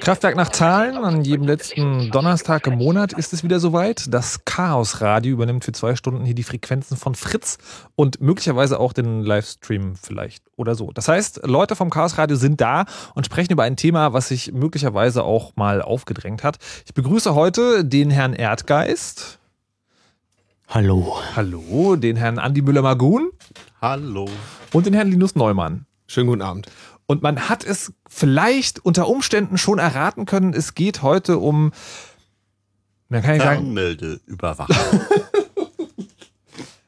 Kraftwerk nach Zahlen. An jedem letzten Donnerstag im Monat ist es wieder soweit. Das Chaos Radio übernimmt für zwei Stunden hier die Frequenzen von Fritz und möglicherweise auch den Livestream vielleicht oder so. Das heißt, Leute vom Chaos Radio sind da und sprechen über ein Thema, was sich möglicherweise auch mal aufgedrängt hat. Ich begrüße heute den Herrn Erdgeist. Hallo. Hallo, den Herrn Andi Müller-Magun. Hallo. Und den Herrn Linus Neumann. Schönen guten Abend. Und man hat es vielleicht unter Umständen schon erraten können, es geht heute um, man kann ja sagen, Fernmeldeüberwachung.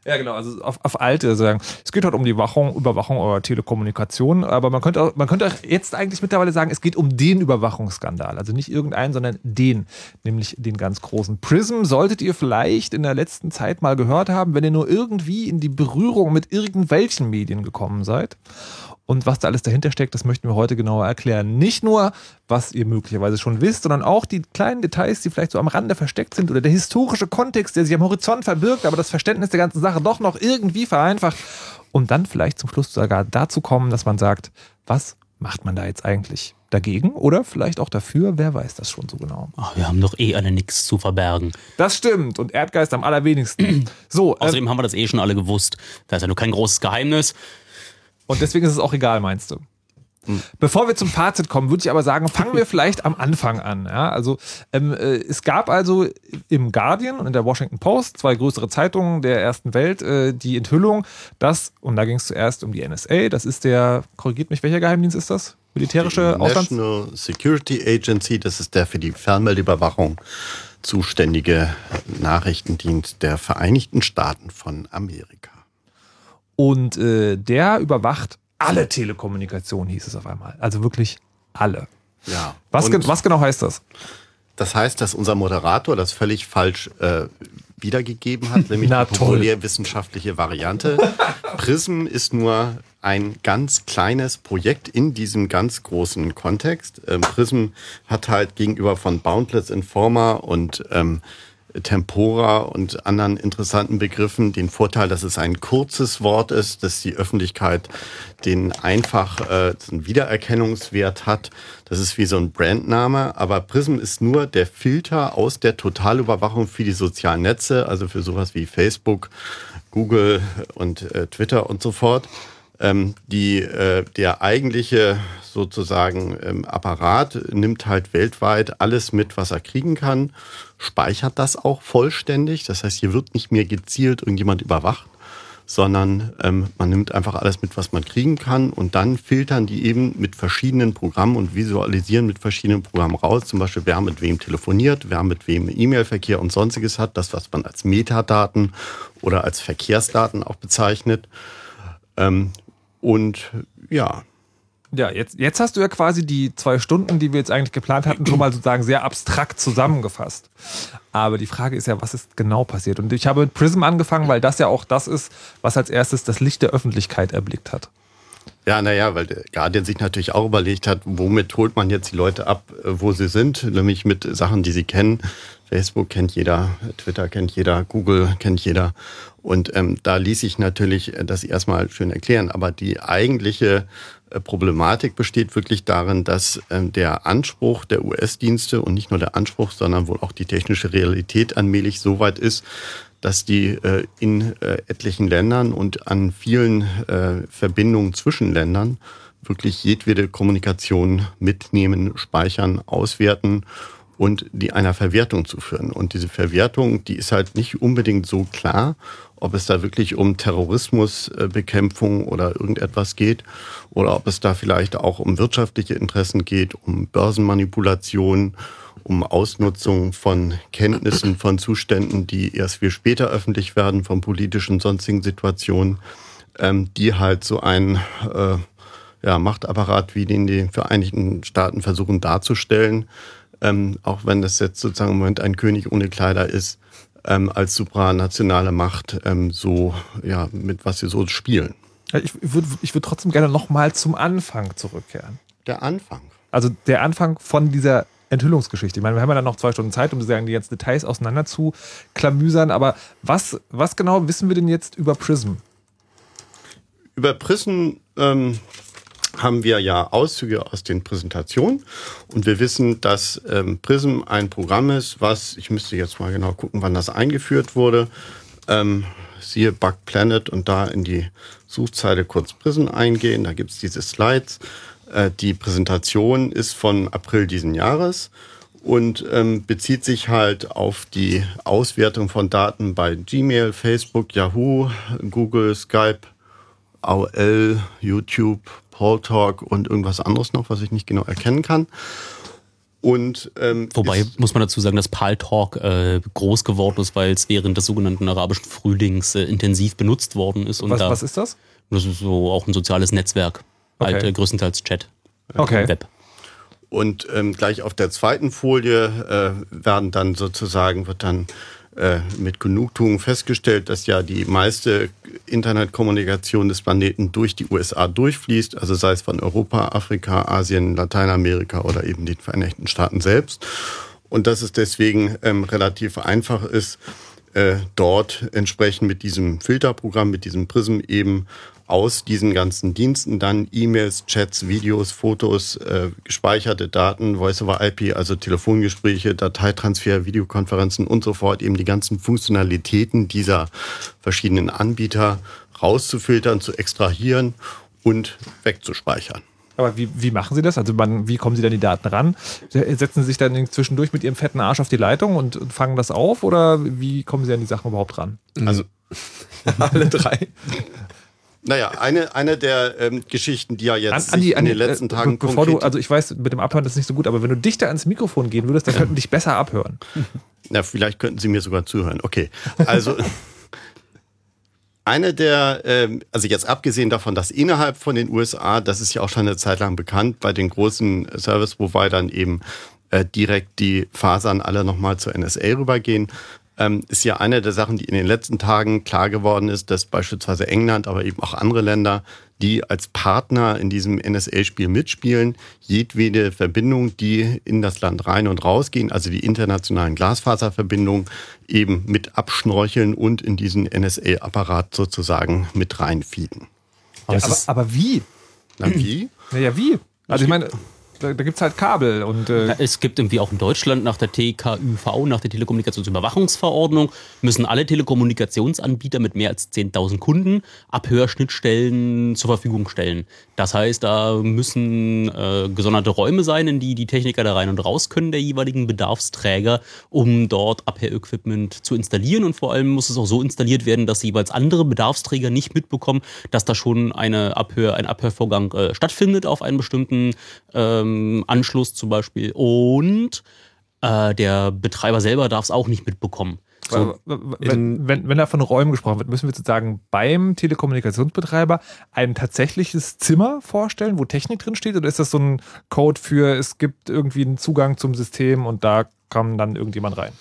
Ja, genau, also auf, auf alte sagen. Es geht halt um die Wachung, Überwachung eurer Telekommunikation, aber man könnte, auch, man könnte auch jetzt eigentlich mittlerweile sagen, es geht um den Überwachungsskandal. Also nicht irgendeinen, sondern den, nämlich den ganz großen. Prism solltet ihr vielleicht in der letzten Zeit mal gehört haben, wenn ihr nur irgendwie in die Berührung mit irgendwelchen Medien gekommen seid. Und was da alles dahinter steckt, das möchten wir heute genauer erklären. Nicht nur, was ihr möglicherweise schon wisst, sondern auch die kleinen Details, die vielleicht so am Rande versteckt sind oder der historische Kontext, der sich am Horizont verbirgt, aber das Verständnis der ganzen Sache doch noch irgendwie vereinfacht. Und dann vielleicht zum Schluss sogar dazu kommen, dass man sagt, was macht man da jetzt eigentlich? Dagegen oder vielleicht auch dafür, wer weiß das schon so genau. Ach, wir haben doch eh alle nichts zu verbergen. Das stimmt und Erdgeist am allerwenigsten. So, Außerdem ähm, haben wir das eh schon alle gewusst. Das ist ja nur kein großes Geheimnis. Und deswegen ist es auch egal, meinst du? Bevor wir zum Fazit kommen, würde ich aber sagen, fangen wir vielleicht am Anfang an. Ja, also ähm, äh, es gab also im Guardian und in der Washington Post, zwei größere Zeitungen der ersten Welt, äh, die Enthüllung, dass, und da ging es zuerst um die NSA, das ist der, korrigiert mich, welcher Geheimdienst ist das? Militärische die Auslands National Security Agency, das ist der für die Fernmeldüberwachung zuständige Nachrichtendienst der Vereinigten Staaten von Amerika. Und äh, der überwacht alle Telekommunikation, hieß es auf einmal. Also wirklich alle. Ja. Was, ge was genau heißt das? Das heißt, dass unser Moderator das völlig falsch äh, wiedergegeben hat, nämlich Na, die populärwissenschaftliche Variante. Prism ist nur ein ganz kleines Projekt in diesem ganz großen Kontext. Ähm, Prism hat halt gegenüber von Boundless Informer und ähm, Tempora und anderen interessanten Begriffen den Vorteil, dass es ein kurzes Wort ist, dass die Öffentlichkeit den einfach äh, einen Wiedererkennungswert hat. Das ist wie so ein Brandname, aber Prism ist nur der Filter aus der Totalüberwachung für die sozialen Netze, also für sowas wie Facebook, Google und äh, Twitter und so fort. Ähm, die, äh, der eigentliche sozusagen ähm, Apparat nimmt halt weltweit alles mit, was er kriegen kann, speichert das auch vollständig. Das heißt, hier wird nicht mehr gezielt irgendjemand überwacht, sondern ähm, man nimmt einfach alles mit, was man kriegen kann und dann filtern die eben mit verschiedenen Programmen und visualisieren mit verschiedenen Programmen raus. Zum Beispiel, wer mit wem telefoniert, wer mit wem E-Mail-Verkehr und sonstiges hat, das, was man als Metadaten oder als Verkehrsdaten auch bezeichnet. Ähm, und ja. Ja, jetzt, jetzt hast du ja quasi die zwei Stunden, die wir jetzt eigentlich geplant hatten, schon mal sozusagen sehr abstrakt zusammengefasst. Aber die Frage ist ja, was ist genau passiert? Und ich habe mit Prism angefangen, weil das ja auch das ist, was als erstes das Licht der Öffentlichkeit erblickt hat. Ja, naja, weil der Guardian sich natürlich auch überlegt hat, womit holt man jetzt die Leute ab, äh, wo sie sind, nämlich mit Sachen, die sie kennen. Facebook kennt jeder, Twitter kennt jeder, Google kennt jeder. Und ähm, da ließ sich natürlich äh, das erstmal schön erklären. Aber die eigentliche Problematik besteht wirklich darin, dass ähm, der Anspruch der US-Dienste und nicht nur der Anspruch, sondern wohl auch die technische Realität allmählich so weit ist, dass die äh, in äh, etlichen Ländern und an vielen äh, Verbindungen zwischen Ländern wirklich jedwede Kommunikation mitnehmen, speichern, auswerten und die einer Verwertung zu führen. Und diese Verwertung, die ist halt nicht unbedingt so klar, ob es da wirklich um Terrorismusbekämpfung oder irgendetwas geht oder ob es da vielleicht auch um wirtschaftliche Interessen geht, um Börsenmanipulation, um Ausnutzung von Kenntnissen von Zuständen, die erst viel später öffentlich werden, von politischen sonstigen Situationen, ähm, die halt so ein äh, ja, Machtapparat wie den die Vereinigten Staaten versuchen darzustellen, ähm, auch wenn das jetzt sozusagen im Moment ein König ohne Kleider ist, ähm, als supranationale Macht ähm, so, ja, mit was sie so spielen. Ich würde ich würd trotzdem gerne nochmal zum Anfang zurückkehren. Der Anfang. Also der Anfang von dieser Enthüllungsgeschichte. Ich meine, wir haben ja dann noch zwei Stunden Zeit, um sozusagen die ganzen Details auseinander zu klamüsern. Aber was, was genau wissen wir denn jetzt über Prism? Über Prism ähm, haben wir ja Auszüge aus den Präsentationen. Und wir wissen, dass ähm, Prism ein Programm ist, was, ich müsste jetzt mal genau gucken, wann das eingeführt wurde, ähm, siehe Bug Planet und da in die Suchzeile kurz Prism eingehen, da gibt's diese Slides. Äh, die Präsentation ist von April diesen Jahres und ähm, bezieht sich halt auf die Auswertung von Daten bei Gmail, Facebook, Yahoo, Google, Skype, AOL, YouTube, Talk und irgendwas anderes noch, was ich nicht genau erkennen kann. Und ähm, Wobei muss man dazu sagen, dass Paltalk äh, groß geworden ist, weil es während des sogenannten arabischen Frühlings äh, intensiv benutzt worden ist. Und Was, da, was ist das? das ist so auch ein soziales Netzwerk. Okay. Halt äh, größtenteils Chat. Okay. im Web. Und ähm, gleich auf der zweiten Folie äh, werden dann sozusagen, wird dann äh, mit Genugtuung festgestellt, dass ja die meiste Internetkommunikation des Planeten durch die USA durchfließt, also sei es von Europa, Afrika, Asien, Lateinamerika oder eben den Vereinigten Staaten selbst. Und dass es deswegen ähm, relativ einfach ist, äh, dort entsprechend mit diesem Filterprogramm, mit diesem Prism eben aus diesen ganzen Diensten dann E-Mails, Chats, Videos, Fotos, äh, gespeicherte Daten, Voice-over-IP, also Telefongespräche, Dateitransfer, Videokonferenzen und so fort, eben die ganzen Funktionalitäten dieser verschiedenen Anbieter rauszufiltern, zu extrahieren und wegzuspeichern. Aber wie, wie machen Sie das? Also man, wie kommen Sie dann die Daten ran? Setzen Sie sich dann zwischendurch mit Ihrem fetten Arsch auf die Leitung und, und fangen das auf? Oder wie kommen Sie an die Sachen überhaupt ran? Also Alle drei. Naja, eine, eine der ähm, Geschichten, die ja jetzt Andi, in den letzten äh, Tagen be- bevor du, also ich weiß, mit dem Abhören das ist nicht so gut, aber wenn du dichter ans Mikrofon gehen würdest, dann könnten dich besser abhören. Na, vielleicht könnten Sie mir sogar zuhören. Okay. Also eine der, ähm, also jetzt abgesehen davon, dass innerhalb von den USA, das ist ja auch schon eine Zeit lang bekannt, bei den großen Service-Providern eben äh, direkt die Fasern alle nochmal zur NSA rübergehen, ähm, ist ja eine der Sachen, die in den letzten Tagen klar geworden ist, dass beispielsweise England, aber eben auch andere Länder, die als Partner in diesem NSA-Spiel mitspielen, jedwede Verbindung, die in das Land rein und rausgehen, also die internationalen Glasfaserverbindungen, eben mit abschnorcheln und in diesen NSA-Apparat sozusagen mit reinfeeden. aber, aber wie? Na wie? Naja, wie? Also ich meine, da, da gibt es halt Kabel und äh, Ja, Es gibt irgendwie auch in Deutschland nach der TKÜV, nach der Telekommunikationsüberwachungsverordnung, müssen alle Telekommunikationsanbieter mit mehr als 10.000 Kunden Abhörschnittstellen zur Verfügung stellen. Das heißt, da müssen äh, gesonderte Räume sein, in die die Techniker da rein und raus können, der jeweiligen Bedarfsträger, um dort Abhörequipment zu installieren. Und vor allem muss es auch so installiert werden, dass jeweils andere Bedarfsträger nicht mitbekommen, dass da schon eine Abhör, ein Abhörvorgang äh, stattfindet auf einen bestimmten ähm, Anschluss zum Beispiel. Und äh, der Betreiber selber darf es auch nicht mitbekommen. So, wenn, wenn, wenn da von Räumen gesprochen wird, müssen wir sozusagen beim Telekommunikationsbetreiber ein tatsächliches Zimmer vorstellen, wo Technik drin steht? Oder ist das so ein Code für, es gibt irgendwie einen Zugang zum System und da kann dann irgendjemand rein?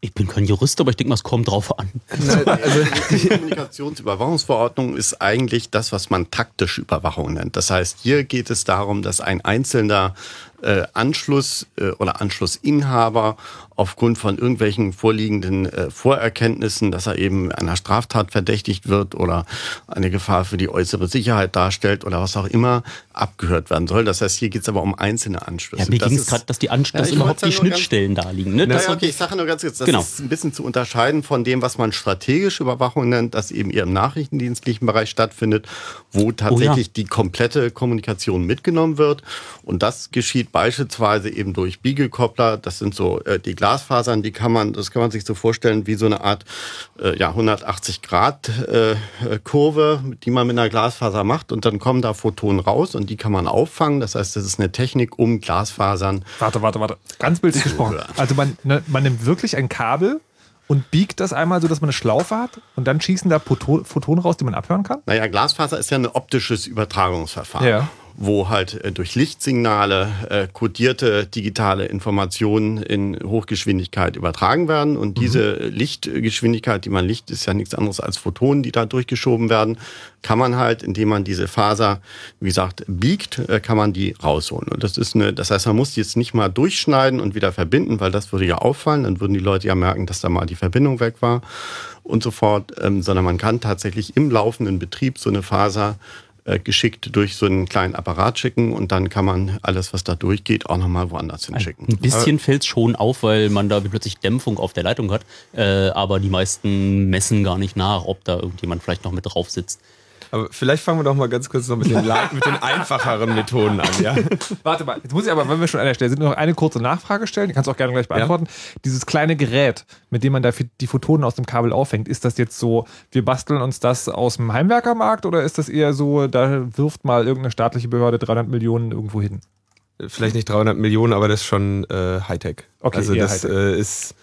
Ich bin kein Jurist, aber ich denke mal, es kommt drauf an. Also die Kommunikationsüberwachungsverordnung ist eigentlich das, was man taktische Überwachung nennt. Das heißt, hier geht es darum, dass ein einzelner äh, Anschluss äh, oder Anschlussinhaber aufgrund von irgendwelchen vorliegenden äh, Vorerkenntnissen, dass er eben einer Straftat verdächtigt wird oder eine Gefahr für die äußere Sicherheit darstellt oder was auch immer, abgehört werden soll. Das heißt, hier geht es aber um einzelne Anschlüsse. Ja, mir ging es gerade, dass die Ansch Ja, überhaupt die nur ganz- Schnittstellen da liegen. Ne? Das naja, okay, ich sage nur ganz kurz, das Genau. ist ein bisschen zu unterscheiden von dem, was man strategische Überwachung nennt, das eben eher im nachrichtendienstlichen Bereich stattfindet, wo tatsächlich die komplette Kommunikation mitgenommen wird. Und das geschieht beispielsweise eben durch Biegelkoppler. Das sind so äh, die Glasfasern, die kann man, das kann man sich so vorstellen wie so eine Art äh, ja, 180 Grad äh, Kurve, die man mit einer Glasfaser macht. Und dann kommen da Photonen raus und die kann man auffangen. Das heißt, das ist eine Technik, um Glasfasern Warte, warte, warte. Ganz bildlich gesprochen. Also man, ne, man nimmt wirklich ein Kabel und biegt das einmal so, dass man eine Schlaufe hat und dann schießen da Photo- Photonen raus, die man abhören kann? Naja, Glasfaser ist ja ein optisches Übertragungsverfahren, Ja. Wo halt äh, durch Lichtsignale äh, kodierte digitale Informationen in Hochgeschwindigkeit übertragen werden. Und diese Lichtgeschwindigkeit, die man Licht ist ja nichts anderes als Photonen, die da durchgeschoben werden, kann man halt, indem man diese Faser, wie gesagt, biegt, äh, kann man die rausholen. Und das ist eine, das heißt, man muss die jetzt nicht mal durchschneiden und wieder verbinden, weil das würde ja auffallen. Dann würden die Leute ja merken, dass da mal die Verbindung weg war und so fort, ähm, sondern man kann tatsächlich im laufenden Betrieb so eine Faser äh, geschickt durch so einen kleinen Apparat schicken und dann kann man alles, was da durchgeht, auch nochmal woanders hinschicken. Ein bisschen fällt es schon auf, weil man da plötzlich Dämpfung auf der Leitung hat. Äh, aber die meisten messen gar nicht nach, ob da irgendjemand vielleicht noch mit drauf sitzt. Aber vielleicht fangen wir doch mal ganz kurz noch mit den, mit den einfacheren Methoden an, ja? Warte mal, jetzt muss ich aber, wenn wir schon an der Stelle sind, noch eine kurze Nachfrage stellen. Die kannst du auch gerne gleich beantworten. Dieses kleine Gerät, mit dem man da die Photonen aus dem Kabel auffängt, ist das jetzt so, wir basteln uns das aus dem Heimwerkermarkt oder ist das eher so, da wirft mal irgendeine staatliche Behörde 300 Millionen irgendwo hin? vielleicht nicht 300 Millionen, aber das ist schon äh, Hightech. Okay, also das äh, ist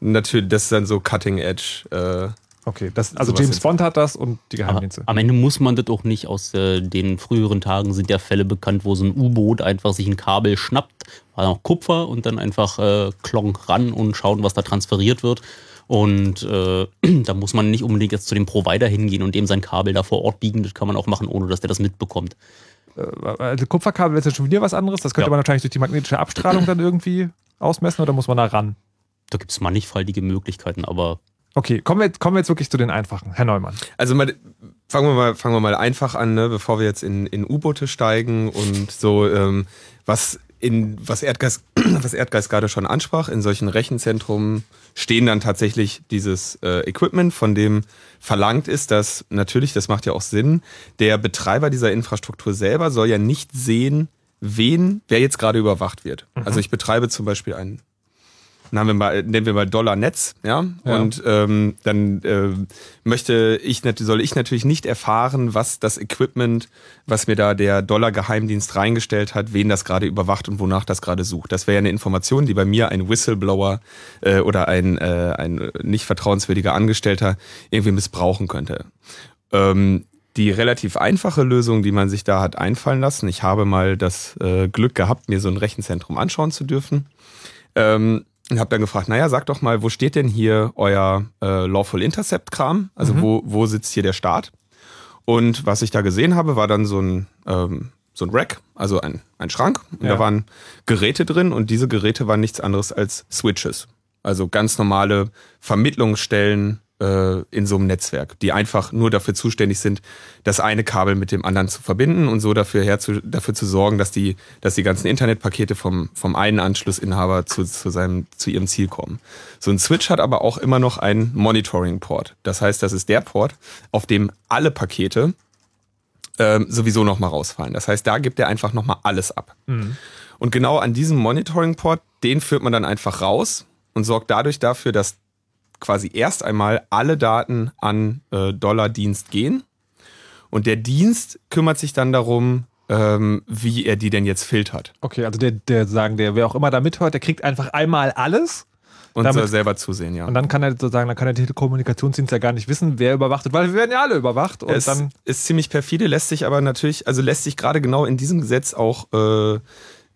natürlich, das ist dann so Cutting Edge. Äh, Okay, das, also James. Bond hat das und die Geheimdienste. am Ende muss man das auch nicht. Aus äh, den früheren Tagen sind ja Fälle bekannt, wo so ein U-Boot einfach sich ein Kabel schnappt, war noch Kupfer und dann einfach äh, klonk ran und schauen, was da transferiert wird. Und äh, da muss man nicht unbedingt jetzt zu dem Provider hingehen und dem sein Kabel da vor Ort biegen. Das kann man auch machen, ohne dass der das mitbekommt. Also Kupferkabel ist ja schon wieder was anderes. Das könnte Ja. man wahrscheinlich durch die magnetische Abstrahlung dann irgendwie ausmessen oder muss man da ran? Da gibt es mannigfaltige Möglichkeiten, aber Okay, kommen wir, kommen wir jetzt wirklich zu den einfachen. Herr Neumann. Also mal, fangen wir mal, fangen wir mal einfach an, ne, bevor wir jetzt in, in U-Boote steigen und so, ähm, was in, was Erdgas, was Erdgas gerade schon ansprach, in solchen Rechenzentren stehen dann tatsächlich dieses äh, Equipment, von dem verlangt ist, dass natürlich, das macht ja auch Sinn, der Betreiber dieser Infrastruktur selber soll ja nicht sehen, wen, wer jetzt gerade überwacht wird. Also ich betreibe zum Beispiel ein nennen wir mal, nennen wir mal Dollar-Netz, ja, Ja. und ähm, dann äh, möchte ich, soll ich natürlich nicht erfahren, was das Equipment, was mir da der Dollar-Geheimdienst reingestellt hat, wen das gerade überwacht und wonach das gerade sucht. Das wäre ja eine Information, die bei mir ein Whistleblower äh, oder ein, äh, ein nicht vertrauenswürdiger Angestellter irgendwie missbrauchen könnte. Ähm, die relativ einfache Lösung, die man sich da hat einfallen lassen, ich habe mal das äh, Glück gehabt, mir so ein Rechenzentrum anschauen zu dürfen. Ähm, und habe dann gefragt, naja, sag doch mal, wo steht denn hier euer äh, Lawful Intercept-Kram? Also wo, wo sitzt hier der Staat? Und was ich da gesehen habe, war dann so ein, ähm, so ein Rack, also ein, ein Schrank. Und Ja. da waren Geräte drin und diese Geräte waren nichts anderes als Switches. Also ganz normale Vermittlungsstellen äh, in so einem Netzwerk, die einfach nur dafür zuständig sind, das eine Kabel mit dem anderen zu verbinden und so dafür, herzu, dafür zu sorgen, dass die, dass die ganzen Internetpakete vom, vom einen Anschlussinhaber zu, zu, seinem, zu ihrem Ziel kommen. So ein Switch hat aber auch immer noch einen Monitoring-Port. Das heißt, das ist der Port, auf dem alle Pakete ähm, sowieso nochmal rausfallen. Das heißt, da gibt er einfach nochmal alles ab. Und genau an diesem Monitoring-Port, den führt man dann einfach raus und sorgt dadurch dafür, dass quasi erst einmal alle Daten an äh, Dollardienst gehen. Und der Dienst kümmert sich dann darum, ähm, wie er die denn jetzt filtert Okay, also der, der sagen, der, wer auch immer da mithört, der kriegt einfach einmal alles und Damit- soll selber zusehen, ja. und dann kann er sozusagen, dann kann der Telekommunikationsdienst ja gar nicht wissen, wer überwacht wird, weil wir werden ja alle überwacht und es dann. ist ziemlich perfide, lässt sich aber natürlich, also lässt sich gerade genau in diesem Gesetz auch, äh, äh,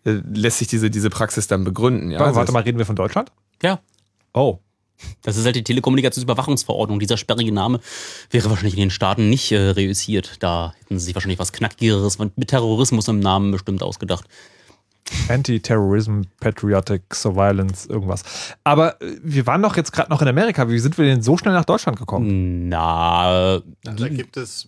lässt sich diese, diese Praxis dann begründen. Ja? warte, Also warte mal, reden wir von Deutschland? ja, Oh. Das ist halt die Telekommunikationsüberwachungsverordnung. Dieser sperrige Name wäre wahrscheinlich in den Staaten nicht äh, reüssiert. Da hätten sie sich wahrscheinlich was Knackigeres mit Terrorismus im Namen bestimmt ausgedacht. Anti-Terrorism, Patriotic Surveillance, irgendwas. Aber äh, wir waren doch jetzt gerade noch in Amerika. Wie sind wir denn so schnell nach Deutschland gekommen? Na, Da gibt es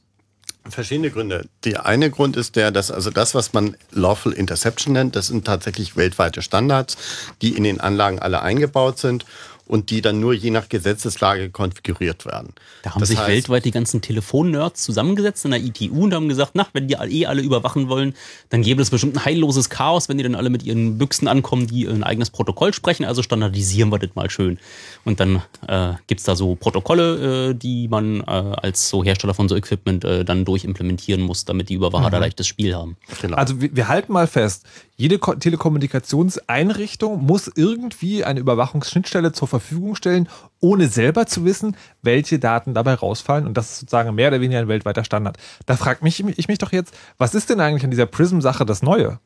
verschiedene Gründe. Der eine Grund ist der, dass also das, was man Lawful Interception nennt, das sind tatsächlich weltweite Standards, die in den Anlagen alle eingebaut sind und die dann nur je nach Gesetzeslage konfiguriert werden. da haben Das sich heißt- weltweit die ganzen Telefonnerds zusammengesetzt in der ITU und haben gesagt, na, wenn die eh alle überwachen wollen, dann gäbe es bestimmt ein heilloses Chaos, wenn die dann alle mit ihren Büchsen ankommen, die ein eigenes Protokoll sprechen. Also standardisieren wir das mal schön. Und dann äh, gibt es da so Protokolle, äh, die man äh, als so Hersteller von so Equipment äh, dann durchimplementieren muss, damit die Überwacher da leichtes Spiel haben. Genau. Also wir, wir halten mal fest, jede Ko Telekommunikationseinrichtung muss irgendwie eine Überwachungsschnittstelle zur Verfügung stellen, ohne selber zu wissen, welche Daten dabei rausfallen. Und das ist sozusagen mehr oder weniger ein weltweiter Standard. Da fragt mich, ich mich doch jetzt, was ist denn eigentlich an dieser Prism-Sache das Neue?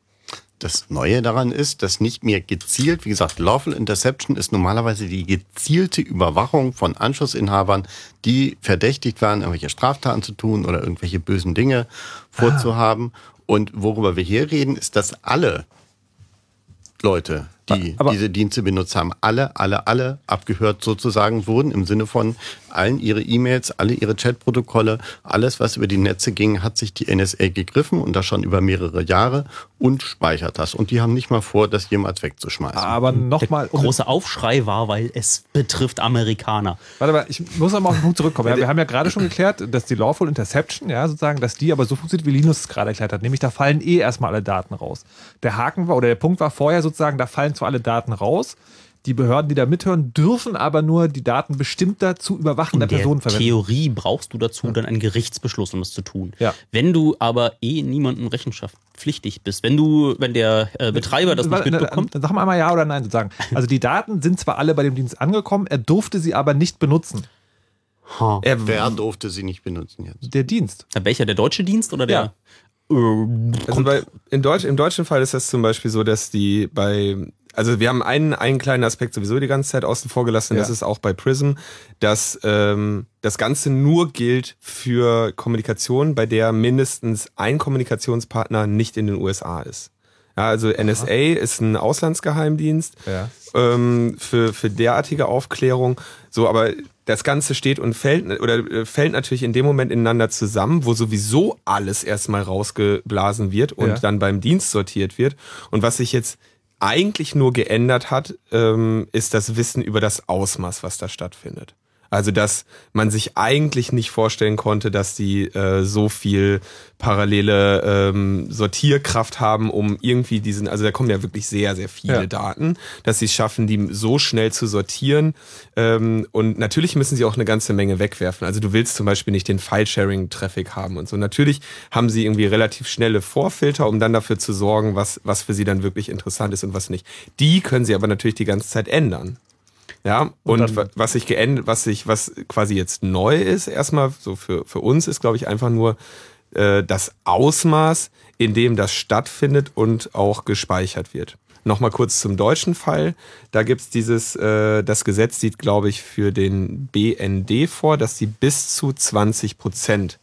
Das Neue daran ist, dass nicht mehr gezielt, wie gesagt, Lawful Interception ist normalerweise die gezielte Überwachung von Anschlussinhabern, die verdächtigt werden, irgendwelche Straftaten zu tun oder irgendwelche bösen Dinge vorzuhaben. Und worüber wir hier reden, ist, dass alle Leute, die Aber- diese Dienste benutzt haben, alle, alle, alle abgehört sozusagen wurden, im Sinne von allen ihre E-Mails, alle ihre Chatprotokolle, alles, was über die Netze ging, hat sich die NSA gegriffen und das schon über mehrere Jahre und speichert das. Und die haben nicht mal vor, das jemals wegzuschmeißen. Aber nochmal. Der große Aufschrei war, weil es betrifft Amerikaner. Warte mal, ich muss noch mal auf den Punkt zurückkommen. Ja, wir haben ja gerade schon geklärt, dass die Lawful Interception, ja, sozusagen, dass die aber so funktioniert, wie Linus es gerade erklärt hat. Nämlich, da fallen eh erstmal alle Daten raus. Der Haken war, oder der Punkt war vorher sozusagen, da fallen zwar alle Daten raus, die Behörden, die da mithören, dürfen aber nur die Daten bestimmter zu überwachender In der Personen verwenden. Theorie brauchst du dazu dann einen Gerichtsbeschluss, um das zu tun. Ja. Wenn du aber eh niemandem Rechenschaft pflichtig bist, wenn du, wenn der äh, Betreiber das nicht Warte, mitbekommt, Sag mal einmal ja oder nein sozusagen. Also die Daten sind zwar alle bei dem Dienst angekommen, er durfte sie aber nicht benutzen. ha, Er, Wer durfte sie nicht benutzen jetzt? Der Dienst. welcher, der deutsche Dienst oder der? Äh, Also bei, in Deutsch, Im deutschen Fall ist das zum Beispiel so, dass die bei, also wir haben einen, einen kleinen Aspekt sowieso die ganze Zeit außen vor gelassen, Ja. das ist auch bei Prism, dass ähm, das Ganze nur gilt für Kommunikation, bei der mindestens ein Kommunikationspartner nicht in den USA ist. Ja, also NSA ist ein Auslandsgeheimdienst Ja. ähm, für, für derartige Aufklärung. So, aber das Ganze steht und fällt oder äh, fällt natürlich in dem Moment ineinander zusammen, wo sowieso alles erstmal rausgeblasen wird und Ja. dann beim Dienst sortiert wird. Und was sich jetzt eigentlich nur geändert hat, ähm, ist das Wissen über das Ausmaß, was da stattfindet. Also dass man sich eigentlich nicht vorstellen konnte, dass die äh, so viel parallele ähm, Sortierkraft haben, um irgendwie diesen, also da kommen ja wirklich sehr, sehr viele Ja. Daten, dass sie es schaffen, die so schnell zu sortieren. Ähm, und natürlich müssen sie auch eine ganze Menge wegwerfen. Also du willst zum Beispiel nicht den File-Sharing-Traffic haben und so. Natürlich haben sie irgendwie relativ schnelle Vorfilter, um dann dafür zu sorgen, was, was für sie dann wirklich interessant ist und was nicht. Die können sie aber natürlich die ganze Zeit ändern. Ja, und, wa- was sich geändert, was sich, was quasi jetzt neu ist, erstmal so für, für uns, ist, glaube ich, einfach nur äh, das Ausmaß, in dem das stattfindet und auch gespeichert wird. Nochmal kurz zum deutschen Fall. Da gibt's dieses, äh, das Gesetz sieht, glaube ich, für den BND vor, dass sie bis zu 20 Prozent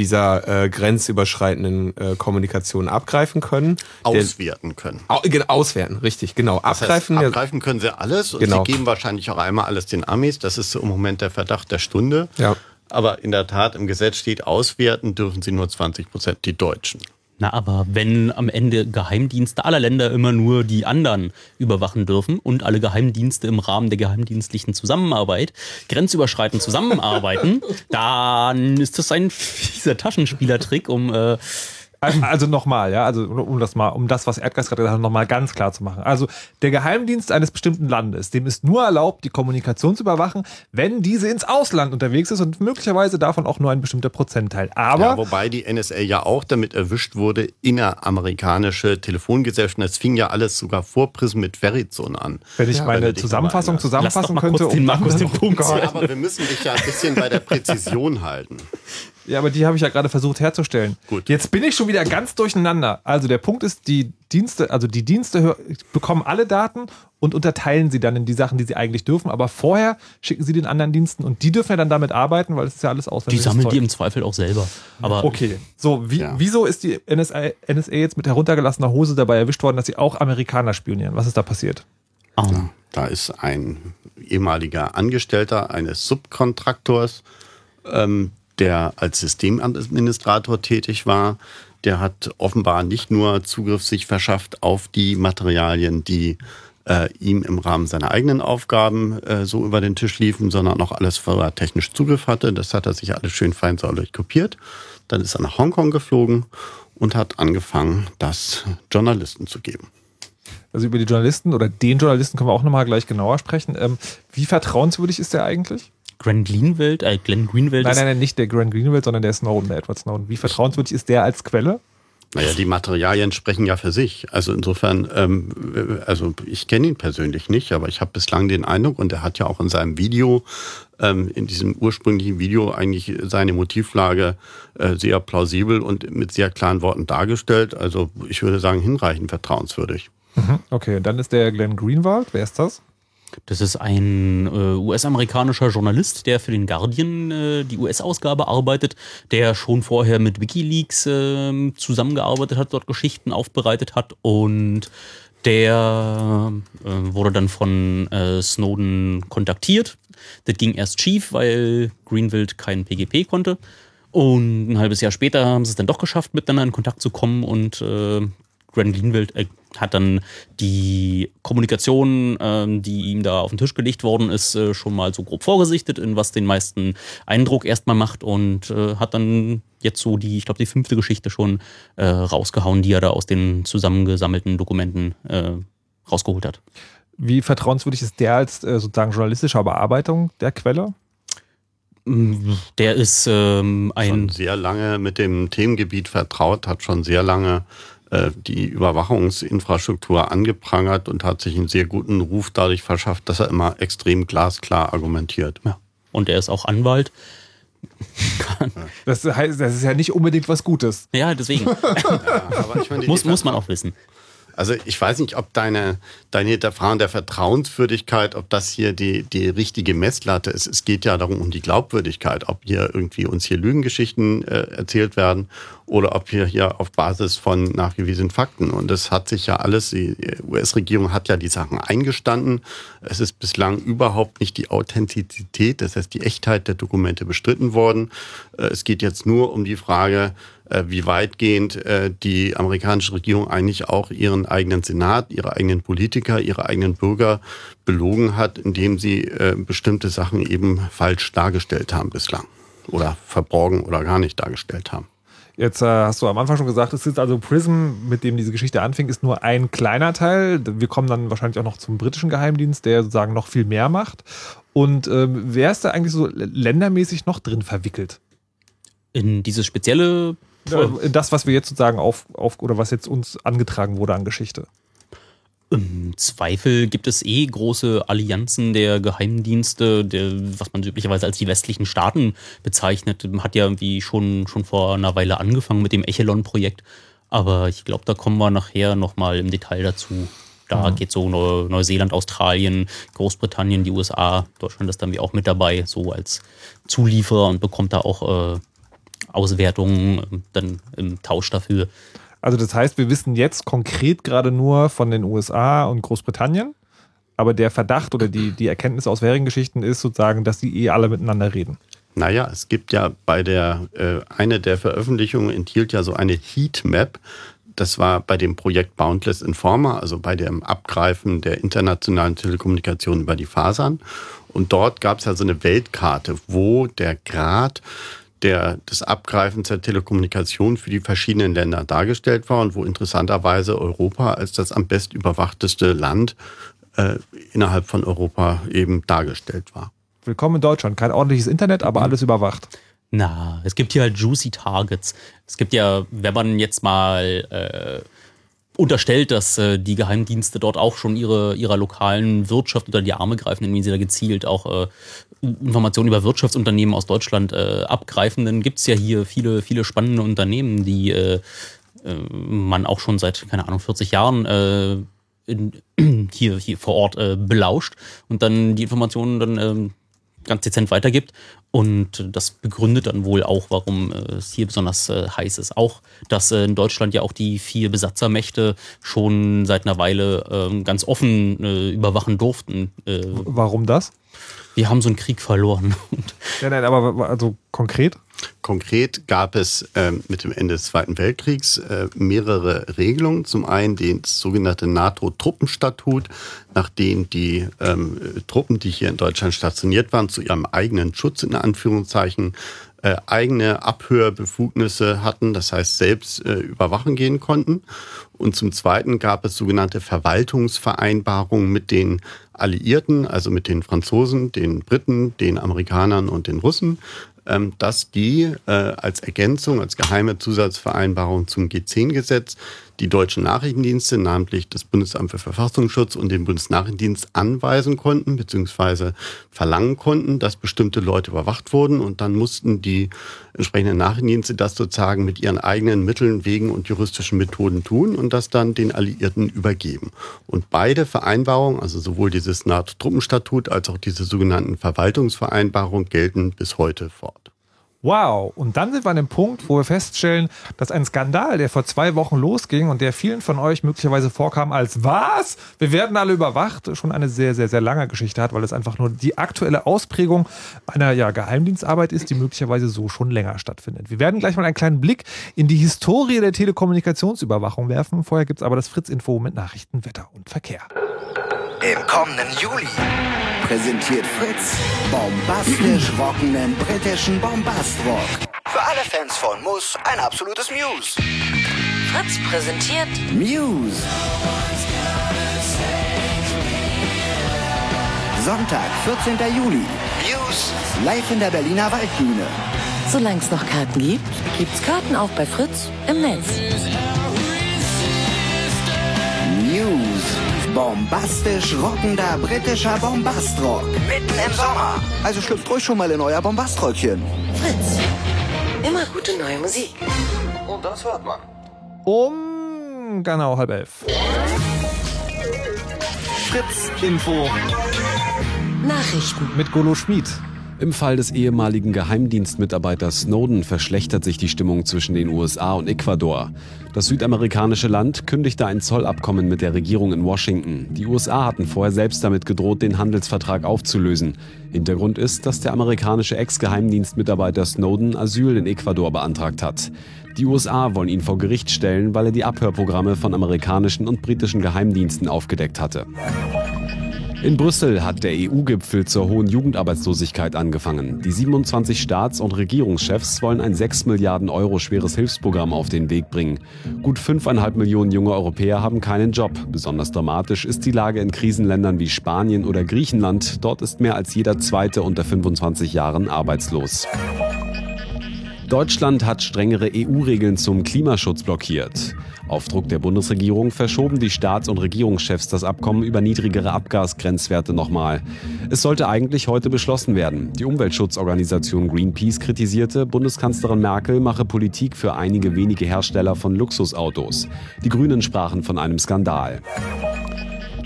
dieser äh, grenzüberschreitenden äh, Kommunikation abgreifen können. Auswerten können. Au, genau, auswerten, richtig, genau. Das heißt, abgreifen. abgreifen können sie alles und Genau. sie geben wahrscheinlich auch einmal alles den Amis. Das ist so im Moment der Verdacht der Stunde. Ja. Aber in der Tat im Gesetz steht, auswerten dürfen sie nur 20 Prozent, die Deutschen. Na, aber wenn am Ende Geheimdienste aller Länder immer nur die anderen überwachen dürfen und alle Geheimdienste im Rahmen der geheimdienstlichen Zusammenarbeit grenzüberschreitend zusammenarbeiten, dann ist das ein fieser Taschenspielertrick, um äh, Also, nochmal, ja, also um das mal, um das, was Erdgas gerade gesagt hat, nochmal ganz klar zu machen. Also der Geheimdienst eines bestimmten Landes, dem ist nur erlaubt, die Kommunikation zu überwachen, wenn diese ins Ausland unterwegs ist und möglicherweise davon auch nur ein bestimmter Prozentteil. Aber Ja, wobei die NSA ja auch damit erwischt wurde, inneramerikanische Telefongesellschaften. Das fing ja alles sogar vor Prism mit Verizon an. wenn ich wenn meine dich Zusammenfassung Lass doch zusammenfassen mal könnte, kurz den um dann- Markus den Punkt zu Oh. Ja, aber wir müssen dich ja ein bisschen bei der Präzision halten. Ja, aber die habe ich ja gerade versucht herzustellen. Gut. Jetzt bin ich schon wieder ganz durcheinander. Also der Punkt ist, die Dienste, also die Dienste bekommen alle Daten und unterteilen sie dann in die Sachen, die sie eigentlich dürfen. Aber vorher schicken sie den anderen Diensten und die dürfen ja dann damit arbeiten, weil es ist ja alles die auswendiges sammeln die Zeug. im Zweifel auch selber. Aber Okay, so, wie, Ja. wieso ist die NSA, NSA jetzt mit heruntergelassener Hose dabei erwischt worden, dass sie auch Amerikaner spionieren? Was ist da passiert? ah, Da ist ein ehemaliger Angestellter eines Subkontraktors, ähm, der als Systemadministrator tätig war. Der hat offenbar nicht nur Zugriff sich verschafft auf die Materialien, die äh, ihm im Rahmen seiner eigenen Aufgaben äh, so über den Tisch liefen, sondern auch alles, wo er technisch Zugriff hatte. Das hat er sich alles schön fein säuberlich kopiert. Dann ist er nach Hongkong geflogen und hat angefangen, das Journalisten zu geben. Also über die Journalisten oder den Journalisten können wir auch nochmal gleich genauer sprechen. Ähm, wie vertrauenswürdig ist der eigentlich? Glenn Greenwald, äh, Glenn Greenwald Nein, ist nein, nein, nicht der Grant Greenwald, sondern der Snowden, der Edward Snowden. Wie vertrauenswürdig ist der als Quelle? Naja, die Materialien sprechen ja für sich. Also insofern, ähm, also ich kenne ihn persönlich nicht, aber ich habe bislang den Eindruck, und er hat ja auch in seinem Video, ähm, in diesem ursprünglichen Video eigentlich seine Motivlage äh, sehr plausibel und mit sehr klaren Worten dargestellt. Also ich würde sagen, hinreichend vertrauenswürdig. Okay, dann ist der Glenn Greenwald. Wer ist das? Das ist ein äh, US-amerikanischer Journalist, der für den Guardian äh, die US-Ausgabe arbeitet, der schon vorher mit Wikileaks äh, zusammengearbeitet hat, dort Geschichten aufbereitet hat und der äh, wurde dann von äh, Snowden kontaktiert. Das ging erst schief, weil Greenwald kein PGP konnte. Und ein halbes Jahr später haben sie es dann doch geschafft, miteinander in Kontakt zu kommen und Grant Greenwald äh, hat dann die Kommunikation, ähm, die ihm da auf den Tisch gelegt worden ist, äh, schon mal so grob vorgesichtet, in was den meisten Eindruck erstmal macht und äh, hat dann jetzt so die, ich glaube, die fünfte Geschichte schon äh, rausgehauen, die er da aus den zusammengesammelten Dokumenten äh, rausgeholt hat. Wie vertrauenswürdig ist der als äh, sozusagen journalistische Bearbeitung der Quelle? Der ist ähm, ein. Schon sehr lange mit dem Themengebiet vertraut, hat schon sehr lange die Überwachungsinfrastruktur angeprangert und hat sich einen sehr guten Ruf dadurch verschafft, dass er immer extrem glasklar argumentiert. Ja. Und er ist auch Anwalt. Das heißt, das ist ja nicht unbedingt was Gutes. Ja, deswegen. Ja, ich meine, muss, muss man auch wissen. Also ich weiß nicht, ob deine, deine Hinterfragen der Vertrauenswürdigkeit, ob das hier die, die richtige Messlatte ist. Es geht ja darum, um die Glaubwürdigkeit, ob hier irgendwie uns hier Lügengeschichten äh, erzählt werden oder ob wir hier auf Basis von nachgewiesenen Fakten. Und das hat sich ja alles, die US-Regierung hat ja die Sachen eingestanden. Es ist bislang überhaupt nicht die Authentizität, das heißt die Echtheit der Dokumente bestritten worden. Äh, es geht jetzt nur um die Frage, wie weitgehend äh, die amerikanische Regierung eigentlich auch ihren eigenen Senat, ihre eigenen Politiker, ihre eigenen Bürger belogen hat, indem sie äh, bestimmte Sachen eben falsch dargestellt haben bislang oder verborgen oder gar nicht dargestellt haben. Jetzt äh, hast du am Anfang schon gesagt, es ist also Prism, mit dem diese Geschichte anfing, ist nur ein kleiner Teil. Wir kommen dann wahrscheinlich auch noch zum britischen Geheimdienst, der sozusagen noch viel mehr macht. Und ähm, wer ist da eigentlich so ländermäßig noch drin verwickelt? In dieses spezielle das, was wir jetzt sozusagen auf, auf oder was jetzt uns angetragen wurde an Geschichte. Im Zweifel gibt es eh große Allianzen der Geheimdienste, der, was man üblicherweise als die westlichen Staaten bezeichnet. Hat ja irgendwie schon, schon vor einer Weile angefangen mit dem Echelon-Projekt. Aber ich glaube, da kommen wir nachher nochmal im Detail dazu. Da mhm. geht so Neu Neuseeland, Australien, Großbritannien, die USA, Deutschland ist dann wie auch mit dabei, so als Zulieferer und bekommt da auch äh, Auswertungen dann im Tausch dafür. Also das heißt, wir wissen jetzt konkret gerade nur von den USA und Großbritannien, aber der Verdacht oder die, die Erkenntnis aus vorherigen Geschichten ist sozusagen, dass die eh alle miteinander reden. Naja, es gibt ja bei der, äh, eine der Veröffentlichungen enthielt ja so eine Heatmap. Das war bei dem Projekt Boundless Informer, also bei dem Abgreifen der internationalen Telekommunikation über die Fasern. Und dort gab es ja so eine Weltkarte, wo der Grad der, des Abgreifens der Telekommunikation für die verschiedenen Länder dargestellt war und wo interessanterweise Europa als das am best überwachteste Land äh, innerhalb von Europa eben dargestellt war. Willkommen in Deutschland. Kein ordentliches Internet, aber alles überwacht. Na, es gibt hier halt juicy Targets. Es gibt ja, wenn man jetzt mal äh, unterstellt, dass äh, die Geheimdienste dort auch schon ihre, ihrer lokalen Wirtschaft unter die Arme greifen, indem sie da gezielt auch äh, Informationen über Wirtschaftsunternehmen aus Deutschland äh, abgreifen. Dann gibt es ja hier viele, viele spannende Unternehmen, die äh, äh, man auch schon seit, keine Ahnung, 40 Jahren äh, in, hier, hier vor Ort belauscht und dann die Informationen dann ähm, ganz dezent weitergibt. Und das begründet dann wohl auch, warum äh, es hier besonders äh, heiß ist. Auch, dass äh, in Deutschland ja auch die vier Besatzermächte schon seit einer Weile ähm, ganz offen überwachen durften. warum das? Wir haben so einen Krieg verloren. ja, nein, aber also konkret? Konkret gab es äh, mit dem Ende des Zweiten Weltkriegs äh, mehrere Regelungen. Zum einen das sogenannte NATO-Truppenstatut, nach dem die ähm, Truppen, die hier in Deutschland stationiert waren, zu ihrem eigenen Schutz in Anführungszeichen äh, eigene Abhörbefugnisse hatten, das heißt selbst äh, überwachen gehen konnten. Und zum Zweiten gab es sogenannte Verwaltungsvereinbarungen mit den Alliierten, also mit den Franzosen, den Briten, den Amerikanern und den Russen, ähm, dass die äh, als Ergänzung, als geheime Zusatzvereinbarung zum G10-Gesetz die deutschen Nachrichtendienste, namentlich das Bundesamt für Verfassungsschutz und den Bundesnachrichtendienst anweisen konnten bzw. verlangen konnten, dass bestimmte Leute überwacht wurden und dann mussten die entsprechenden Nachrichtendienste das sozusagen mit ihren eigenen Mitteln, Wegen und juristischen Methoden tun und das dann den Alliierten übergeben. Und beide Vereinbarungen, also sowohl dieses NATO-Truppenstatut als auch diese sogenannten Verwaltungsvereinbarungen gelten bis heute fort. Wow. Und dann sind wir an dem Punkt, wo wir feststellen, dass ein Skandal, der vor zwei Wochen losging und der vielen von euch möglicherweise vorkam als was? Wir werden alle überwacht, schon eine sehr, sehr, sehr lange Geschichte hat, weil es einfach nur die aktuelle Ausprägung einer ja, Geheimdienstarbeit ist, die möglicherweise so schon länger stattfindet. Wir werden gleich mal einen kleinen Blick in die Historie der Telekommunikationsüberwachung werfen. Vorher gibt es aber das Fritz-Info mit Nachrichten, Wetter und Verkehr. Im kommenden Juli präsentiert Fritz bombastisch rockenden britischen Bombastrock. Für alle Fans von Muss ein absolutes Muse. Fritz präsentiert Muse. Sonntag, 14. Juli. News live in der Berliner Waldbühne. Solange es noch Karten gibt, gibt's Karten auch bei Fritz im Netz. News. Bombastisch rockender britischer Bombastrock. Mitten im Sommer. Also schlüpft ruhig schon mal in euer Bombaströckchen. Fritz. Immer gute neue Musik. Und das hört man. Um genau halb elf. Fritz Info. Nachrichten. Mit Golo Schmid. Im Fall des ehemaligen Geheimdienstmitarbeiters Snowden verschlechtert sich die Stimmung zwischen den USA und Ecuador. Das südamerikanische Land kündigte ein Zollabkommen mit der Regierung in Washington. Die USA hatten vorher selbst damit gedroht, den Handelsvertrag aufzulösen. Hintergrund ist, dass der amerikanische Ex-Geheimdienstmitarbeiter Snowden Asyl in Ecuador beantragt hat. Die USA wollen ihn vor Gericht stellen, weil er die Abhörprogramme von amerikanischen und britischen Geheimdiensten aufgedeckt hatte. In Brüssel hat der EU-Gipfel zur hohen Jugendarbeitslosigkeit angefangen. Die 27 Staats- und Regierungschefs wollen ein 6 Milliarden Euro schweres Hilfsprogramm auf den Weg bringen. Gut 5,5 Millionen junge Europäer haben keinen Job. Besonders dramatisch ist die Lage in Krisenländern wie Spanien oder Griechenland. Dort ist mehr als jeder Zweite unter 25 Jahren arbeitslos. Deutschland hat strengere EU-Regeln zum Klimaschutz blockiert. Auf Druck der Bundesregierung verschoben die Staats- und Regierungschefs das Abkommen über niedrigere Abgasgrenzwerte nochmal. Es sollte eigentlich heute beschlossen werden. Die Umweltschutzorganisation Greenpeace kritisierte, Bundeskanzlerin Merkel mache Politik für einige wenige Hersteller von Luxusautos. Die Grünen sprachen von einem Skandal.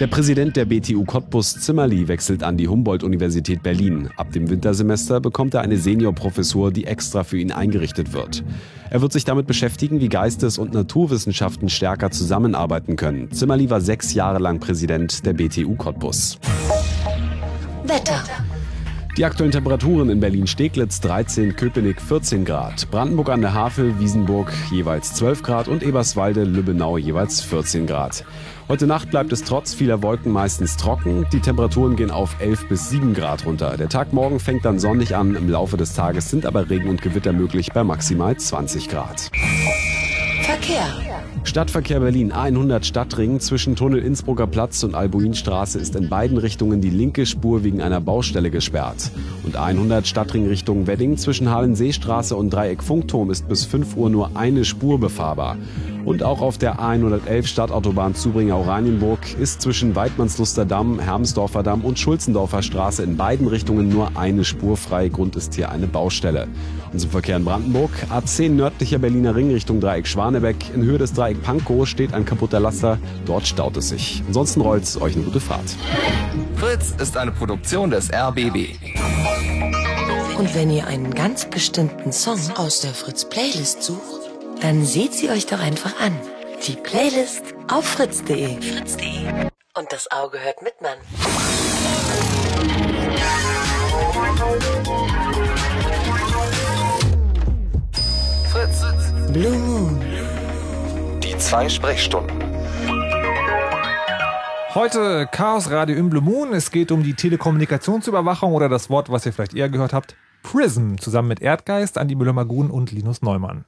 Der Präsident der BTU Cottbus Zimmerli wechselt an die Humboldt-Universität Berlin. Ab dem Wintersemester bekommt er eine Seniorprofessur, die extra für ihn eingerichtet wird. Er wird sich damit beschäftigen, wie Geistes- und Naturwissenschaften stärker zusammenarbeiten können. Zimmerli war sechs Jahre lang Präsident der BTU Cottbus. Wetter. Die aktuellen Temperaturen in Berlin-Steglitz 13, Köpenick 14 Grad, Brandenburg an der Havel, Wiesenburg jeweils 12 Grad und Eberswalde, Lübbenau jeweils 14 Grad. Heute Nacht bleibt es trotz vieler Wolken meistens trocken. Die Temperaturen gehen auf 11 bis 7 Grad runter. Der Tag morgen fängt dann sonnig an. Im Laufe des Tages sind aber Regen und Gewitter möglich bei maximal 20 Grad. Verkehr. Stadtverkehr Berlin 100 Stadtring zwischen Tunnel Innsbrucker Platz und Albuinstraße ist in beiden Richtungen die linke Spur wegen einer Baustelle gesperrt. Und 100 Stadtring Richtung Wedding zwischen Hallenseestraße und Dreieck Funkturm ist bis 5 Uhr nur eine Spur befahrbar. Und auch auf der A111 Stadtautobahn Zubringer-Oranienburg ist zwischen Weidmannsluster Damm, Hermsdorfer Damm und Schulzendorfer Straße in beiden Richtungen nur eine Spur frei. Grund ist hier eine Baustelle. Zum Verkehr in Brandenburg. A10 nördlicher Berliner Ring Richtung Dreieck Schwanebeck. In Höhe des Dreieck Pankow steht ein kaputter Laster. Dort staut es sich. Ansonsten rollt's euch eine gute Fahrt. Fritz ist eine Produktion des RBB. Und wenn ihr einen ganz bestimmten Song aus der Fritz-Playlist sucht, dann seht sie euch doch einfach an. Die Playlist auf fritz.de. Fritz.de. Und das Auge hört mit, Mann. Blue Moon. Die zwei Sprechstunden. Heute Chaos Radio im Blue Moon. Es geht um die Telekommunikationsüberwachung oder das Wort, was ihr vielleicht eher gehört habt, Prism, zusammen mit Erdgeist, Andi Müller-Magun und Linus Neumann.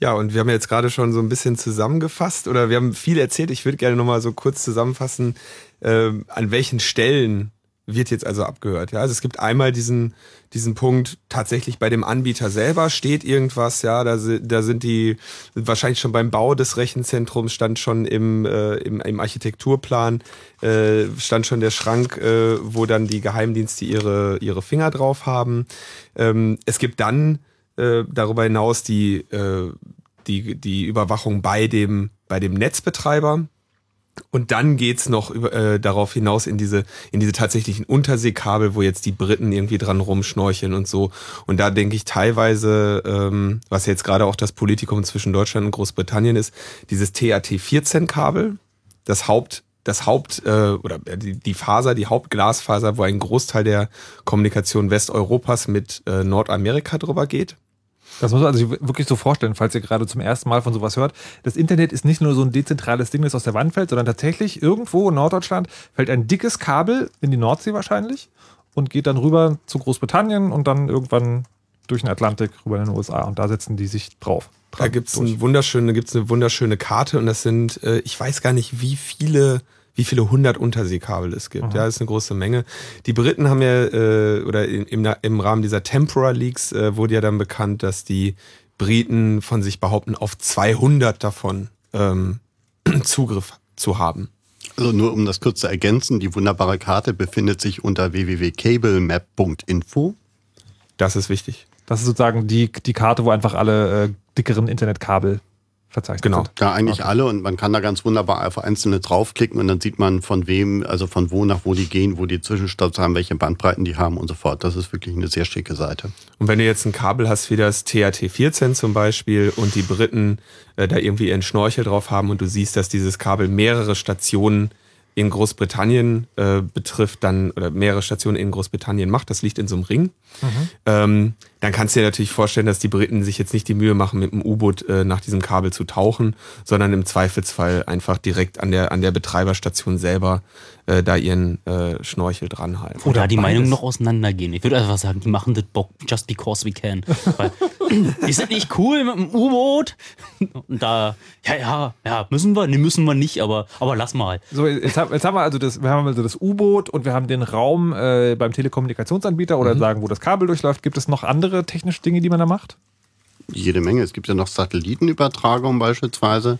Ja, und wir haben jetzt gerade schon so ein bisschen zusammengefasst oder wir haben viel erzählt. Ich würde gerne nochmal so kurz zusammenfassen, äh, an welchen Stellen wird jetzt also abgehört. Ja, also es gibt einmal diesen diesen Punkt tatsächlich bei dem Anbieter selber steht irgendwas. Ja, da, da sind die wahrscheinlich schon beim Bau des Rechenzentrums stand schon im äh, im, im Architekturplan äh, stand schon der Schrank, äh, wo dann die Geheimdienste ihre ihre Finger drauf haben. Ähm, es gibt dann äh, darüber hinaus die äh, die die Überwachung bei dem bei dem Netzbetreiber. Und dann geht's noch äh, darauf hinaus in diese, in diese tatsächlichen Unterseekabel, wo jetzt die Briten irgendwie dran rumschnorcheln und so. Und da denke ich teilweise, ähm, was jetzt gerade auch das Politikum zwischen Deutschland und Großbritannien ist, dieses TAT-14-Kabel, das Haupt, das Haupt, äh, oder die, die Faser, die Hauptglasfaser, wo ein Großteil der Kommunikation Westeuropas mit äh, Nordamerika drüber geht. Das muss man sich wirklich so vorstellen, falls ihr gerade zum ersten Mal von sowas hört. Das Internet ist nicht nur so ein dezentrales Ding, das aus der Wand fällt, sondern tatsächlich irgendwo in Norddeutschland fällt ein dickes Kabel in die Nordsee wahrscheinlich und geht dann rüber zu Großbritannien und dann irgendwann durch den Atlantik rüber in den USA und da setzen die sich drauf. Da wunderschöne, gibt's eine wunderschöne Karte und das sind, äh, ich weiß gar nicht, wie viele, wie viele hundert Unterseekabel es gibt. Mhm. Ja, ist eine große Menge. Die Briten haben ja, äh, oder im, im Rahmen dieser Tempora Leaks äh, wurde ja dann bekannt, dass die Briten von sich behaupten, auf 200 davon ähm, Zugriff zu haben. Also nur um das kurz zu ergänzen, die wunderbare Karte befindet sich unter www.cablemap.info. Das ist wichtig. Das ist sozusagen die, die Karte, wo einfach alle äh, dickeren Internetkabel verzeichnet genau. sind. Ja, eigentlich okay. alle und man kann da ganz wunderbar auf einzelne draufklicken und dann sieht man von wem, also von wo nach wo die gehen, wo die Zwischenstopps haben, welche Bandbreiten die haben und so fort. Das ist wirklich eine sehr schicke Seite. Und wenn du jetzt ein Kabel hast wie das TAT14 zum Beispiel und die Briten äh, da irgendwie ihren Schnorchel drauf haben und du siehst, dass dieses Kabel mehrere Stationen in Großbritannien äh, betrifft, dann oder mehrere Stationen in Großbritannien macht, das liegt in so einem Ring, mhm. ähm, dann kannst du dir natürlich vorstellen, dass die Briten sich jetzt nicht die Mühe machen, mit dem U-Boot äh, nach diesem Kabel zu tauchen, sondern im Zweifelsfall einfach direkt an der, an der Betreiberstation selber äh, da ihren äh, Schnorchel dran halten. Oder, Oder die Meinungen noch auseinandergehen. Ich würde einfach sagen, die machen das just because we can. Weil, ist das nicht cool mit dem U-Boot? Und da, ja, ja, ja, müssen wir? Nee, müssen wir nicht, aber, aber lass mal. So, jetzt, jetzt haben wir also das, wir haben also das U-Boot und wir haben den Raum äh, beim Telekommunikationsanbieter oder mhm. sagen, wo das Kabel durchläuft. Gibt es noch andere technische Dinge, die man da macht? Jede Menge. Es gibt ja noch Satellitenübertragung beispielsweise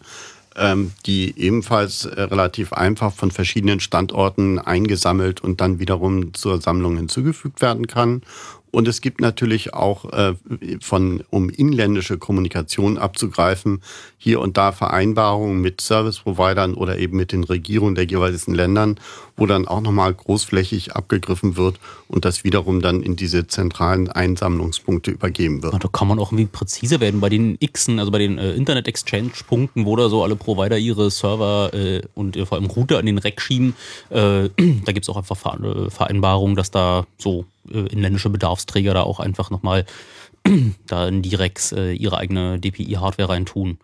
ähm, die ebenfalls äh, relativ einfach von verschiedenen Standorten eingesammelt und dann wiederum zur Sammlung hinzugefügt werden kann. Und es gibt natürlich auch äh, von, um inländische Kommunikation abzugreifen, hier und da Vereinbarungen mit Service-Providern oder eben mit den Regierungen der jeweiligen Ländern, wo dann auch nochmal großflächig abgegriffen wird und das wiederum dann in diese zentralen Einsammlungspunkte übergeben wird. da kann man auch irgendwie präziser werden bei den Xen, also bei den äh, Internet-Exchange-Punkten, wo da so alle Provider ihre Server äh, und äh, vor allem Router an den Rack schieben. Äh, da gibt es auch einfach Vereinbarungen, dass da so äh, inländische Bedarfsträger da auch einfach nochmal da in Direx äh, ihre eigene DPI-Hardware reintun.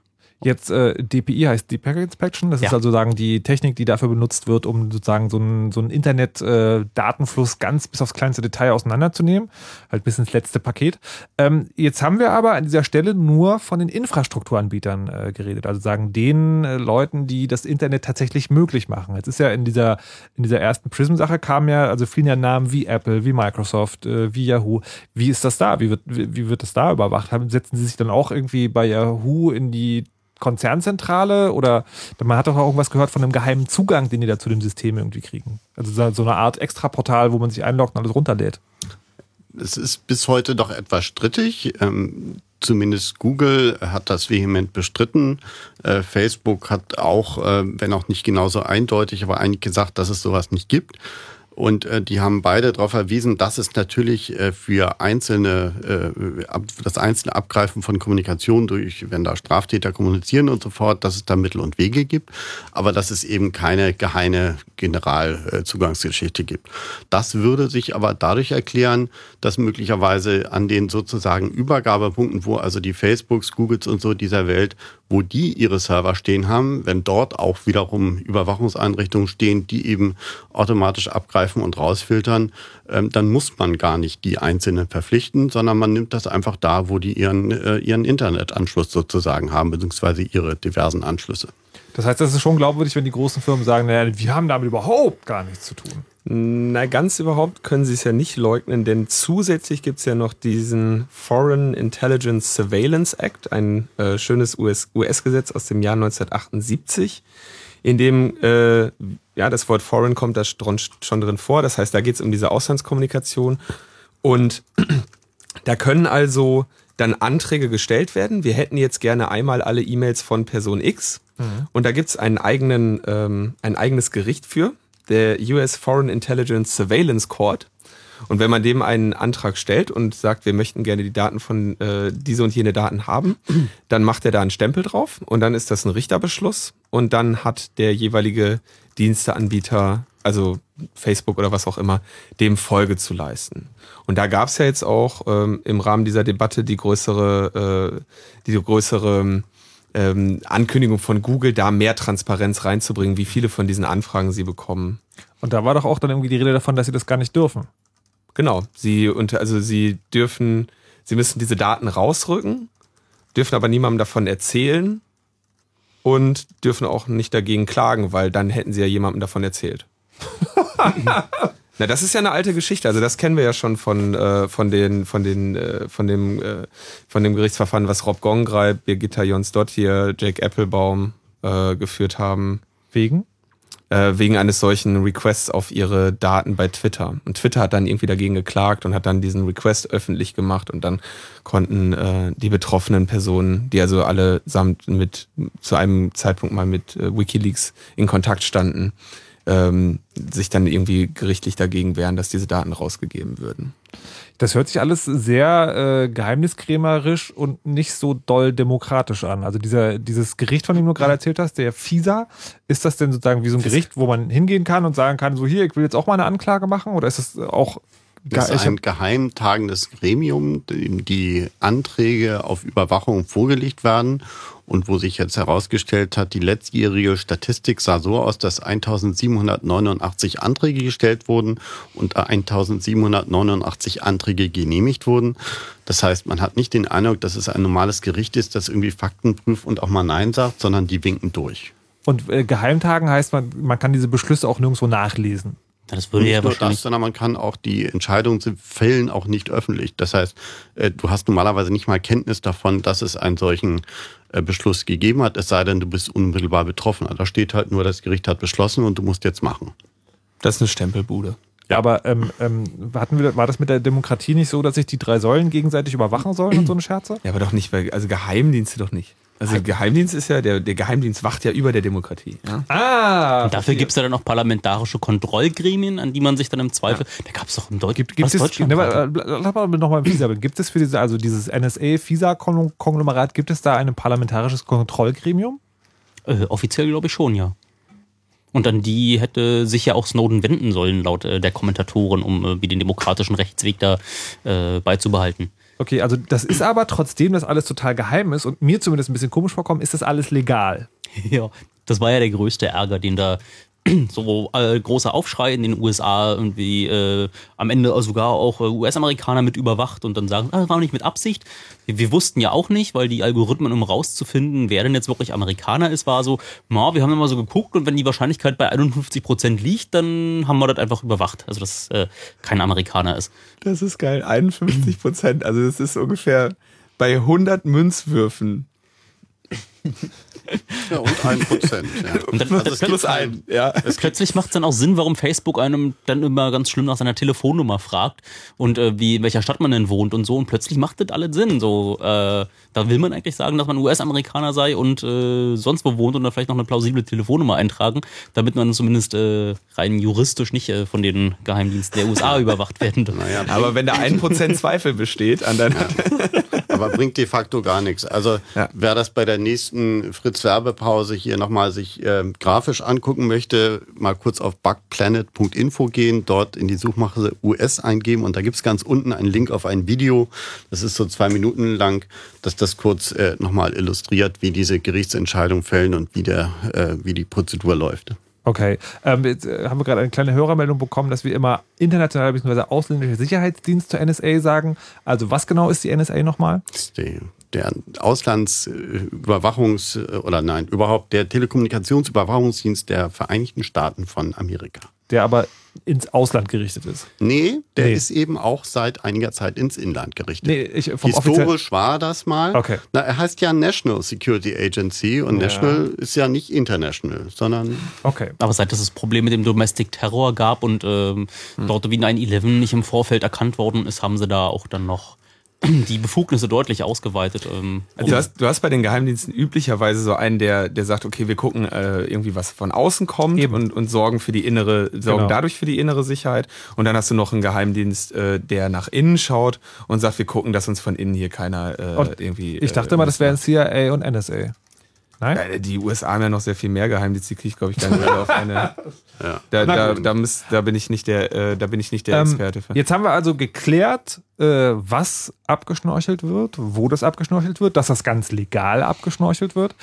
Jetzt äh, DPI heißt Deep Packet Inspection. Das ja. ist also sagen die Technik, die dafür benutzt wird, um sozusagen so einen so Internet-Datenfluss äh, ganz bis aufs kleinste Detail auseinanderzunehmen, halt bis ins letzte Paket. Ähm, jetzt haben wir aber an dieser Stelle nur von den Infrastrukturanbietern äh, geredet, also sagen den äh, Leuten, die das Internet tatsächlich möglich machen. Jetzt ist ja in dieser in dieser ersten Prism-Sache kamen ja also vielen ja Namen wie Apple, wie Microsoft, äh, wie Yahoo. Wie ist das da? Wie wird wie, wie wird das da überwacht? Setzen Sie sich dann auch irgendwie bei Yahoo in die Konzernzentrale oder man hat doch auch irgendwas gehört von einem geheimen Zugang, den die da zu dem System irgendwie kriegen. Also so eine Art Extraportal, wo man sich einloggt und alles runterlädt. Es ist bis heute doch etwas strittig. Ähm, zumindest Google hat das vehement bestritten. Äh, Facebook hat auch, äh, wenn auch nicht genauso eindeutig, aber eigentlich gesagt, dass es sowas nicht gibt. Und äh, die haben beide darauf verwiesen, dass es natürlich äh, für einzelne, äh, das einzelne Abgreifen von Kommunikation durch, wenn da Straftäter kommunizieren und so fort, dass es da Mittel und Wege gibt, aber dass es eben keine geheime Generalzugangsgeschichte gibt. Das würde sich aber dadurch erklären, dass möglicherweise an den sozusagen Übergabepunkten, wo also die Facebooks, Googles und so dieser Welt wo die ihre Server stehen haben, wenn dort auch wiederum Überwachungseinrichtungen stehen, die eben automatisch abgreifen und rausfiltern, dann muss man gar nicht die Einzelnen verpflichten, sondern man nimmt das einfach da, wo die ihren, äh, ihren Internetanschluss sozusagen haben, beziehungsweise ihre diversen Anschlüsse. Das heißt, das ist schon glaubwürdig, wenn die großen Firmen sagen, naja, wir haben damit überhaupt gar nichts zu tun. Na, ganz überhaupt können sie es ja nicht leugnen, denn zusätzlich gibt es ja noch diesen Foreign Intelligence Surveillance Act, ein äh, schönes US-Gesetz aus dem Jahr 1978, in dem äh, ja das Wort Foreign kommt da schon drin vor. Das heißt, da geht es um diese Auslandskommunikation. Und da können also dann Anträge gestellt werden. Wir hätten jetzt gerne einmal alle E-Mails von Person X. Mhm. Und da gibt es einen eigenen, ähm, ein eigenes Gericht für der US Foreign Intelligence Surveillance Court. Und wenn man dem einen Antrag stellt und sagt, wir möchten gerne die Daten von äh, diese und jene Daten haben, dann macht er da einen Stempel drauf und dann ist das ein Richterbeschluss und dann hat der jeweilige Diensteanbieter, also Facebook oder was auch immer, dem Folge zu leisten. Und da gab es ja jetzt auch ähm, im Rahmen dieser Debatte die größere, äh, die größere ähm, Ankündigung von Google, da mehr Transparenz reinzubringen, wie viele von diesen Anfragen sie bekommen. Und da war doch auch dann irgendwie die Rede davon, dass sie das gar nicht dürfen. Genau. Sie unter, also sie dürfen, sie müssen diese Daten rausrücken, dürfen aber niemandem davon erzählen und dürfen auch nicht dagegen klagen, weil dann hätten sie ja jemandem davon erzählt. Na, das ist ja eine alte Geschichte. Also das kennen wir ja schon von äh, von den von den äh, von dem äh, von dem Gerichtsverfahren, was Rob Gongreib, Birgitta Jonsdottir, Jake Applebaum äh, geführt haben. Wegen? Äh, wegen eines solchen Requests auf ihre Daten bei Twitter. Und Twitter hat dann irgendwie dagegen geklagt und hat dann diesen Request öffentlich gemacht und dann konnten äh, die betroffenen Personen, die also allesamt mit zu einem Zeitpunkt mal mit äh, WikiLeaks in Kontakt standen, ähm, sich dann irgendwie gerichtlich dagegen wehren, dass diese Daten rausgegeben würden. Das hört sich alles sehr äh, geheimniskrämerisch und nicht so doll demokratisch an. Also dieser, dieses Gericht, von dem du gerade erzählt hast, der FISA, ist das denn sozusagen wie so ein Gericht, wo man hingehen kann und sagen kann, so hier, ich will jetzt auch mal eine Anklage machen? Oder ist das auch das ist ein geheim tagendes Gremium, dem die Anträge auf Überwachung vorgelegt werden und wo sich jetzt herausgestellt hat, die letztjährige Statistik sah so aus, dass 1789 Anträge gestellt wurden und 1789 Anträge genehmigt wurden. Das heißt, man hat nicht den Eindruck, dass es ein normales Gericht ist, das irgendwie Fakten prüft und auch mal Nein sagt, sondern die winken durch. Und äh, Geheimtagen heißt, man, man kann diese Beschlüsse auch nirgendwo nachlesen. Das würde ja wahrscheinlich. Das, sondern man kann auch die Entscheidungen zu fällen auch nicht öffentlich. Das heißt, äh, du hast normalerweise nicht mal Kenntnis davon, dass es einen solchen äh, Beschluss gegeben hat, es sei denn, du bist unmittelbar betroffen. Da steht halt nur, das Gericht hat beschlossen und du musst jetzt machen. Das ist eine Stempelbude. Ja, aber ähm, ähm, hatten wir, war das mit der Demokratie nicht so, dass sich die drei Säulen gegenseitig überwachen sollen und so eine Scherze? Ja, aber doch nicht, weil, also Geheimdienste doch nicht. Also Geheimdienst ist ja, der, der Geheimdienst wacht ja über der Demokratie. Ja? Ah! Und dafür gibt es ja dann auch parlamentarische Kontrollgremien, an die man sich dann im Zweifel. Ja. Da gab es doch im Deutsch, gibt, gibt es, Deutschland. Ne, lass mal nochmal FISA. Gibt es für diese, also dieses NSA-FISA-Konglomerat, gibt es da ein parlamentarisches Kontrollgremium? Äh, offiziell glaube ich schon, ja. Und an die hätte sich ja auch Snowden wenden sollen, laut äh, der Kommentatoren, um äh, wie den demokratischen Rechtsweg da äh, beizubehalten. Okay, also das ist aber trotzdem, dass alles total geheim ist und mir zumindest ein bisschen komisch vorkommt, ist das alles legal. Ja, das war ja der größte Ärger, den da so äh, großer Aufschrei in den USA irgendwie äh, am Ende sogar auch äh, US-Amerikaner mit überwacht und dann sagen, ah, das war nicht mit Absicht. Wir, wir, wussten ja auch nicht, weil die Algorithmen, um rauszufinden, wer denn jetzt wirklich Amerikaner ist, war so, na, wir haben immer so geguckt und wenn die Wahrscheinlichkeit bei 51 Prozent liegt, dann haben wir das einfach überwacht. Also, dass äh, kein Amerikaner ist. Das ist geil, 51 Prozent. Also, das ist ungefähr bei 100 Münzwürfen ja, und ein Prozent. Ja. Und dann, das, das plus ein. Ja. Das plötzlich macht es dann auch Sinn, warum Facebook einem dann immer ganz schlimm nach seiner Telefonnummer fragt und äh, wie in welcher Stadt man denn wohnt und so. Und plötzlich macht das alles Sinn. So, äh, da will man eigentlich sagen, dass man US-Amerikaner sei und äh, sonst wo wohnt und dann vielleicht noch eine plausible Telefonnummer eintragen, damit man zumindest äh, rein juristisch nicht äh, von den Geheimdiensten der USA überwacht werden. Naja, Aber wenn da ein Prozent Zweifel besteht an deiner. Ja. Aber bringt de facto gar nichts. Also ja. wer das bei der nächsten Fritz-Werbepause hier nochmal sich äh, grafisch angucken möchte, mal kurz auf bugplanet.info gehen, dort in die Suchmache US eingeben und da gibt's ganz unten einen Link auf ein Video, das ist so zwei Minuten lang, dass das kurz äh, nochmal illustriert, wie diese Gerichtsentscheidung fällen und wie, der, äh, wie die Prozedur läuft. Okay. Ähm, jetzt äh, haben wir gerade eine kleine Hörermeldung bekommen, dass wir immer international bzw. ausländischer Sicherheitsdienst zur NSA sagen. Also was genau ist die NSA nochmal? Der Auslandsüberwachungs- oder nein, überhaupt der Telekommunikationsüberwachungsdienst der Vereinigten Staaten von Amerika der aber ins Ausland gerichtet ist. Nee, der nee. ist eben auch seit einiger Zeit ins Inland gerichtet. Nee, ich, Historisch war das mal. Okay. Na, er heißt ja National Security Agency und ja. National ist ja nicht international, sondern. Okay. Aber seit es das Problem mit dem Domestic Terror gab und ähm, hm. dort wie 9-11 nicht im Vorfeld erkannt worden ist, haben sie da auch dann noch die Befugnisse deutlich ausgeweitet. Ähm, also du, hast, du hast bei den Geheimdiensten üblicherweise so einen, der, der sagt, okay, wir gucken äh, irgendwie, was von außen kommt und, und sorgen für die innere, sorgen genau. dadurch für die innere Sicherheit. Und dann hast du noch einen Geheimdienst, äh, der nach innen schaut und sagt, wir gucken, dass uns von innen hier keiner äh, irgendwie. Ich dachte äh, mal, das wären CIA und NSA. Nein? Ja, die USA haben ja noch sehr viel mehr Geheimdienste, die kriege ich, glaube ich, gar nicht auf eine. ja. da, da, da, muss, da, bin ich nicht der, äh, da bin ich nicht der ähm, Experte für. Jetzt haben wir also geklärt, äh, was abgeschnorchelt wird, wo das abgeschnorchelt wird, dass das ganz legal abgeschnorchelt wird.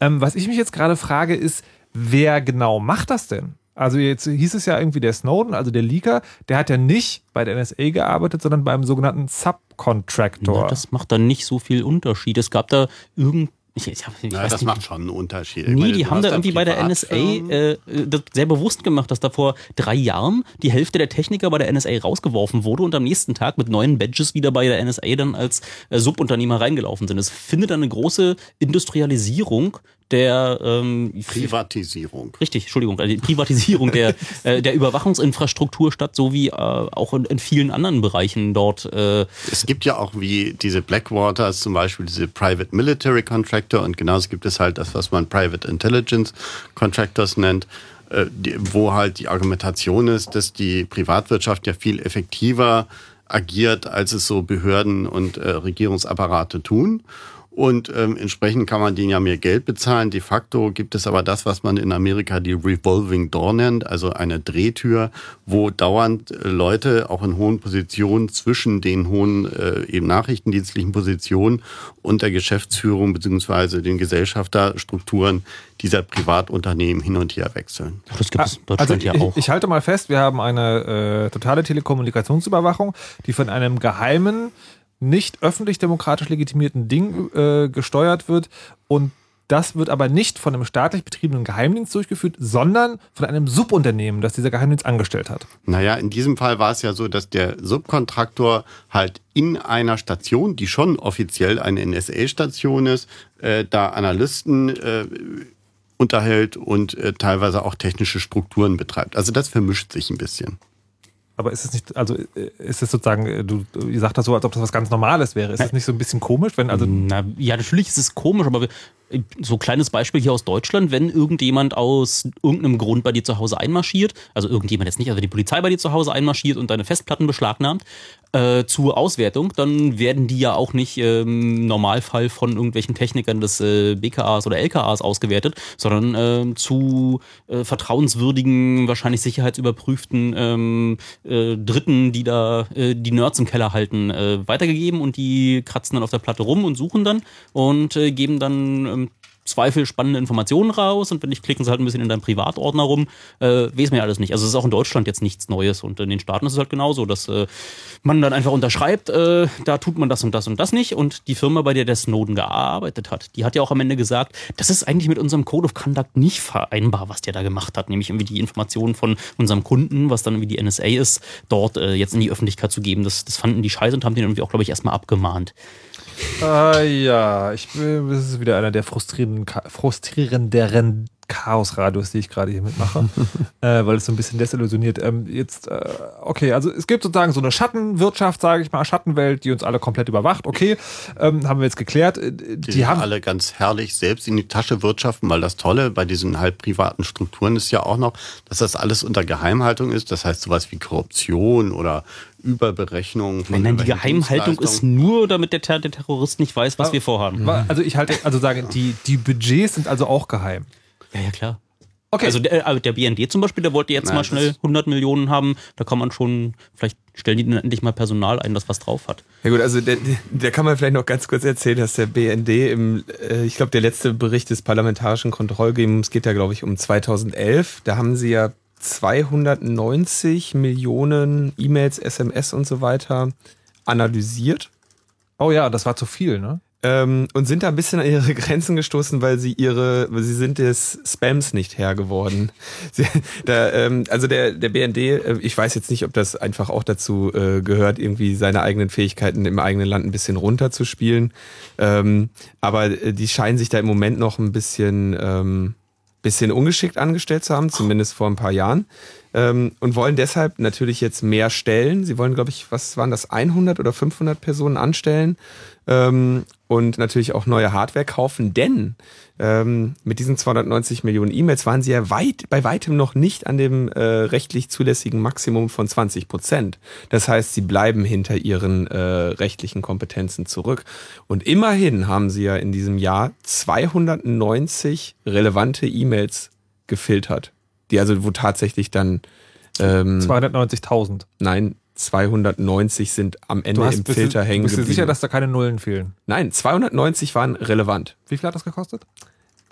Ähm, was ich mich jetzt gerade frage, ist, wer genau macht das denn? Also jetzt hieß es ja irgendwie der Snowden, also der Leaker, der hat ja nicht bei der NSA gearbeitet, sondern beim sogenannten Subcontractor. Ja, das macht dann nicht so viel Unterschied. Es gab da irgendein Ich, ich, ich Na, weiß das nicht. macht schon einen Unterschied. Ich Nee, meine, die haben da irgendwie bei der NSA Privatfirmen. äh, das sehr bewusst gemacht, dass da vor drei Jahren die Hälfte der Techniker bei der NSA rausgeworfen wurde und am nächsten Tag mit neuen Badges wieder bei der NSA dann als äh, Subunternehmer reingelaufen sind. Es findet eine große Industrialisierung der ähm, Privatisierung. Richtig, Entschuldigung, also die Privatisierung der, äh, der Überwachungsinfrastruktur statt, so wie äh, auch in, in vielen anderen Bereichen dort. Äh, Es gibt ja auch wie diese Blackwaters zum Beispiel diese Private Military Contractor und genauso gibt es halt das, was man Private Intelligence Contractors nennt, äh, die, wo halt die Argumentation ist, dass die Privatwirtschaft ja viel effektiver agiert, als es so Behörden und äh, Regierungsapparate tun. Und ähm, entsprechend kann man denen ja mehr Geld bezahlen. De facto gibt es aber das, was man in Amerika die Revolving Door nennt, also eine Drehtür, wo dauernd äh, Leute auch in hohen Positionen zwischen den hohen äh, eben nachrichtendienstlichen Positionen und der Geschäftsführung beziehungsweise den Gesellschafterstrukturen dieser Privatunternehmen hin und her wechseln. das gibt es in Also Deutschland ich, ja auch. ich halte mal fest, wir haben eine äh, totale Telekommunikationsüberwachung, die von einem geheimen, nicht öffentlich demokratisch legitimierten Ding äh, gesteuert wird und das wird aber nicht von einem staatlich betriebenen Geheimdienst durchgeführt, sondern von einem Subunternehmen, das dieser Geheimdienst angestellt hat. Naja, in diesem Fall war es ja so, dass der Subkontraktor halt in einer Station, die schon offiziell eine NSA-Station ist, äh, da Analysten äh, unterhält und äh, teilweise auch technische Strukturen betreibt. Also das vermischt sich ein bisschen. Aber ist es nicht, also äh, ist es sozusagen, äh, du, du ihr sagt das so, als ob das was ganz Normales wäre. Ist es nicht so ein bisschen komisch, wenn also Na, ja, natürlich ist es komisch, aber wir- so kleines Beispiel hier aus Deutschland, wenn irgendjemand aus irgendeinem Grund bei dir zu Hause einmarschiert, also irgendjemand jetzt nicht, also die Polizei bei dir zu Hause einmarschiert und deine Festplatten beschlagnahmt, äh, zur Auswertung, dann werden die ja auch nicht ähm, im Normalfall von irgendwelchen Technikern des äh, BKAs oder LKAs ausgewertet, sondern ähm, zu äh, vertrauenswürdigen, wahrscheinlich sicherheitsüberprüften ähm, äh, Dritten, die da äh, die Nerds im Keller halten, äh, weitergegeben und die kratzen dann auf der Platte rum und suchen dann und äh, geben dann ähm, Zweifel spannende Informationen raus und wenn nicht, klicken sie halt ein bisschen in deinem Privatordner rum. Äh, weiß man ja alles nicht. Also es ist auch in Deutschland jetzt nichts Neues und in den Staaten ist es halt genauso, dass äh, man dann einfach unterschreibt, äh, da tut man das und das und das nicht und die Firma, bei der der Snowden gearbeitet hat, die hat ja auch am Ende gesagt, das ist eigentlich mit unserem Code of Conduct nicht vereinbar, was der da gemacht hat, nämlich irgendwie die Informationen von unserem Kunden, was dann irgendwie die NSA ist, dort äh, jetzt in die Öffentlichkeit zu geben. Das, das fanden die scheiße und haben den irgendwie auch, glaube ich, erstmal abgemahnt. Äh, ja, ich bin, das ist wieder einer der frustrierenden, frustrierenderen Chaosradios, die ich gerade hier mitmache, äh, weil es so ein bisschen desillusioniert. Ähm, jetzt, äh, okay, also es gibt sozusagen so eine Schattenwirtschaft, sage ich mal, Schattenwelt, die uns alle komplett überwacht. Okay, ähm, haben wir jetzt geklärt. Äh, Die, Die, haben alle ganz herrlich selbst in die Tasche wirtschaften, weil das Tolle bei diesen halb privaten Strukturen ist ja auch noch, dass das alles unter Geheimhaltung ist. Das heißt sowas wie Korruption oder Überberechnung. von Nein, nein, die Geheimhaltung ist nur, damit der, Ter der Terrorist nicht weiß, was Ah, wir vorhaben. Also ich halte, also sagen, die, die Budgets sind also auch geheim. Ja, ja, klar. Okay. Also der, äh, der BND zum Beispiel, der wollte jetzt Nein, mal schnell 100 Millionen haben. Da kann man schon, vielleicht stellen die dann endlich mal Personal ein, das was drauf hat. Ja gut, also der, der kann man vielleicht noch ganz kurz erzählen, dass der BND im, äh, ich glaube, der letzte Bericht des parlamentarischen Kontrollgremiums geht ja, glaube ich, um 2011. Da haben sie ja 290 Millionen E-Mails, SMS und so weiter analysiert Oh ja, das war zu viel, ne? Ähm, und sind da ein bisschen an ihre Grenzen gestoßen, weil sie ihre, weil sie sind des Spams nicht Herr geworden. Sie, da, ähm, also der, der BND, äh, ich weiß jetzt nicht, ob das einfach auch dazu äh, gehört, irgendwie seine eigenen Fähigkeiten im eigenen Land ein bisschen runterzuspielen. Ähm, aber äh, die scheinen sich da im Moment noch ein bisschen, ähm, bisschen ungeschickt angestellt zu haben, zumindest vor ein paar Jahren. Ähm, und wollen deshalb natürlich jetzt mehr stellen. Sie wollen, glaube ich, was waren das, 100 oder 500 Personen anstellen ähm, und natürlich auch neue Hardware kaufen, denn ähm, mit diesen 290 Millionen E-Mails waren sie ja weit, bei weitem noch nicht an dem äh, rechtlich zulässigen Maximum von 20 Prozent. Das heißt, sie bleiben hinter ihren äh, rechtlichen Kompetenzen zurück. Und immerhin haben sie ja in diesem Jahr 290 relevante E-Mails gefiltert, die also wo tatsächlich dann ähm, 290.000. nein 290 sind am Ende im bist Filter du, hängen bist du geblieben. sicher, dass da keine Nullen fehlen? Nein, 290 waren relevant. Wie viel hat das gekostet?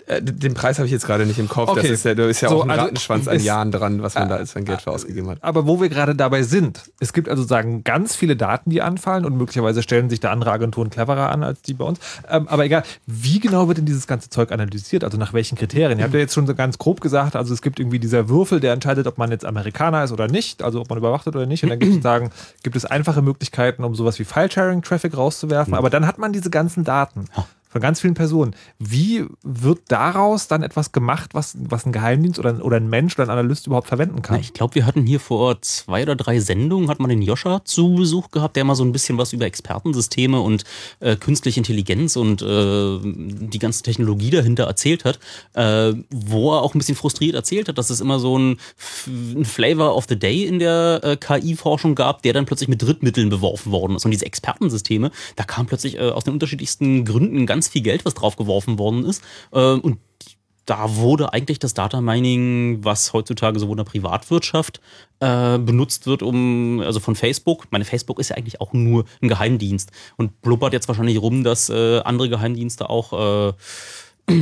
Äh, den Preis habe ich jetzt gerade nicht im Kopf. Okay. Das ist ja, da ist ja so, auch ein also Rattenschwanz an Jahren dran, was man äh, da als sein Geld für ausgegeben hat. Aber wo wir gerade dabei sind, es gibt also sagen ganz viele Daten, die anfallen und möglicherweise stellen sich da andere Agenturen cleverer an als die bei uns. Ähm, aber egal, wie genau wird denn dieses ganze Zeug analysiert? Also nach welchen Kriterien? Ihr habt ja jetzt schon so ganz grob gesagt, also es gibt irgendwie dieser Würfel, der entscheidet, ob man jetzt Amerikaner ist oder nicht, also ob man überwacht wird oder nicht. Und dann gibt es sagen, gibt es einfache Möglichkeiten, um sowas wie File-Sharing-Traffic rauszuwerfen. Aber dann hat man diese ganzen Daten von ganz vielen Personen. Wie wird daraus dann etwas gemacht, was, was ein Geheimdienst oder, oder ein Mensch oder ein Analyst überhaupt verwenden kann? Na, ich glaube, wir hatten hier vor zwei oder drei Sendungen, hat man den Joscha zu Besuch gehabt, der mal so ein bisschen was über Expertensysteme und äh, künstliche Intelligenz und äh, die ganze Technologie dahinter erzählt hat, äh, wo er auch ein bisschen frustriert erzählt hat, dass es immer so ein, ein Flavor of the Day in der äh, KI-Forschung gab, der dann plötzlich mit Drittmitteln beworfen worden ist. Und diese Expertensysteme, da kam plötzlich äh, aus den unterschiedlichsten Gründen ganz ganz viel Geld, was draufgeworfen worden ist. Ähm, und da wurde eigentlich das Data Mining, was heutzutage so in der Privatwirtschaft äh, benutzt wird, um, also von Facebook, meine Facebook ist ja eigentlich auch nur ein Geheimdienst und blubbert jetzt wahrscheinlich rum, dass äh, andere Geheimdienste auch äh,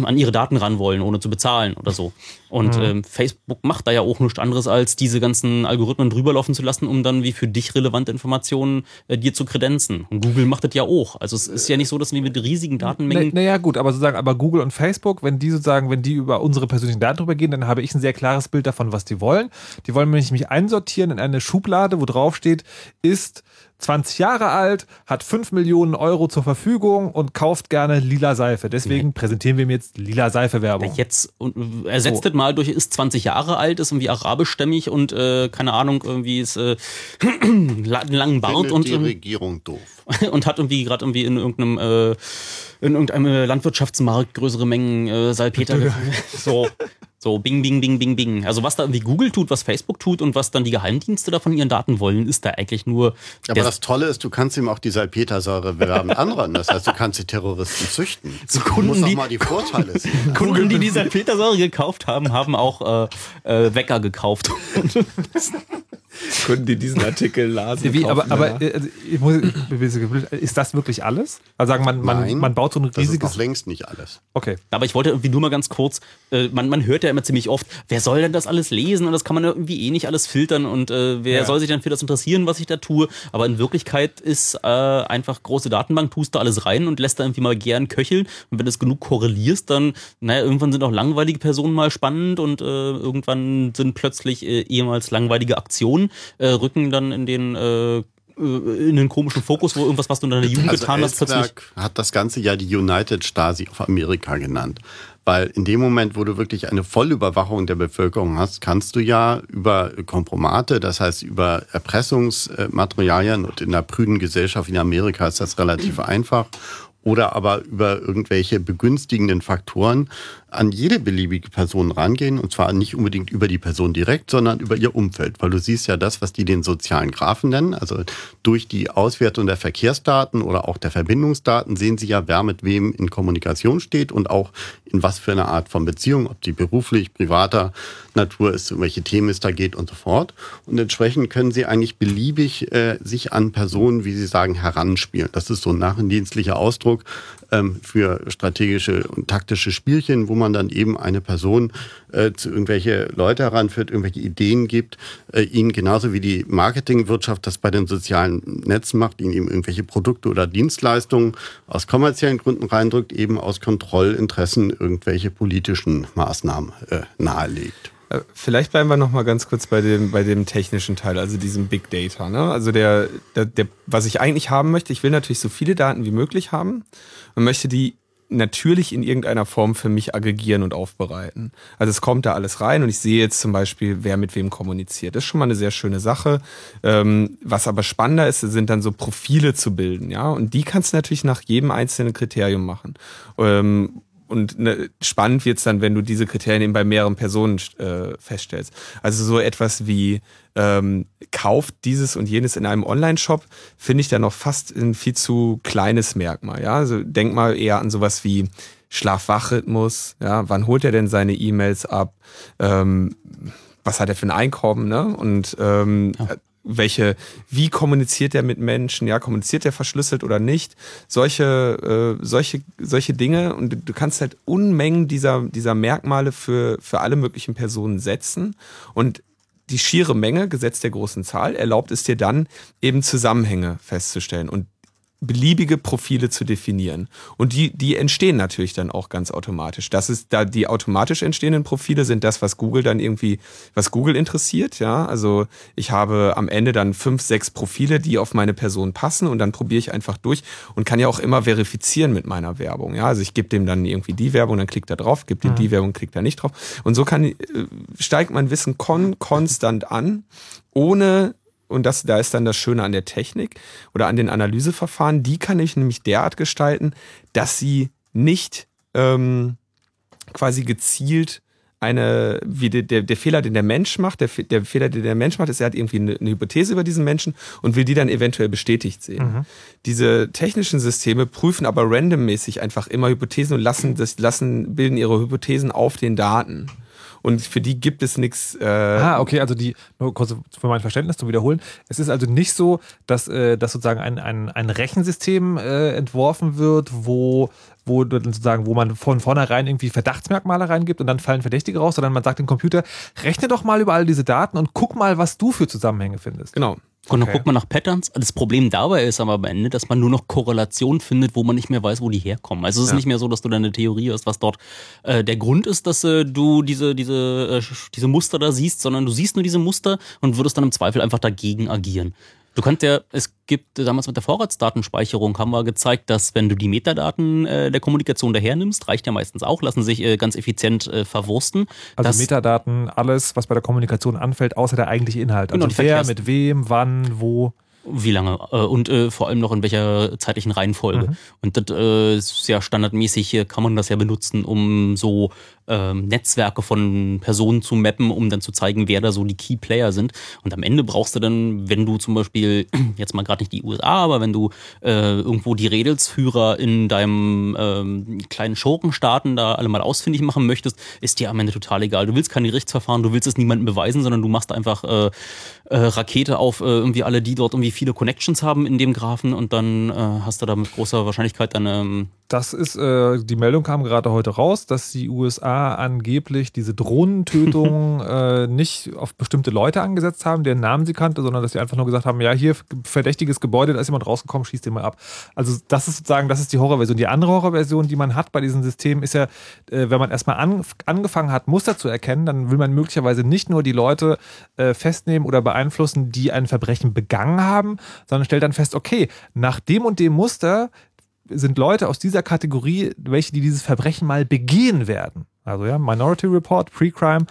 an ihre Daten ran wollen, ohne zu bezahlen oder so. Und mhm. ähm, Facebook macht da ja auch nichts anderes, als diese ganzen Algorithmen drüber laufen zu lassen, um dann wie für dich relevante Informationen äh, dir zu kredenzen. Und Google macht das ja auch. Also es ist ja nicht so, dass wir mit riesigen Datenmengen. Naja, na gut, aber sozusagen, aber Google und Facebook, wenn die sozusagen, wenn die über unsere persönlichen Daten drüber gehen, dann habe ich ein sehr klares Bild davon, was die wollen. Die wollen nämlich mich einsortieren in eine Schublade, wo drauf steht, ist 20 Jahre alt, hat 5 Millionen Euro zur Verfügung und kauft gerne lila Seife. Deswegen präsentieren wir ihm jetzt lila Seife-Werbung. Jetzt ersetzt so. das mal durch, ist 20 Jahre alt, ist irgendwie arabischstämmig und äh, keine Ahnung, irgendwie ist äh, einen langen Bart Findet und die Regierung doof. und hat irgendwie gerade irgendwie in irgendeinem äh, in irgendeinem Landwirtschaftsmarkt größere Mengen äh, Salpeter. so so, bing, bing, bing, bing, bing. Also was da irgendwie Google tut, was Facebook tut und was dann die Geheimdienste da von ihren Daten wollen, ist da eigentlich nur. Aber das Tolle ist, du kannst ihm auch die Salpetersäure werben anderen. Das heißt, du kannst die Terroristen züchten. So Kunden, du musst die, mal die Vorteile sehen. Kunden, die die Salpetersäure gekauft haben, haben auch äh, äh, Wecker gekauft. Kunden, die diesen Artikel lasen. Wie, aber, aber äh, also ich muss, ist das wirklich alles? Also sagen man, man, Nein, man baut so ein riesiges. Das ist längst nicht alles. Okay. Aber ich wollte irgendwie nur mal ganz kurz, äh, man, man hört ja immer ziemlich oft, wer soll denn das alles lesen? Und das kann man irgendwie eh nicht alles filtern und äh, wer ja. soll sich denn für das interessieren, was ich da tue? Aber in Wirklichkeit ist äh, einfach große Datenbank, tust da alles rein und lässt da irgendwie mal gern köcheln. Und wenn du es genug korrelierst, dann, naja, irgendwann sind auch langweilige Personen mal spannend und äh, irgendwann sind plötzlich äh, ehemals langweilige Aktionen äh, rücken dann in den äh, in den komischen Fokus, wo irgendwas, was du in deiner Jugend also getan hast, plötzlich. hat das Ganze ja die United Stasi of America genannt. Weil in dem Moment, wo du wirklich eine Vollüberwachung der Bevölkerung hast, kannst du ja über Kompromate, das heißt über Erpressungsmaterialien und in einer prüden Gesellschaft in Amerika ist das relativ einfach oder aber über irgendwelche begünstigenden Faktoren an jede beliebige Person rangehen und zwar nicht unbedingt über die Person direkt, sondern über ihr Umfeld, weil du siehst ja das, was die den sozialen Graphen nennen, also durch die Auswertung der Verkehrsdaten oder auch der Verbindungsdaten sehen sie ja, wer mit wem in Kommunikation steht und auch in was für eine Art von Beziehung, ob die beruflich, privater Natur ist, um welche Themen es da geht und so fort. Und entsprechend können sie eigentlich beliebig äh, sich an Personen, wie sie sagen, heranspielen. Das ist so ein nachdienstlicher Ausdruck ähm, für strategische und taktische Spielchen, wo man dann eben eine Person äh, zu irgendwelche Leute heranführt, irgendwelche Ideen gibt, äh, ihnen genauso wie die Marketingwirtschaft das bei den sozialen Netzen macht, ihnen eben irgendwelche Produkte oder Dienstleistungen aus kommerziellen Gründen reindrückt, eben aus Kontrollinteressen irgendwelche politischen Maßnahmen äh, nahelegt. Äh, vielleicht bleiben wir noch mal ganz kurz bei dem, bei dem technischen Teil, also diesem Big Data. Ne? Also der, der, der, was ich eigentlich haben möchte, ich will natürlich so viele Daten wie möglich haben und möchte die natürlich in irgendeiner Form für mich aggregieren und aufbereiten. Also es kommt da alles rein und ich sehe jetzt zum Beispiel, wer mit wem kommuniziert. Das ist schon mal eine sehr schöne Sache. Ähm, was aber spannender ist, sind dann so Profile zu bilden, ja. Und die kannst du natürlich nach jedem einzelnen Kriterium machen. Und ne, spannend wird's dann, wenn du diese Kriterien eben bei mehreren Personen äh, feststellst. Also so etwas wie ähm, kauft dieses und jenes in einem Online-Shop, finde ich da noch fast ein viel zu kleines Merkmal. Ja, also denk mal eher an sowas wie Schlaf-Wach-Rhythmus. Ja, wann holt er denn seine E-Mails ab? Ähm, was hat er für ein Einkommen? Ne? Und ähm, ja welche, wie kommuniziert er mit Menschen, ja, kommuniziert er verschlüsselt oder nicht, solche, äh, solche, solche Dinge und du kannst halt Unmengen dieser, dieser Merkmale für, für alle möglichen Personen setzen und die schiere Menge, gesetzt der großen Zahl, erlaubt es dir dann eben Zusammenhänge festzustellen. Und beliebige Profile zu definieren. Und die, die entstehen natürlich dann auch ganz automatisch. Das ist da die automatisch entstehenden Profile sind das, was Google dann irgendwie, was Google interessiert, ja. Also ich habe am Ende dann fünf, sechs Profile, die auf meine Person passen und dann probiere ich einfach durch und kann ja auch immer verifizieren mit meiner Werbung, ja. Also ich gebe dem dann irgendwie die Werbung, dann klickt er drauf, gebe dem mhm. die Werbung, klickt er nicht drauf. Und so kann, äh, steigt mein Wissen kon konstant an, ohne und das, da ist dann das Schöne an der Technik oder an den Analyseverfahren, die kann ich nämlich derart gestalten, dass sie nicht ähm, quasi gezielt eine, wie der, der, der Fehler, den der Mensch macht, der, der Fehler, den der Mensch macht, ist, er hat irgendwie eine, eine Hypothese über diesen Menschen und will die dann eventuell bestätigt sehen. Mhm. Diese technischen Systeme prüfen aber randommäßig einfach immer Hypothesen und lassen das, lassen, bilden ihre Hypothesen auf den Daten und für die gibt es nichts. Äh ah, okay, also die, nur kurz für mein Verständnis zu wiederholen. Es ist also nicht so, dass, äh, dass sozusagen ein, ein, ein Rechensystem äh, entworfen wird, wo wo sozusagen, wo man von vornherein irgendwie Verdachtsmerkmale reingibt und dann fallen Verdächtige raus, sondern man sagt dem Computer, rechne doch mal über all diese Daten und guck mal, was du für Zusammenhänge findest. Genau. Und dann guckt man nach Patterns. Das Problem dabei ist aber am Ende, dass man nur noch Korrelationen findet, wo man nicht mehr weiß, wo die herkommen. Also es ist ja. nicht mehr so, dass du deine Theorie hast, was dort äh, der Grund ist, dass äh, du diese, diese, äh, diese Muster da siehst, sondern du siehst nur diese Muster und würdest dann im Zweifel einfach dagegen agieren. Du kannst ja, es gibt damals mit der Vorratsdatenspeicherung haben wir gezeigt, dass wenn du die Metadaten äh, der Kommunikation dahernimmst, reicht ja meistens auch, lassen sich äh, ganz effizient äh, verwursten. Also Metadaten, alles, was bei der Kommunikation anfällt, außer der eigentliche Inhalt. Also genau, wer, mit wem, wann, wo. Wie lange äh, und äh, vor allem noch in welcher zeitlichen Reihenfolge. Mhm. Und das äh, ist ja standardmäßig, kann man das ja benutzen, um so ähm, Netzwerke von Personen zu mappen, um dann zu zeigen, wer da so die Key Player sind. Und am Ende brauchst du dann, wenn du zum Beispiel, jetzt mal gerade nicht die USA, aber wenn du äh, irgendwo die Redelsführer in deinem ähm, kleinen Schurkenstaaten da alle mal ausfindig machen möchtest, ist dir am Ende total egal. Du willst keine Gerichtsverfahren, du willst es niemandem beweisen, sondern du machst einfach äh, äh, Rakete auf äh, irgendwie alle, die dort irgendwie viele Connections haben in dem Graphen und dann äh, hast du da mit großer Wahrscheinlichkeit dann ähm, das ist, äh, die Meldung kam gerade heute raus, dass die USA angeblich diese Drohnentötung äh, nicht auf bestimmte Leute angesetzt haben, deren Namen sie kannte, sondern dass sie einfach nur gesagt haben, ja, hier verdächtiges Gebäude, da ist jemand rausgekommen, schießt den mal ab. Also das ist sozusagen, das ist die Horrorversion. Die andere Horrorversion, die man hat bei diesen Systemen, ist ja, äh, wenn man erstmal an, angefangen hat, Muster zu erkennen, dann will man möglicherweise nicht nur die Leute äh, festnehmen oder beeinflussen, die ein Verbrechen begangen haben, sondern stellt dann fest, okay, nach dem und dem Muster sind Leute aus dieser Kategorie, welche die dieses Verbrechen mal begehen werden. Also ja, Minority Report, Pre-Crime.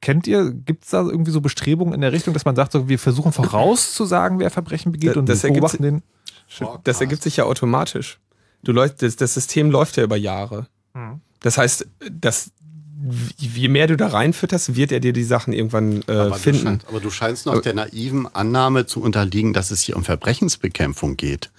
Kennt ihr, gibt es da irgendwie so Bestrebungen in der Richtung, dass man sagt, so, wir versuchen vorauszusagen, wer Verbrechen begeht und das beobachten den? Das ergibt sich ja automatisch. Du läuft, das, das System läuft ja über Jahre. Hm. Das heißt, das, je mehr du da reinfütterst, wird er dir die Sachen irgendwann äh, aber finden. Du scheinst, aber du scheinst noch aber, der naiven Annahme zu unterliegen, dass es hier um Verbrechensbekämpfung geht.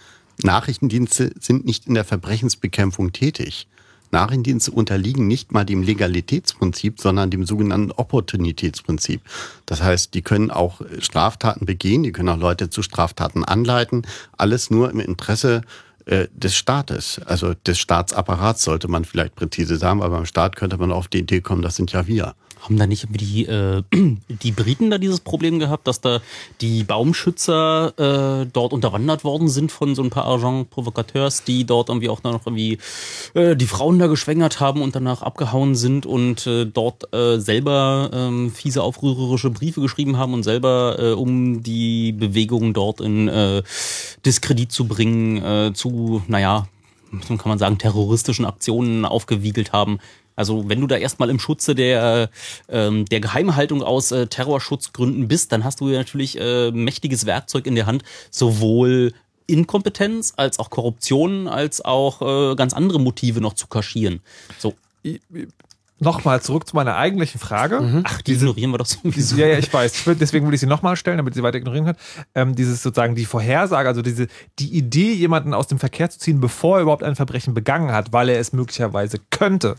Nachrichtendienste sind nicht in der Verbrechensbekämpfung tätig. Nachrichtendienste unterliegen nicht mal dem Legalitätsprinzip, sondern dem sogenannten Opportunitätsprinzip. Das heißt, die können auch Straftaten begehen, die können auch Leute zu Straftaten anleiten, alles nur im Interesse äh, des Staates, also des Staatsapparats sollte man vielleicht präzise sagen, aber beim Staat könnte man auf die Idee kommen, das sind ja wir. Haben da nicht die, äh, die Briten da dieses Problem gehabt, dass da die Baumschützer äh, dort unterwandert worden sind von so ein paar Agent Provocateurs, die dort irgendwie auch noch irgendwie äh, die Frauen da geschwängert haben und danach abgehauen sind und äh, dort äh, selber äh, fiese aufrührerische Briefe geschrieben haben und selber, äh, um die Bewegung dort in äh, Diskredit zu bringen, äh, zu, naja, kann man sagen, terroristischen Aktionen aufgewiegelt haben. Also wenn du da erstmal im Schutze der, ähm, der Geheimhaltung aus äh, Terrorschutzgründen bist, dann hast du ja natürlich äh, mächtiges Werkzeug in der Hand, sowohl Inkompetenz als auch Korruption als auch äh, ganz andere Motive noch zu kaschieren. So. Nochmal zurück zu meiner eigentlichen Frage. Mhm. Ach, die diese, ignorieren wir doch sowieso. Ja, ja, ich weiß. Deswegen will ich sie nochmal stellen, damit sie weiter ignorieren kann. Ähm, dieses sozusagen die Vorhersage, also diese, die Idee, jemanden aus dem Verkehr zu ziehen, bevor er überhaupt ein Verbrechen begangen hat, weil er es möglicherweise könnte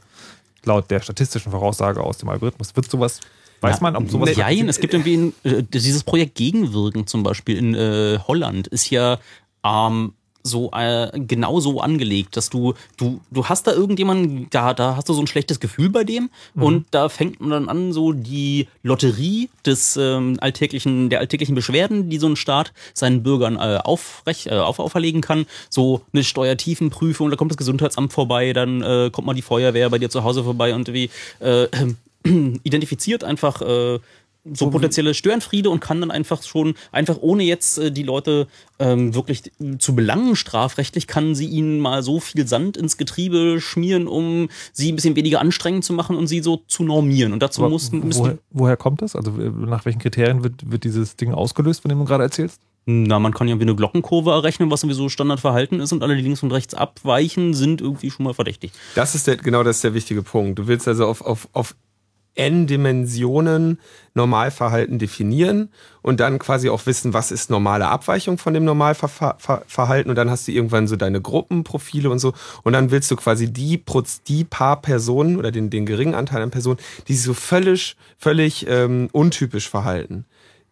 laut der statistischen Voraussage aus dem Algorithmus wird sowas Weiß man, ob sowas. Nein, es gibt irgendwie ein, äh, dieses Projekt Gegenwirken zum Beispiel in äh, Holland ist ja ähm, so äh, genau so angelegt, dass du du du hast da irgendjemanden, da da hast du so ein schlechtes Gefühl bei dem mhm. und da fängt man dann an so die Lotterie des ähm, alltäglichen der alltäglichen Beschwerden, die so ein Staat seinen Bürgern äh, aufrecht, äh, auf, auferlegen kann, so eine Steuertiefenprüfung, da kommt das Gesundheitsamt vorbei, dann äh, kommt mal die Feuerwehr bei dir zu Hause vorbei und wie äh, identifiziert einfach äh, so potenzielle Störenfriede und kann dann einfach schon, einfach ohne jetzt äh, die Leute ähm, wirklich zu belangen strafrechtlich, kann sie ihnen mal so viel Sand ins Getriebe schmieren, um sie ein bisschen weniger anstrengend zu machen und sie so zu normieren. Und dazu mussten. Woher, woher kommt das? Also äh, nach welchen Kriterien wird, wird dieses Ding ausgelöst, von dem du gerade erzählst? Na, man kann ja wie eine Glockenkurve errechnen, was irgendwie so Standardverhalten ist und alle, die links und rechts abweichen, sind irgendwie schon mal verdächtig. Das ist der, genau das ist der wichtige Punkt. Du willst also auf, auf, auf n Dimensionen Normalverhalten definieren und dann quasi auch wissen, was ist normale Abweichung von dem Normalverhalten und dann hast du irgendwann so deine Gruppenprofile und so und dann willst du quasi die, die paar Personen oder den, den geringen Anteil an Personen, die sich so völlig, völlig ähm, untypisch verhalten.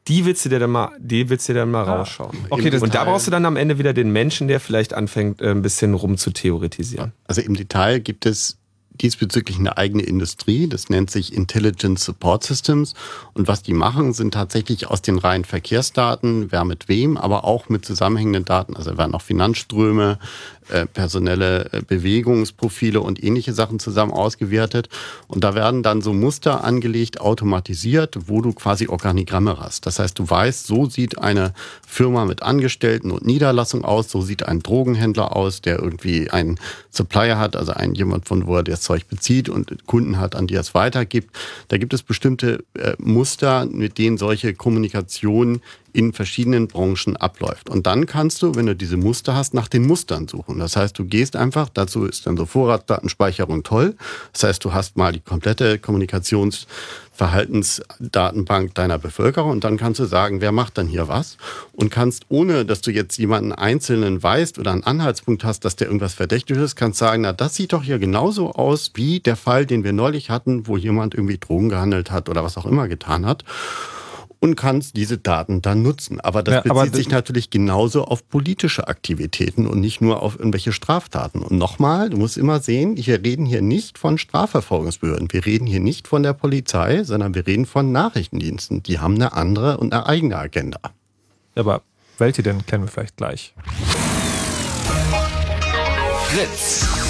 Die willst du dir dann mal, die willst du dir dann mal ah, rausschauen. Okay, und da brauchst du dann am Ende wieder den Menschen, der vielleicht anfängt, äh, ein bisschen rum zu theoretisieren. Also im Detail gibt es diesbezüglich eine eigene Industrie. Das nennt sich Intelligent Support Systems. Und was die machen, sind tatsächlich aus den reinen Verkehrsdaten, wer mit wem, aber auch mit zusammenhängenden Daten. Also werden auch Finanzströme, äh, personelle äh, Bewegungsprofile und ähnliche Sachen zusammen ausgewertet. Und da werden dann so Muster angelegt, automatisiert, wo du quasi Organigramme hast. Das heißt, du weißt, so sieht eine Firma mit Angestellten und Niederlassung aus, so sieht ein Drogenhändler aus, der irgendwie einen Supplier hat, also einen jemand von wo er das Zeug bezieht und Kunden hat, an die er es weitergibt. Da gibt es bestimmte äh, Muster, mit denen solche Kommunikation in verschiedenen Branchen abläuft. Und dann kannst du, wenn du diese Muster hast, nach den Mustern suchen. Das heißt, du gehst einfach, dazu ist dann so Vorratsdatenspeicherung toll. Das heißt, du hast mal die komplette Kommunikationsverhaltensdatenbank deiner Bevölkerung. Und dann kannst du sagen, wer macht dann hier was? Und kannst, ohne dass du jetzt jemanden Einzelnen weißt oder einen Anhaltspunkt hast, dass der irgendwas verdächtig ist, kannst sagen, na, das sieht doch hier genauso aus wie der Fall, den wir neulich hatten, wo jemand irgendwie Drogen gehandelt hat oder was auch immer getan hat und kannst diese Daten dann nutzen. Aber das ja, bezieht aber sich natürlich genauso auf politische Aktivitäten und nicht nur auf irgendwelche Straftaten. Und nochmal, du musst immer sehen, wir reden hier nicht von Strafverfolgungsbehörden. Wir reden hier nicht von der Polizei, sondern wir reden von Nachrichtendiensten. Die haben eine andere und eine eigene Agenda. Aber welche denn kennen wir vielleicht gleich? Fritz.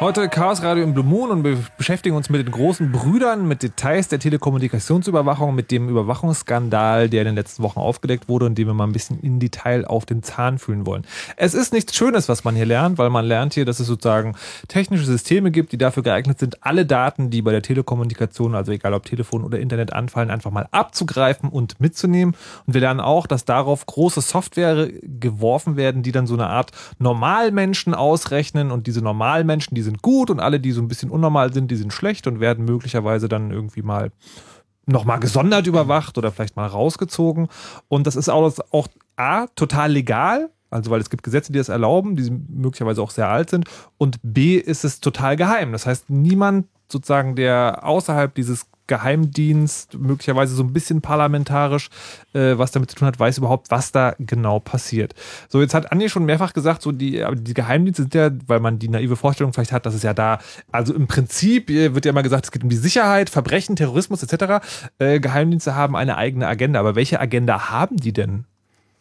Heute Chaos Radio im Blue Moon und wir beschäftigen uns mit den großen Brüdern, mit Details der Telekommunikationsüberwachung, mit dem Überwachungsskandal, der in den letzten Wochen aufgedeckt wurde und dem wir mal ein bisschen in Detail auf den Zahn fühlen wollen. Es ist nichts Schönes, was man hier lernt, weil man lernt hier, dass es sozusagen technische Systeme gibt, die dafür geeignet sind, alle Daten, die bei der Telekommunikation, also egal ob Telefon oder Internet anfallen, einfach mal abzugreifen und mitzunehmen. Und wir lernen auch, dass darauf große Software geworfen werden, die dann so eine Art Normalmenschen ausrechnen und diese Normalmenschen, diese sind gut und alle, die so ein bisschen unnormal sind, die sind schlecht und werden möglicherweise dann irgendwie mal nochmal gesondert überwacht oder vielleicht mal rausgezogen. Und das ist auch, auch A, total legal, also weil es gibt Gesetze, die das erlauben, die möglicherweise auch sehr alt sind. Und B ist es total geheim. Das heißt, niemand sozusagen, der außerhalb dieses Geheimdienst, möglicherweise so ein bisschen parlamentarisch, äh, was damit zu tun hat, weiß überhaupt, was da genau passiert. So, jetzt hat Andi schon mehrfach gesagt, so die, die Geheimdienste sind ja, weil man die naive Vorstellung vielleicht hat, dass es ja da, also im Prinzip äh, wird ja immer gesagt, es geht um die Sicherheit, Verbrechen, Terrorismus etc. Äh, Geheimdienste haben eine eigene Agenda, aber welche Agenda haben die denn?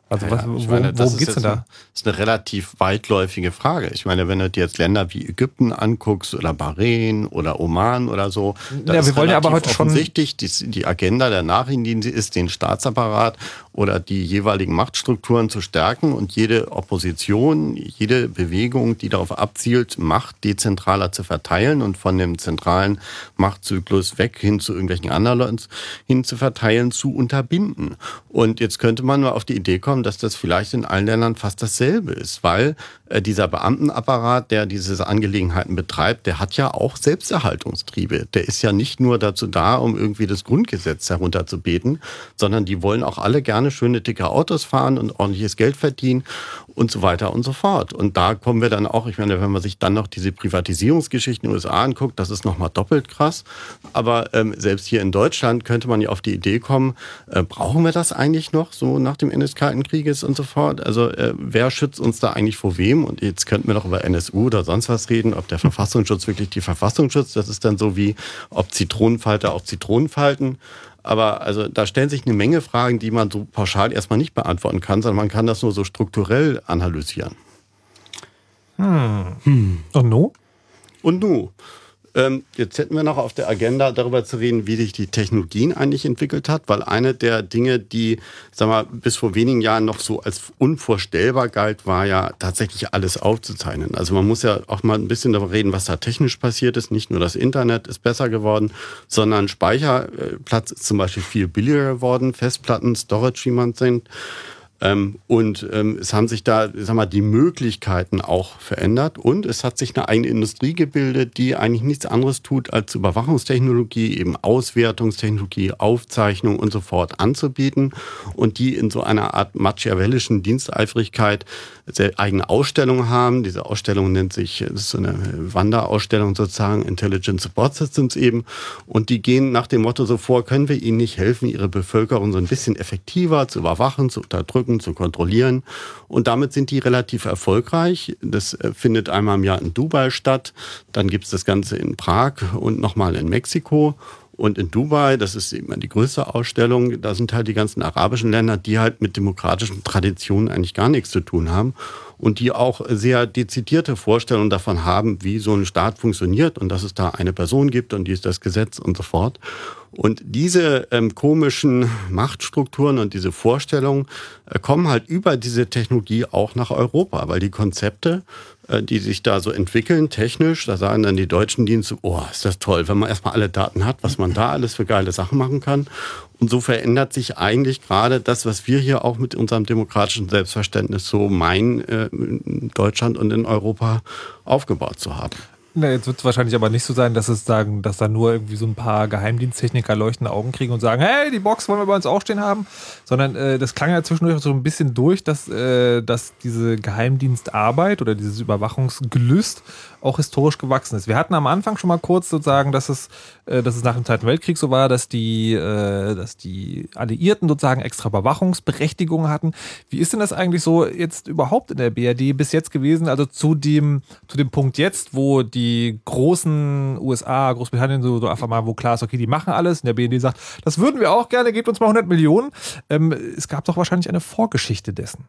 Also was, ja, wo, meine, worum geht es denn da? Das ist eine relativ weitläufige Frage. Ich meine, wenn du dir jetzt Länder wie Ägypten anguckst oder Bahrain oder Oman oder so, da ja, wir wollen ja aber heute schon offensichtlich die, die Agenda der Nachrichtendienste ist, den Staatsapparat oder die jeweiligen Machtstrukturen zu stärken und jede Opposition, jede Bewegung, die darauf abzielt, Macht dezentraler zu verteilen und von dem zentralen Machtzyklus weg hin zu irgendwelchen anderen Leuten hin zu verteilen, zu unterbinden. Und jetzt könnte man mal auf die Idee kommen, kommen, dass das vielleicht in allen Ländern fast dasselbe ist, weil äh, dieser Beamtenapparat, der diese Angelegenheiten betreibt, der hat ja auch Selbsterhaltungstriebe. Der ist ja nicht nur dazu da, um irgendwie das Grundgesetz herunterzubeten, sondern die wollen auch alle gerne schöne dicke Autos fahren und ordentliches Geld verdienen und so weiter und so fort. Und da kommen wir dann auch, ich meine, wenn man sich dann noch diese Privatisierungsgeschichten in den USA anguckt, das ist nochmal doppelt krass. Aber ähm, selbst hier in Deutschland könnte man ja auf die Idee kommen, äh, brauchen wir das eigentlich noch so nach dem Ende des Krieges und so fort? Also äh, wer schützt uns da eigentlich vor wem? Und jetzt könnten wir noch über NSU oder sonst was reden, ob der Verfassungsschutz wirklich die Verfassung schützt. Das ist dann so wie, ob Zitronenfalter auf Zitronen falten. Aber also da stellen sich eine Menge Fragen, die man so pauschal erstmal nicht beantworten kann, sondern man kann das nur so strukturell analysieren. Hm. hm. Und nu? Und nu? Ähm, jetzt hätten wir noch auf der Agenda darüber zu reden, wie sich die Technologien eigentlich entwickelt hat, weil eine der Dinge, die, sag mal, bis vor wenigen Jahren noch so als unvorstellbar galt, war ja tatsächlich alles aufzuzeichnen. Also man muss ja auch mal ein bisschen darüber reden, was da technisch passiert ist. Nicht nur das Internet ist besser geworden, sondern Speicherplatz ist zum Beispiel viel billiger geworden, Festplatten, Storage, wie man es nennt. Ähm, und ähm, es haben sich da, sag mal, die Möglichkeiten auch verändert und es hat sich eine eigene Industrie gebildet, die eigentlich nichts anderes tut, als Überwachungstechnologie, eben Auswertungstechnologie, Aufzeichnung und so fort anzubieten und die in so einer Art machiavellischen Diensteifrigkeit eigene Ausstellungen haben. Diese Ausstellung nennt sich, ist so eine Wanderausstellung sozusagen, Intelligent Support Systems eben. Und die gehen nach dem Motto so vor, können wir ihnen nicht helfen, ihre Bevölkerung so ein bisschen effektiver zu überwachen, zu unterdrücken, zu kontrollieren. Und damit sind die relativ erfolgreich. Das äh, findet einmal im Jahr in Dubai statt. Dann gibt es das Ganze in Prag und nochmal in Mexiko. Und in Dubai, das ist immer die größte Ausstellung, da sind halt die ganzen arabischen Länder, die halt mit demokratischen Traditionen eigentlich gar nichts zu tun haben und die auch sehr dezidierte Vorstellungen davon haben, wie so ein Staat funktioniert und dass es da eine Person gibt und die ist das Gesetz und so fort. Und diese ähm, komischen Machtstrukturen und diese Vorstellungen äh, kommen halt über diese Technologie auch nach Europa, weil die Konzepte äh, die sich da so entwickeln, technisch. Da sagen dann die deutschen Dienste, oh, ist das toll, wenn man erstmal alle Daten hat, was man da alles für geile Sachen machen kann. Und so verändert sich eigentlich gerade das, was wir hier auch mit unserem demokratischen Selbstverständnis so meinen, äh, in Deutschland und in Europa aufgebaut zu haben. Na, jetzt wird es wahrscheinlich aber nicht so sein, dass es sagen, dass da nur irgendwie so ein paar Geheimdiensttechniker leuchtende Augen kriegen und sagen, hey, die Box wollen wir bei uns auch stehen haben. Sondern äh, das klang ja zwischendurch so ein bisschen durch, dass, äh, dass diese Geheimdienstarbeit oder dieses Überwachungsgelüst auch historisch gewachsen ist. Wir hatten am Anfang schon mal kurz sozusagen, dass es, äh, dass es nach dem Zweiten Weltkrieg so war, dass die, äh, dass die Alliierten sozusagen extra Überwachungsberechtigungen hatten. Wie ist denn das eigentlich so jetzt überhaupt in der BRD bis jetzt gewesen? Also zu dem, zu dem Punkt jetzt, wo die großen USA, Großbritannien so, so einfach mal, wo klar ist, okay, die machen alles und der BRD sagt, das würden wir auch gerne, gebt uns mal 100 Millionen. Ähm, es gab doch wahrscheinlich eine Vorgeschichte dessen.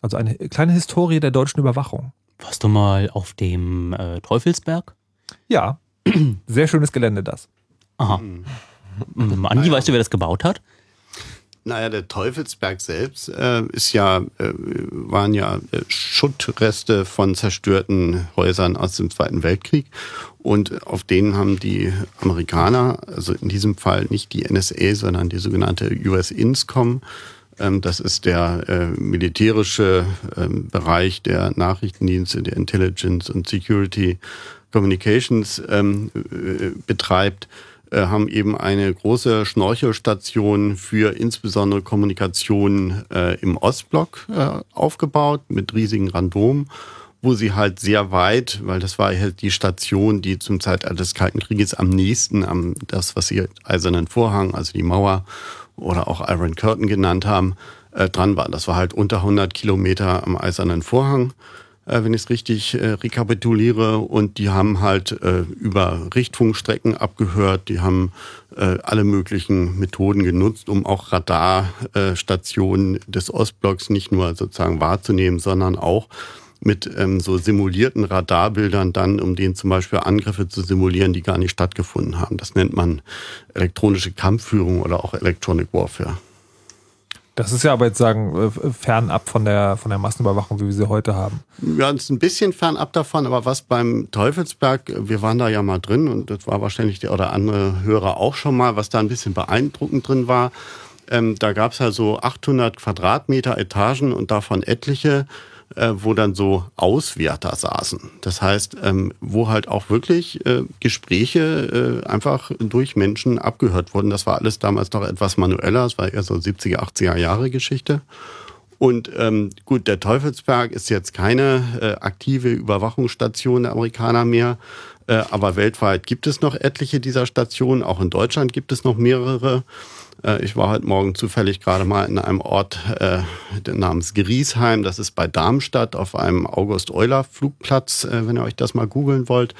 Also eine kleine Historie der deutschen Überwachung. Warst du mal auf dem äh, Teufelsberg? Ja. Sehr schönes Gelände, das. Aha. Mhm. Andi, weißt du, wer das gebaut hat? Naja, der Teufelsberg selbst äh, ist ja, äh, waren ja äh, Schuttreste von zerstörten Häusern aus dem Zweiten Weltkrieg. Und auf denen haben die Amerikaner, also in diesem Fall nicht die NSA, sondern die sogenannte US INSCOM, ähm, das ist der äh, militärische ähm, Bereich der Nachrichtendienste, der Intelligence und Security Communications ähm, äh, betreibt, äh, haben eben eine große Schnorchelstation für insbesondere Kommunikation im Ostblock aufgebaut mit riesigen Randomen wo sie halt sehr weit, weil das war halt die Station, die zum Zeitalter des Kalten Krieges am nächsten am das, was sie Eisernen Vorhang, also die Mauer oder auch Iron Curtain genannt haben, äh, dran war. Das war halt unter 100 Kilometer am Eisernen Vorhang, äh, wenn ich es richtig äh, rekapituliere. Und die haben halt äh, über Richtfunkstrecken abgehört. Die haben äh, alle möglichen Methoden genutzt, um auch Radarstationen des Ostblocks nicht nur sozusagen wahrzunehmen, sondern auch mit ähm, so simulierten Radarbildern dann, um denen zum Beispiel Angriffe zu simulieren, die gar nicht stattgefunden haben. Das nennt man elektronische Kampfführung oder auch Electronic Warfare. Das ist ja aber jetzt sagen, äh, fernab von der, von der Massenüberwachung, wie wir sie heute haben. Ja, es ist ein bisschen fernab davon, aber was beim Teufelsberg, wir waren da ja mal drin und das war wahrscheinlich der oder andere Hörer auch schon mal, was da ein bisschen beeindruckend drin war, Ähm, da gab es ja so 800 Quadratmeter Etagen und davon etliche, äh, wo dann so Auswärter saßen. Das heißt, ähm, wo halt auch wirklich äh, Gespräche äh, einfach durch Menschen abgehört wurden. Das war alles damals noch etwas manueller. Das war eher so 70er, 80er Jahre Geschichte. Und ähm, gut, der Teufelsberg ist jetzt keine äh, aktive Überwachungsstation der Amerikaner mehr, äh, aber weltweit gibt es noch etliche dieser Stationen. Auch in Deutschland gibt es noch mehrere. Äh, ich war heute Morgen zufällig gerade mal in einem Ort äh, namens Griesheim. Das ist bei Darmstadt auf einem August-Euler-Flugplatz, äh, wenn ihr euch das mal googeln wollt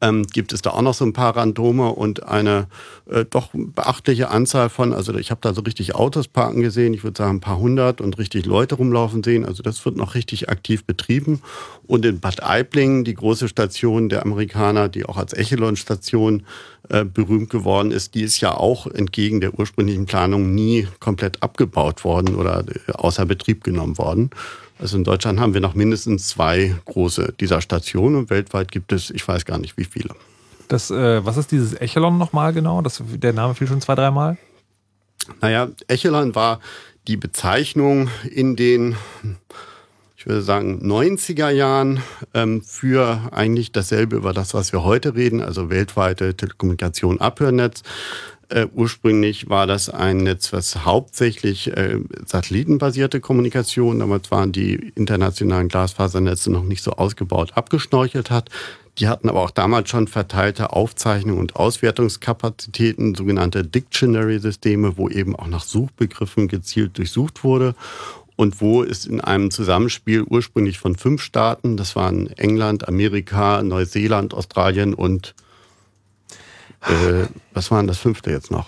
ähm, gibt es da auch noch so ein paar Randome und eine äh, doch beachtliche Anzahl von, also ich habe da so richtig Autos parken gesehen, ich würde sagen ein paar hundert und richtig Leute rumlaufen sehen. Also das wird noch richtig aktiv betrieben. Und in Bad Aibling, die große Station der Amerikaner, die auch als Echelon-Station äh, berühmt geworden ist, die ist ja auch entgegen der ursprünglichen Planung nie komplett abgebaut worden oder äh, außer Betrieb genommen worden. Also in Deutschland haben wir noch mindestens zwei große dieser Stationen und weltweit gibt es, ich weiß gar nicht wie viele. Das, äh, was ist dieses Echelon nochmal genau? Das, der Name fiel schon zwei, dreimal. Naja, Echelon war die Bezeichnung in den, ich würde sagen, 90er Jahren ähm, für eigentlich dasselbe über das, was wir heute reden, also weltweite Telekommunikation, Abhörnetz. Äh, ursprünglich war das ein Netz, was hauptsächlich äh, satellitenbasierte Kommunikation, damals waren die internationalen Glasfasernetze noch nicht so ausgebaut, abgeschnorchelt hat. Die hatten aber auch damals schon verteilte Aufzeichnungen und Auswertungskapazitäten, sogenannte Dictionary-Systeme, wo eben auch nach Suchbegriffen gezielt durchsucht wurde und wo es in einem Zusammenspiel ursprünglich von fünf Staaten, das waren England, Amerika, Neuseeland, Australien und äh, was war denn das fünfte jetzt noch?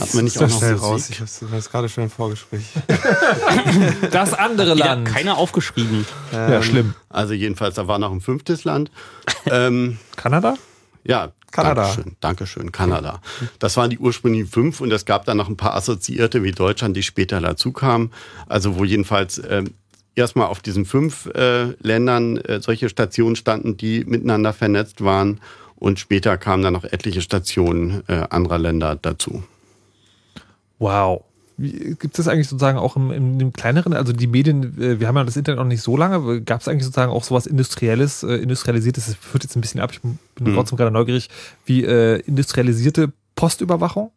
Hat man nicht auch noch schnell raus. Ich habe es gerade schon im Vorgespräch. das andere Land. Keiner aufgeschrieben. Ähm, ja, schlimm. Also jedenfalls, da war noch ein fünftes Land. Ähm, Kanada? Ja, Kanada. Dankeschön, Dankeschön, Kanada. Das waren die ursprünglichen fünf und es gab dann noch ein paar Assoziierte wie Deutschland, die später dazu kamen. Also wo jedenfalls äh, erstmal auf diesen fünf äh, Ländern äh, solche Stationen standen, die miteinander vernetzt waren und später kamen dann noch etliche Stationen äh, anderer Länder dazu. Wow. Gibt es das eigentlich sozusagen auch im, im, kleineren, also die Medien, äh, wir haben ja das Internet noch nicht so lange, gab es eigentlich sozusagen auch sowas Industrielles, äh, Industrialisiertes, das führt jetzt ein bisschen ab, ich bin mhm. trotzdem gerade neugierig, wie äh, industrialisierte Postüberwachung?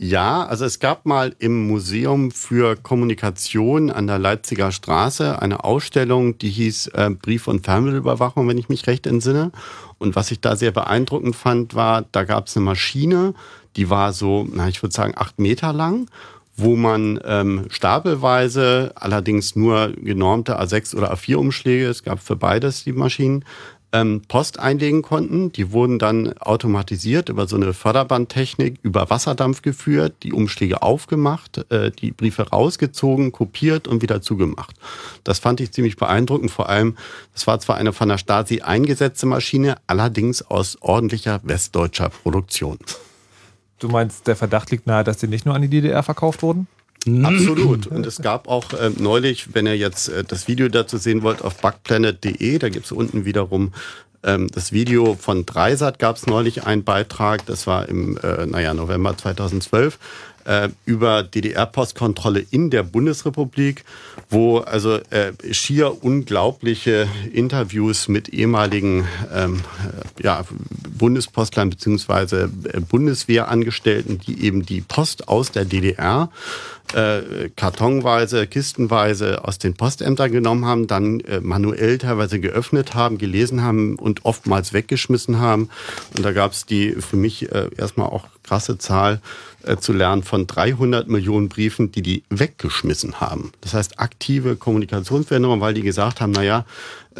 Ja, also es gab mal im Museum für Kommunikation an der Leipziger Straße eine Ausstellung, die hieß äh, Brief- und Fernmittelüberwachung, wenn ich mich recht entsinne. Und was ich da sehr beeindruckend fand, war, da gab es eine Maschine, die war so, na, ich würde sagen, acht Meter lang wo man ähm, stapelweise, allerdings nur genormte A6 oder A4-Umschläge, es gab für beides die Maschinen, ähm, Post einlegen konnten. Die wurden dann automatisiert über so eine Förderbandtechnik über Wasserdampf geführt, die Umschläge aufgemacht, äh, die Briefe rausgezogen, kopiert und wieder zugemacht. Das fand ich ziemlich beeindruckend. Vor allem, das war zwar eine von der Stasi eingesetzte Maschine, allerdings aus ordentlicher westdeutscher Produktion. Du meinst, der Verdacht liegt nahe, dass die nicht nur an die DDR verkauft wurden? Absolut. Und es gab auch äh, neulich, wenn ihr jetzt äh, das Video dazu sehen wollt, auf bugplanet.de, da gibt es unten wiederum ähm, das Video von Dreisat, gab es neulich einen Beitrag, das war im äh, naja, November 2012, äh, über DDR-Postkontrolle in der Bundesrepublik, wo also äh, schier unglaubliche Interviews mit ehemaligen ähm, äh, ja, Bundespostlern bzw. Äh, Bundeswehrangestellten, die eben die Post aus der DDR äh, kartonweise, kistenweise aus den Postämtern genommen haben, dann manuell teilweise geöffnet haben, gelesen haben und oftmals weggeschmissen haben. Und da gab es die für mich erstmal auch krasse Zahl äh, zu lernen von 300 Millionen Briefen, die die weggeschmissen haben. Das heißt aktive Kommunikationsveränderungen, weil die gesagt haben, naja,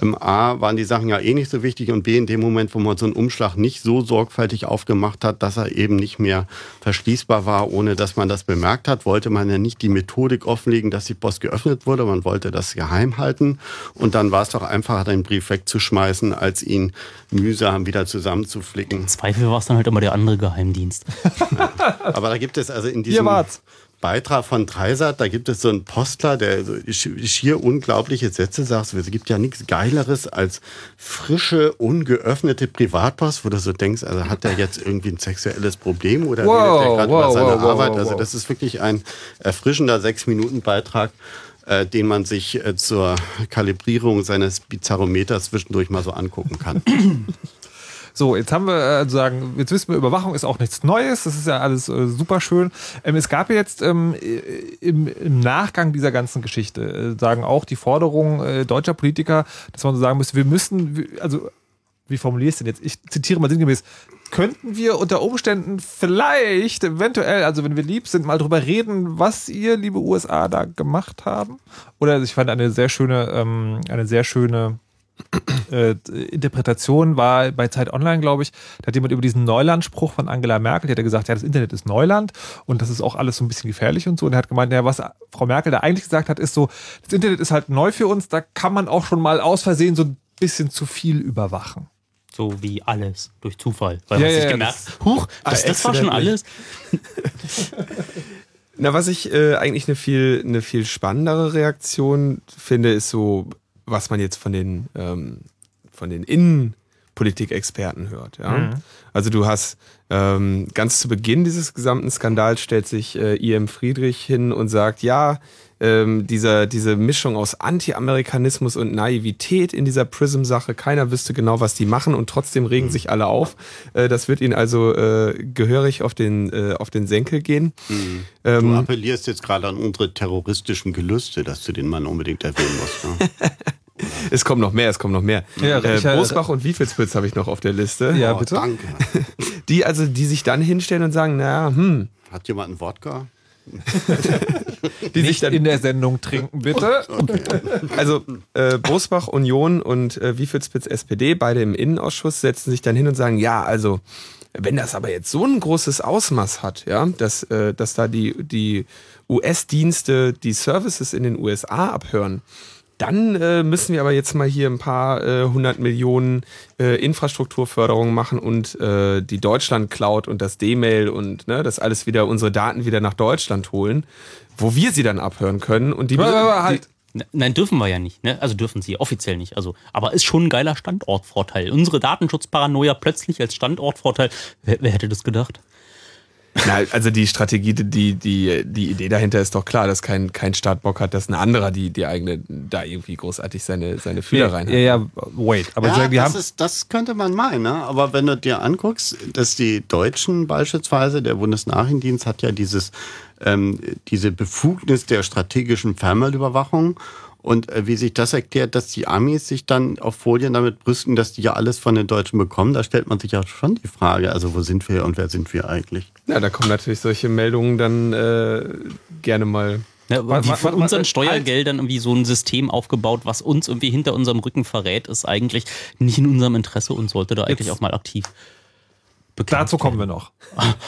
A, waren die Sachen ja eh nicht so wichtig und B, in dem Moment, wo man so einen Umschlag nicht so sorgfältig aufgemacht hat, dass er eben nicht mehr verschließbar war, ohne dass man das bemerkt hat, wollte man ja nicht die Methodik offenlegen, dass die Post geöffnet wurde. Man wollte das geheim halten und dann war es doch einfacher, den Brief wegzuschmeißen, als ihn mühsam wieder zusammenzuflicken. Im Zweifel war es dann halt immer der andere Geheimdienst. Ja. Aber da gibt es also in diesem Beitrag von Dreisat, da gibt es so einen Postler, der so schier unglaubliche Sätze sagt. Es gibt ja nichts Geileres als frische, ungeöffnete Privatpost, wo du so denkst, also hat der jetzt irgendwie ein sexuelles Problem oder wow, redet der gerade wow, über seine wow, Arbeit? also das ist wirklich ein erfrischender Sechs-Minuten-Beitrag äh, den man sich äh, zur Kalibrierung seines Bizarrometers zwischendurch mal so angucken kann. So, jetzt haben wir äh, sagen, jetzt wissen wir, Überwachung ist auch nichts Neues. Das ist ja alles äh, super schön. Ähm, es gab jetzt ähm, im, im, Nachgang dieser ganzen Geschichte, äh, sagen auch die Forderung äh, deutscher Politiker, dass man so sagen müsste, wir müssen, also wie formuliere ich es denn jetzt? Ich zitiere mal sinngemäß. Könnten wir unter Umständen vielleicht, eventuell, also wenn wir lieb sind, mal drüber reden, was ihr, liebe USA, da gemacht haben? Oder ich fand eine sehr schöne, ähm, eine sehr schöne äh, Interpretation war bei Zeit Online, glaube ich, da hat jemand über diesen Neulandspruch von Angela Merkel, die hat gesagt, ja, das Internet ist Neuland und das ist auch alles so ein bisschen gefährlich und so. Und er hat gemeint, ja, was Frau Merkel da eigentlich gesagt hat, ist so, das Internet ist halt neu für uns, da kann man auch schon mal aus Versehen so ein bisschen zu viel überwachen. So wie alles durch Zufall. Weil ja, man ja, sich gemerkt, huch, das, das war schon alles. Na, was ich äh, eigentlich eine viel, eine viel spannendere Reaktion finde, ist so, was man jetzt von den, ähm, von den Innenpolitikexperten hört. Ja? Mhm. Also du hast ähm, ganz zu Beginn dieses gesamten Skandals stellt sich äh, I.M. Friedrich hin und sagt, ja, ähm, dieser, diese Mischung aus Anti-Amerikanismus und Naivität in dieser Prism-Sache. Keiner wüsste genau, was die machen und trotzdem regen mhm. sich alle auf. Äh, das wird ihnen also äh, gehörig auf den, äh, auf den Senkel gehen. Mhm. Ähm, du appellierst jetzt gerade an unsere terroristischen Gelüste, dass du den Mann unbedingt erwähnen musst. Ne? es kommt noch mehr, es kommt noch mehr. Ja, äh, Bosbach und Wiefelsbütz habe ich noch auf der Liste. Ja, oh, bitte. Danke. Die also, die sich dann hinstellen und sagen, naja, hm. Hat jemand einen Wodka? die sich dann in der Sendung trinken, bitte. Okay. Also äh, Bosbach Union und äh, Wiefelspitz SPD, beide im Innenausschuss, setzen sich dann hin und sagen, ja, also wenn das aber jetzt so ein großes Ausmaß hat, ja, dass, äh, dass da die, die US-Dienste die Services in den USA abhören, dann äh, müssen wir aber jetzt mal hier ein paar äh, hundert Millionen äh, Infrastrukturförderung machen und äh, die Deutschland Cloud und das D-Mail und ne, das alles wieder, unsere Daten wieder nach Deutschland holen, wo wir sie dann abhören können. Und die, aber, halt. die Nein, dürfen wir ja nicht. Ne? Also dürfen sie offiziell nicht. Also, aber ist schon ein geiler Standortvorteil. Unsere Datenschutzparanoia plötzlich als Standortvorteil. Wer, wer hätte das gedacht? Na, also die Strategie, die, die, die Idee dahinter ist doch klar, dass kein, kein Staat Bock hat, dass ein anderer die, die eigene da irgendwie großartig seine, seine Fühler rein hat. Ja, ja, wait. Aber ja, sagen, die das, haben ist, das könnte man meinen, ne? aber wenn du dir anguckst, dass die Deutschen beispielsweise, der Bundesnachrichtendienst hat ja dieses, ähm, diese Befugnis der strategischen Fernmeldüberwachung und äh, wie sich das erklärt, dass die Amis sich dann auf Folien damit brüsten, dass die ja alles von den Deutschen bekommen, da stellt man sich ja schon die Frage, also wo sind wir und wer sind wir eigentlich? Ja, da kommen natürlich solche Meldungen dann äh, gerne mal ja, wie von unseren Steuergeldern irgendwie so ein System aufgebaut, was uns irgendwie hinter unserem Rücken verrät, ist eigentlich nicht in unserem Interesse und sollte da eigentlich jetzt, auch mal aktiv Dazu kommen wir noch.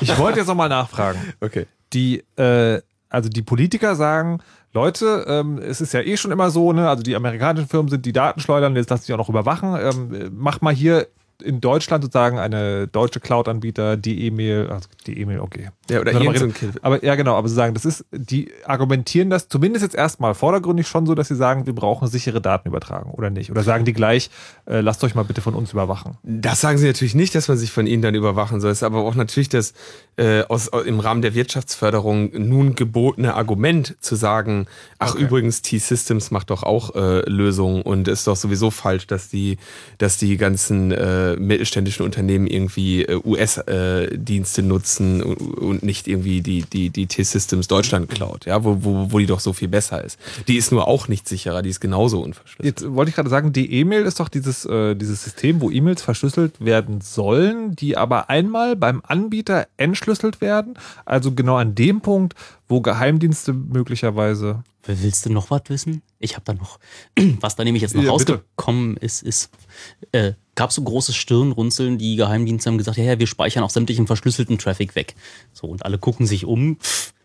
Ich wollte jetzt noch mal nachfragen. Okay. Die, äh, also die Politiker sagen, Leute, ähm, es ist ja eh schon immer so, ne, also die amerikanischen Firmen sind die Datenschleudern, jetzt lassen sich auch noch überwachen. Ähm, macht mal hier in Deutschland sozusagen eine deutsche Cloud-Anbieter, die E-Mail, also die E-Mail, okay. Ja, oder ein Aber ja, genau, aber sie sagen, das ist, die argumentieren das zumindest jetzt erstmal vordergründig schon so, dass sie sagen, wir brauchen sichere Datenübertragung oder nicht. Oder sagen die gleich, äh, lasst euch mal bitte von uns überwachen. Das sagen sie natürlich nicht, dass man sich von ihnen dann überwachen soll. Es ist aber auch natürlich das äh, aus, im Rahmen der Wirtschaftsförderung nun gebotene Argument zu sagen, ach okay. übrigens, T-Systems macht doch auch äh, Lösungen und ist doch sowieso falsch, dass die, dass die ganzen äh, mittelständischen Unternehmen irgendwie äh, US-Dienste nutzen und nicht irgendwie die, die, die T-Systems Deutschland Cloud, ja, wo, wo, wo die doch so viel besser ist. Die ist nur auch nicht sicherer, die ist genauso unverschlüsselt. Jetzt wollte ich gerade sagen, die E-Mail ist doch dieses, äh, dieses System, wo E-Mails verschlüsselt werden sollen, die aber einmal beim Anbieter entschlüsselt werden. Also genau an dem Punkt, wo Geheimdienste möglicherweise. Willst du noch was wissen? Ich habe da noch, was da nämlich jetzt noch ja, rausgekommen bitte. ist, ist, äh, gab so großes Stirnrunzeln, die Geheimdienste haben gesagt, ja, ja, wir speichern auch sämtlichen verschlüsselten Traffic weg. So, und alle gucken sich um.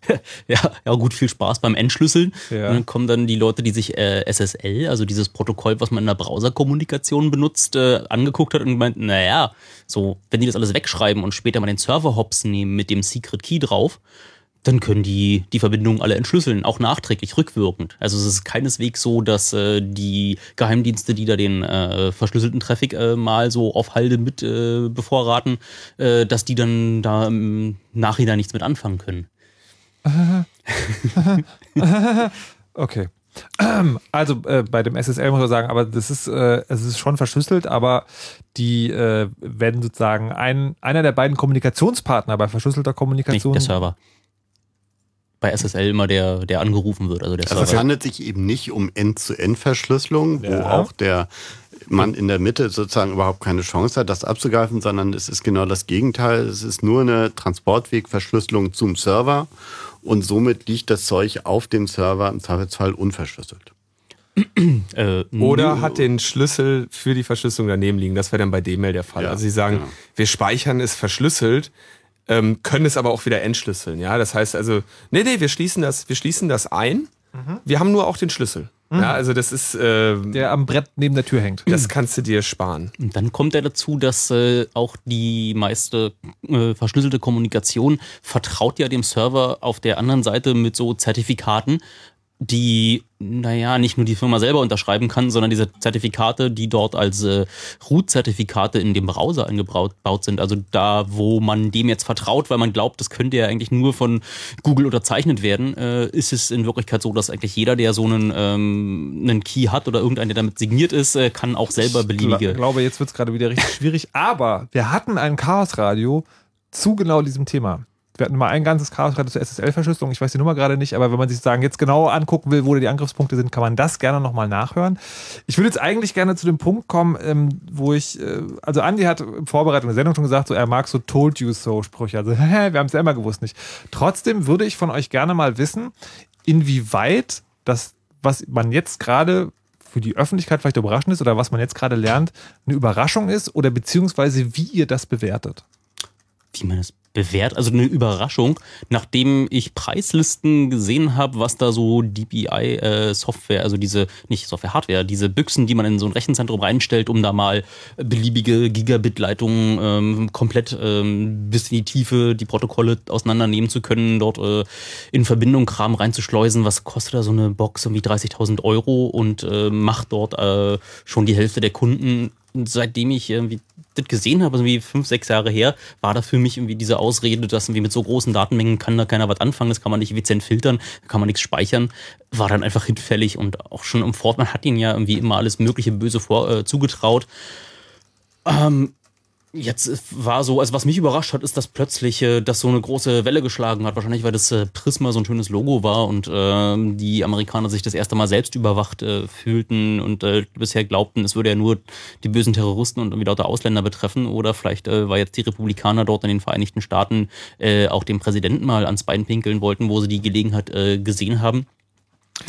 ja, ja, gut, viel Spaß beim Entschlüsseln. Ja. Und dann kommen dann die Leute, die sich äh, SSL, also dieses Protokoll, was man in der Browserkommunikation benutzt, äh, angeguckt hat und gemeint, naja, so, wenn die das alles wegschreiben und später mal den Server hops nehmen mit dem Secret Key drauf, dann können die die Verbindungen alle entschlüsseln, auch nachträglich, rückwirkend. Also es ist keineswegs so, dass äh, die Geheimdienste, die da den äh, verschlüsselten Traffic äh, mal so auf Halde mit äh, bevorraten, äh, dass die dann da im Nachhinein nichts mit anfangen können. okay. Also äh, bei dem SSL muss man sagen, aber das ist, äh, es ist schon verschlüsselt, aber die äh, werden sozusagen ein, einer der beiden Kommunikationspartner bei verschlüsselter Kommunikation. Nicht der Server. Bei SSL immer der, der angerufen wird, also der Also Server. es handelt sich eben nicht um End-zu-End-Verschlüsselung, wo Ja. auch der Mann in der Mitte sozusagen überhaupt keine Chance hat, das abzugreifen, sondern es ist genau das Gegenteil. Es ist nur eine Transportwegverschlüsselung zum Server und somit liegt das Zeug auf dem Server im Zweifelsfall unverschlüsselt. Äh, Oder hat den Schlüssel für die Verschlüsselung daneben liegen. Das wäre dann bei D-Mail der Fall. Ja, also sie sagen, genau. wir speichern es verschlüsselt, ähm, können es aber auch wieder entschlüsseln. Ja, das heißt also, nee, nee, wir schließen das, wir schließen das ein. Wir haben nur auch den Schlüssel. Ja, also das ist, äh, der am Brett neben der Tür hängt. das kannst du dir sparen. Und dann kommt ja dazu, dass äh, auch die meiste äh, verschlüsselte Kommunikation vertraut ja dem Server auf der anderen Seite mit so Zertifikaten, die, naja, nicht nur die Firma selber unterschreiben kann, sondern diese Zertifikate, die dort als äh, Root-Zertifikate in dem Browser eingebaut baut sind. Also da, wo man dem jetzt vertraut, weil man glaubt, das könnte ja eigentlich nur von Google unterzeichnet werden, äh, ist es in Wirklichkeit so, dass eigentlich jeder, der so einen, ähm, einen Key hat oder irgendeiner, der damit signiert ist, äh, kann auch selber beliebige. Ich glaube, jetzt wird es gerade wieder richtig schwierig. Aber wir hatten ein Chaosradio zu genau diesem Thema. Wir hatten mal ein ganzes Chaosradio zur SSL-Verschlüsselung. Ich weiß die Nummer gerade nicht, aber wenn man sich sagen, jetzt genau angucken will, wo die Angriffspunkte sind, kann man das gerne nochmal nachhören. Ich würde jetzt eigentlich gerne zu dem Punkt kommen, ähm, wo ich, äh, also Andi hat in Vorbereitung der Sendung schon gesagt, so er mag so Told You So Sprüche. Also, wir haben es ja immer gewusst nicht. Trotzdem würde ich von euch gerne mal wissen, inwieweit das, was man jetzt gerade für die Öffentlichkeit vielleicht überraschend ist oder was man jetzt gerade lernt, eine Überraschung ist oder beziehungsweise wie ihr das bewertet. wie man es bewährt, also eine Überraschung, nachdem ich Preislisten gesehen habe, was da so DPI-Software, also diese, nicht Software, Hardware, diese Büchsen, die man in so ein Rechenzentrum reinstellt, um da mal beliebige Gigabit-Leitungen ähm, komplett ähm, bis in die Tiefe die Protokolle auseinandernehmen zu können, dort äh, in Verbindung Kram reinzuschleusen. Was kostet da so eine Box? Irgendwie 30.000 Euro und äh, macht dort äh, schon die Hälfte der Kunden. Und seitdem ich irgendwie das gesehen habe, also wie fünf, sechs Jahre her, war da für mich irgendwie diese Ausrede, dass irgendwie mit so großen Datenmengen kann da keiner was anfangen, das kann man nicht effizient filtern, da kann man nichts speichern, war dann einfach hinfällig und auch schon im Fort, man hat ihnen ja irgendwie immer alles mögliche Böse vor, äh, zugetraut. Ähm, Jetzt war so, also was mich überrascht hat, ist, dass plötzlich äh, das so eine große Welle geschlagen hat. Wahrscheinlich, weil das äh, Prisma so ein schönes Logo war und äh, die Amerikaner sich das erste Mal selbst überwacht äh, fühlten und äh, bisher glaubten, es würde ja nur die bösen Terroristen und irgendwie lauter Ausländer betreffen. Oder vielleicht, äh, weil jetzt die Republikaner dort in den Vereinigten Staaten äh, auch dem Präsidenten mal ans Bein pinkeln wollten, wo sie die Gelegenheit äh, gesehen haben.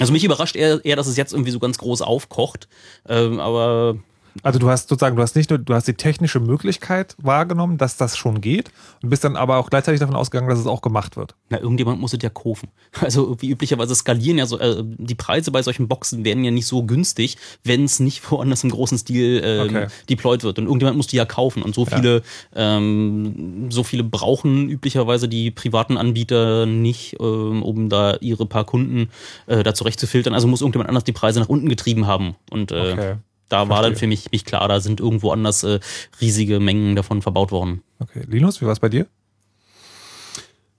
Also mich überrascht eher, eher, dass es jetzt irgendwie so ganz groß aufkocht. Ähm, aber Also du hast sozusagen, du hast nicht nur, du hast die technische Möglichkeit wahrgenommen, dass das schon geht und bist dann aber auch gleichzeitig davon ausgegangen, dass es auch gemacht wird. Na, irgendjemand muss es ja kaufen. Also wie üblicherweise skalieren ja so, äh, die Preise bei solchen Boxen werden ja nicht so günstig, wenn es nicht woanders im großen Stil ähm, Okay. deployed wird. Und irgendjemand muss die ja kaufen. Und so viele, ähm, so viele brauchen üblicherweise die privaten Anbieter nicht, ähm, um da ihre paar Kunden äh, da zurechtzufiltern. Also muss irgendjemand anders die Preise nach unten getrieben haben. Und äh, Okay. Da war dann für mich, mich klar, da sind irgendwo anders äh, riesige Mengen davon verbaut worden. Okay. Linus, wie war es bei dir?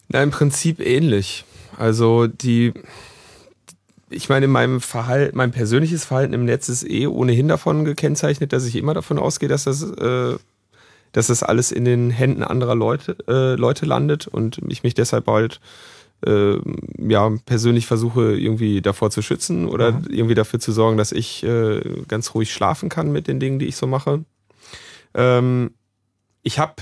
Na, im Prinzip ähnlich. Also die, ich meine, mein Verhalten, mein persönliches Verhalten im Netz ist eh ohnehin davon gekennzeichnet, dass ich immer davon ausgehe, dass das, äh, dass das alles in den Händen anderer Leute, äh, Leute landet und ich mich deshalb halt äh, ja persönlich versuche irgendwie davor zu schützen oder irgendwie dafür zu sorgen, dass ich äh, ganz ruhig schlafen kann mit den Dingen, die ich so mache. Ähm, ich habe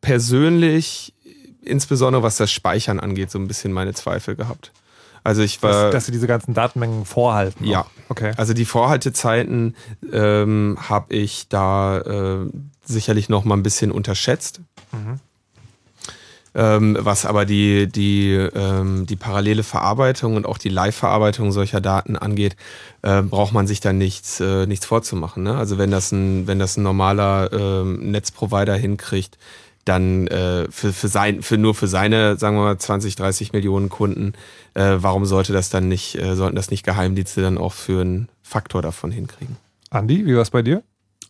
persönlich insbesondere was das Speichern angeht, so ein bisschen meine Zweifel gehabt. Also ich war. Dass, dass sie diese ganzen Datenmengen vorhalten. Ja. auch. Okay. Also die Vorhaltezeiten ähm, habe ich da äh, sicherlich noch mal ein bisschen unterschätzt. Ähm, was aber die, die, ähm, die parallele Verarbeitung und auch die Live-Verarbeitung solcher Daten angeht, äh, braucht man sich da nichts, äh, nichts vorzumachen. Ne? Also wenn das ein, wenn das ein normaler ähm, Netzprovider hinkriegt, dann äh, für, für, sein, für nur für seine, sagen wir mal, 20, 30 Millionen Kunden, äh, warum sollte das dann nicht, äh, sollten das nicht Geheimdienste dann auch für einen Faktor davon hinkriegen? Andi, wie war es bei dir?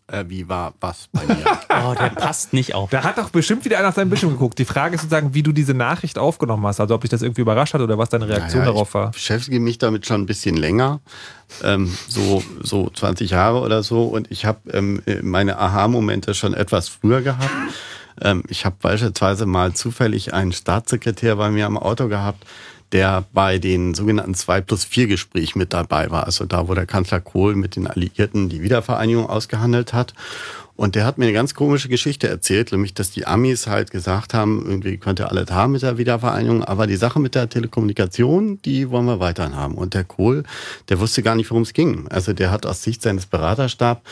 Äh, wie war was bei mir? Oh, der passt nicht auf. Da hat doch bestimmt wieder einer auf deinen Bildschirm geguckt. Die Frage ist sozusagen, wie du diese Nachricht aufgenommen hast. Also ob dich das irgendwie überrascht hat oder was deine Reaktion Naja, darauf war. Ich beschäftige mich damit schon ein bisschen länger, ähm, so, so 20 Jahre oder so. Und ich habe ähm, meine Aha-Momente schon etwas früher gehabt. Ähm, ich habe beispielsweise mal zufällig einen Staatssekretär bei mir am Auto gehabt, der bei den sogenannten 2 plus 4 Gespräch mit dabei war. Also da, wo der Kanzler Kohl mit den Alliierten die Wiedervereinigung ausgehandelt hat. Und der hat mir eine ganz komische Geschichte erzählt, nämlich, dass die Amis halt gesagt haben, irgendwie könnte alles haben mit der Wiedervereinigung, aber die Sache mit der Telekommunikation, die wollen wir weiterhin haben. Und der Kohl, der wusste gar nicht, worum es ging. Also der hat aus Sicht seines Beraterstabs,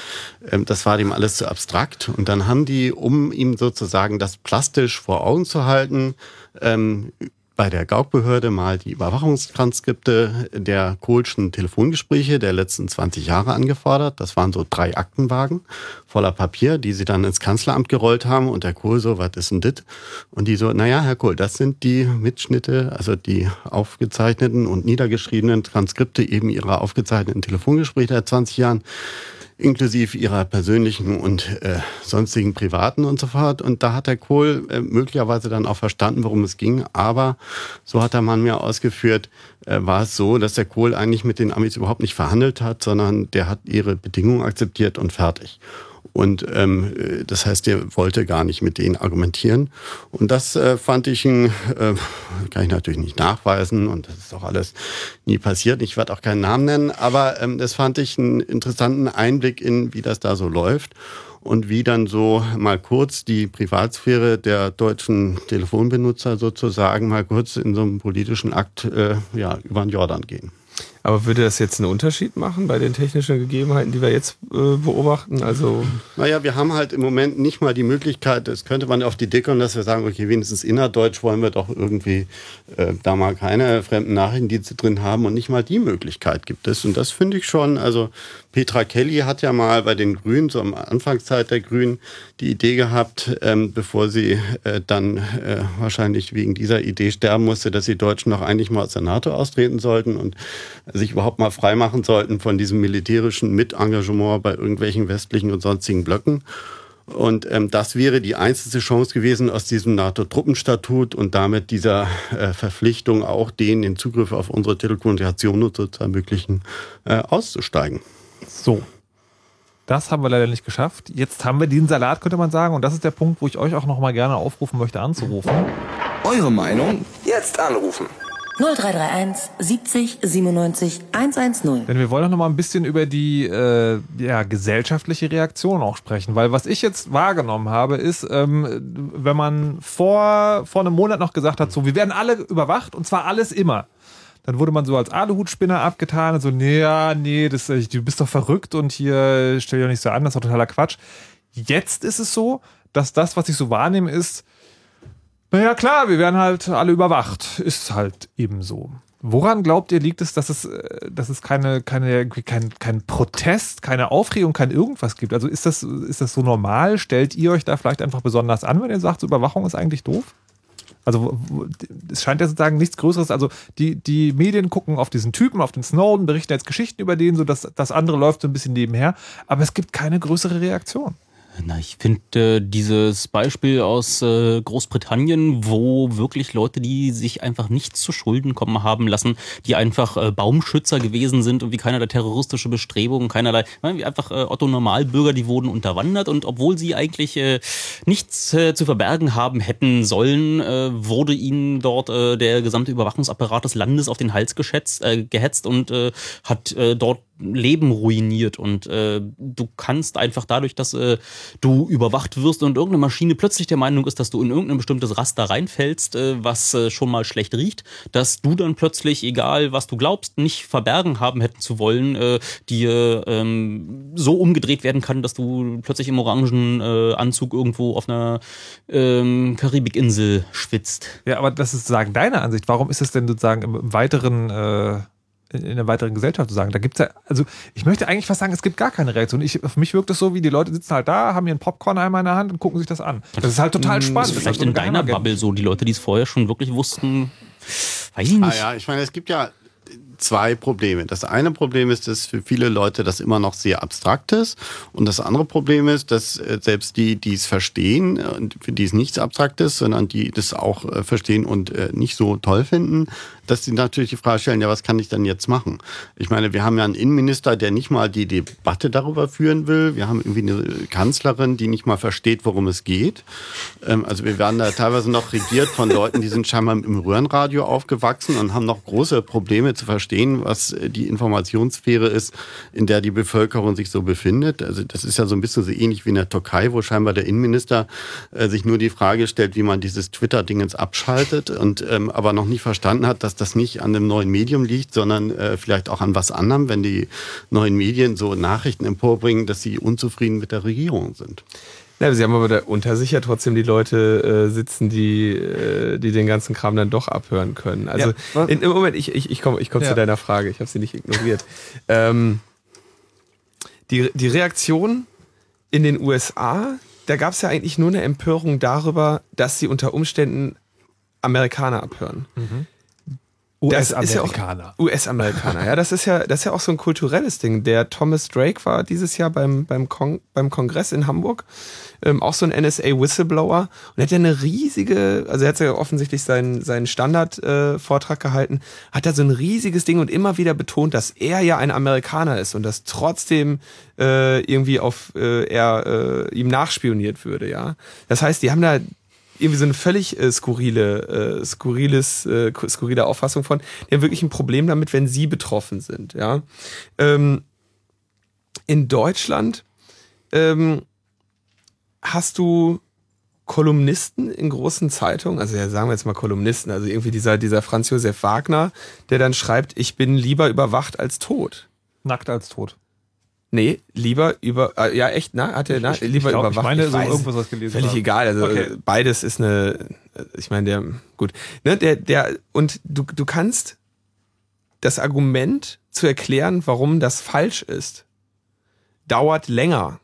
ähm, das war dem alles zu abstrakt. Und dann haben die, um ihm sozusagen das plastisch vor Augen zu halten, ähm, bei der Gaukbehörde mal die Überwachungstranskripte der Kohlschen Telefongespräche der letzten 20 Jahre angefordert. Das waren so drei Aktenwagen voller Papier, die sie dann ins Kanzleramt gerollt haben. Und der Kohl so, was ist denn das? Und die so, naja, Herr Kohl, das sind die Mitschnitte, also die aufgezeichneten und niedergeschriebenen Transkripte eben ihrer aufgezeichneten Telefongespräche der 20 Jahren inklusive ihrer persönlichen und äh, sonstigen privaten und so fort. Und da hat der Kohl äh, möglicherweise dann auch verstanden, worum es ging. Aber so hat der Mann mir ausgeführt, äh, war es so, dass der Kohl eigentlich mit den Amis überhaupt nicht verhandelt hat, sondern der hat ihre Bedingungen akzeptiert und fertig. Und ähm, äh, das heißt, er wollte gar nicht mit denen argumentieren. Und das äh, fand ich, ein, äh, kann ich natürlich nicht nachweisen und das ist auch alles nie passiert. Ich werde auch keinen Namen nennen, aber ähm, das fand ich einen interessanten Einblick in, wie das da so läuft und wie dann so mal kurz die Privatsphäre der deutschen Telefonbenutzer sozusagen mal kurz in so einem politischen Akt äh, ja, über den Jordan gehen. Aber würde das jetzt einen Unterschied machen bei den technischen Gegebenheiten, die wir jetzt äh, beobachten? Also Naja, wir haben halt im Moment nicht mal die Möglichkeit, das könnte man auf die kommen, dass wir sagen, okay, wenigstens innerdeutsch wollen wir doch irgendwie äh, da mal keine fremden Nachrichtendienste drin haben und nicht mal die Möglichkeit gibt es. Und das finde ich schon, also Petra Kelly hat ja mal bei den Grünen, so am Anfangszeit der Grünen, die Idee gehabt, ähm, bevor sie äh, dann äh, wahrscheinlich wegen dieser Idee sterben musste, dass die Deutschen noch eigentlich mal aus der NATO austreten sollten und sich überhaupt mal freimachen sollten von diesem militärischen Mitengagement bei irgendwelchen westlichen und sonstigen Blöcken. Und ähm, das wäre die einzige Chance gewesen, aus diesem NATO-Truppenstatut und damit dieser äh, Verpflichtung auch denen den Zugriff auf unsere Telekommunikation zu ermöglichen, äh, auszusteigen. So. Das haben wir leider nicht geschafft. Jetzt haben wir diesen Salat, könnte man sagen. Und das ist der Punkt, wo ich euch auch noch mal gerne aufrufen möchte, anzurufen. Eure Meinung? Jetzt anrufen. 0331 70 97 110. Denn wir wollen auch noch mal ein bisschen über die äh, ja, gesellschaftliche Reaktion auch sprechen. Weil was ich jetzt wahrgenommen habe, ist, ähm, wenn man vor, vor einem Monat noch gesagt hat, so, wir werden alle überwacht und zwar alles immer. Dann wurde man so als Aluhutspinner abgetan und so, nee, ja, nee, das, äh, du bist doch verrückt und hier stell dich doch nicht so an, das ist doch totaler Quatsch. Jetzt ist es so, dass das, was ich so wahrnehme, ist, naja, klar, wir werden halt alle überwacht. Ist halt eben so. Woran glaubt ihr, liegt es, dass es, äh, dass es keine, keine, kein, kein Protest, keine Aufregung, kein irgendwas gibt? Also ist das, ist das so normal? Stellt ihr euch da vielleicht einfach besonders an, wenn ihr sagt, Überwachung ist eigentlich doof? Also es scheint ja sozusagen nichts Größeres. Also die, die Medien gucken auf diesen Typen, auf den Snowden, berichten jetzt Geschichten über den, so dass das andere läuft so ein bisschen nebenher. Aber es gibt keine größere Reaktion. Na, ich finde äh, dieses Beispiel aus äh, Großbritannien, wo wirklich Leute, die sich einfach nichts zu Schulden kommen haben lassen, die einfach äh, Baumschützer gewesen sind und wie keinerlei terroristische Bestrebungen, keinerlei, nein, einfach äh, Otto Normalbürger, die wurden unterwandert und obwohl sie eigentlich äh, nichts äh, zu verbergen haben hätten sollen, äh, wurde ihnen dort äh, der gesamte Überwachungsapparat des Landes auf den Hals geschätzt, äh, gehetzt und äh, hat äh, dort Leben ruiniert und äh, du kannst einfach dadurch, dass äh, du überwacht wirst und irgendeine Maschine plötzlich der Meinung ist, dass du in irgendein bestimmtes Raster reinfällst, äh, was äh, schon mal schlecht riecht, dass du dann plötzlich, egal was du glaubst, nicht verbergen haben hätten zu wollen, äh, dir ähm, so umgedreht werden kann, dass du plötzlich im orangen äh, Anzug irgendwo auf einer ähm, Karibikinsel schwitzt. Ja, aber das ist sozusagen deine Ansicht. Warum ist es denn sozusagen im weiteren, äh, in der weiteren Gesellschaft zu sagen. Da gibt's ja, also ich möchte eigentlich fast sagen, es gibt gar keine Reaktion. Ich, für mich wirkt es so, wie die Leute sitzen halt da, haben ihren Popcorn einmal in der Hand und gucken sich das an. Das ist halt total spannend. Das ist vielleicht in deiner Bubble so, die Leute, die es vorher schon wirklich wussten, weiß ich nicht. Ah ja, ich meine, es gibt ja zwei Probleme. Das eine Problem ist, dass für viele Leute das immer noch sehr abstrakt ist. Und das andere Problem ist, dass äh, selbst die, die es verstehen, für die es nichts abstrakt ist, sondern die das auch äh, verstehen und äh, nicht so toll finden, dass sie natürlich die Frage stellen, ja, was kann ich denn jetzt machen? Ich meine, wir haben ja einen Innenminister, der nicht mal die Debatte darüber führen will. Wir haben irgendwie eine Kanzlerin, die nicht mal versteht, worum es geht. Ähm, also wir werden da teilweise noch regiert von Leuten, die sind scheinbar im Röhrenradio aufgewachsen und haben noch große Probleme zu verstehen, was die Informationssphäre ist, in der die Bevölkerung sich so befindet. Also das ist ja so ein bisschen so ähnlich wie in der Türkei, wo scheinbar der Innenminister äh, sich nur die Frage stellt, wie man dieses Twitter-Dingens abschaltet und ähm, aber noch nicht verstanden hat, dass dass das nicht an dem neuen Medium liegt, sondern äh, vielleicht auch an was anderem, wenn die neuen Medien so Nachrichten emporbringen, dass sie unzufrieden mit der Regierung sind. Ja, sie haben aber da unter sich ja trotzdem die Leute äh, sitzen, die, äh, die den ganzen Kram dann doch abhören können. Also ja. in, im Moment, ich, ich, ich komme ich komm ja. zu deiner Frage, ich habe sie nicht ignoriert. ähm, die, die Reaktion in den USA, da gab es ja eigentlich nur eine Empörung darüber, dass sie unter Umständen Amerikaner abhören. Mhm. US-Amerikaner. Ja US-Amerikaner, ja. Das ist ja, das ist ja auch so ein kulturelles Ding. Der Thomas Drake war dieses Jahr beim, beim, Kong, beim Kongress in Hamburg, ähm, auch so ein NSA-Whistleblower. Und er hat ja eine riesige, also er hat ja offensichtlich seinen, seinen Standard-Vortrag äh, gehalten, hat da so ein riesiges Ding und immer wieder betont, dass er ja ein Amerikaner ist und dass trotzdem äh, irgendwie auf äh, er äh, ihm nachspioniert würde, ja. Das heißt, die haben da irgendwie so eine völlig äh, skurrile, äh, skurriles, äh, skurrile Auffassung von, die haben wirklich ein Problem damit, wenn sie betroffen sind. Ja, ähm, in Deutschland ähm, hast du Kolumnisten in großen Zeitungen, also ja, sagen wir jetzt mal Kolumnisten, also irgendwie dieser, dieser Franz Josef Wagner, der dann schreibt, ich bin lieber überwacht als tot. Nackt als tot. Nee, lieber über, äh, ja echt, na, hat er, na, lieber ich glaub, überwacht. Ich meine, ich so irgendwas was gelesen Völlig haben. egal, also okay. beides ist eine, ich meine, der, gut, ne, der, der, und du, du kannst das Argument zu erklären, warum das falsch ist, dauert länger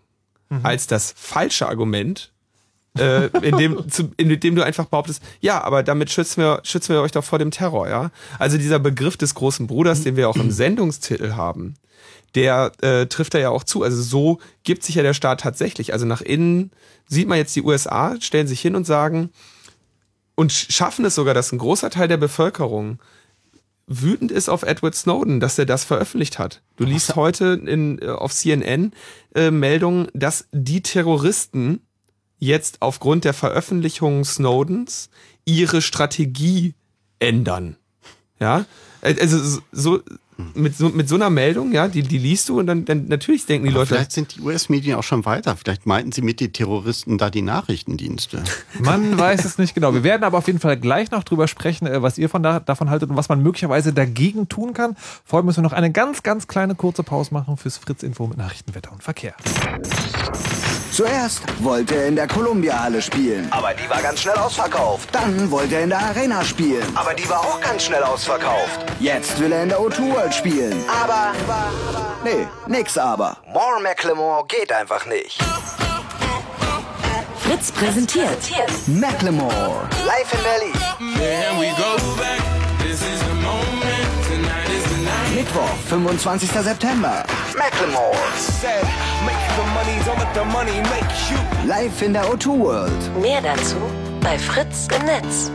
mhm. als das falsche Argument, äh, in, dem, zu, in dem du einfach behauptest, ja, aber damit schützen wir, schützen wir euch doch vor dem Terror, ja. Also dieser Begriff des großen Bruders, den wir auch im Sendungstitel haben, der äh, trifft da ja auch zu. Also so gibt sich ja der Staat tatsächlich. Also nach innen sieht man jetzt die USA, stellen sich hin und sagen und schaffen es sogar, dass ein großer Teil der Bevölkerung wütend ist auf Edward Snowden, dass er das veröffentlicht hat. Du liest heute in, äh, auf CNN äh, Meldungen, dass die Terroristen jetzt aufgrund der Veröffentlichung Snowdens ihre Strategie ändern. Ja, äh, also so, mit so, mit so einer Meldung, ja, die, die liest du und dann, dann natürlich denken die Aber Leute. Vielleicht sind die US-Medien auch schon weiter. Vielleicht meinten sie mit den Terroristen da die Nachrichtendienste. Man weiß es nicht genau. Wir werden aber auf jeden Fall gleich noch drüber sprechen, äh, was ihr von da, davon haltet und was man möglicherweise dagegen tun kann. Vorher müssen wir noch eine ganz, ganz kleine kurze Pause machen fürs Fritz-Info mit Nachrichtenwetter und Verkehr. Zuerst wollte er in der Columbia-Halle spielen. Aber die war ganz schnell ausverkauft. Dann wollte er in der Arena spielen. Aber die war auch ganz schnell ausverkauft. Jetzt will er in der O2 World spielen. Aber, nee, nix aber. More Macklemore geht einfach nicht. Fritz präsentiert Macklemore. Live in Berlin. Mittwoch, 25. September. Macklemore. Live in der O2 World. Mehr dazu bei Fritz im Netz.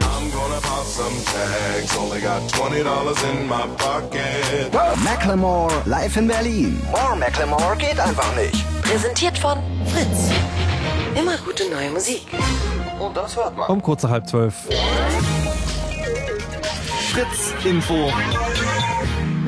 Macklemore live in Berlin. More Macklemore geht einfach nicht. Präsentiert von Fritz. Immer gute neue Musik. Und das hört man. Um kurze halb zwölf. Fritz Info.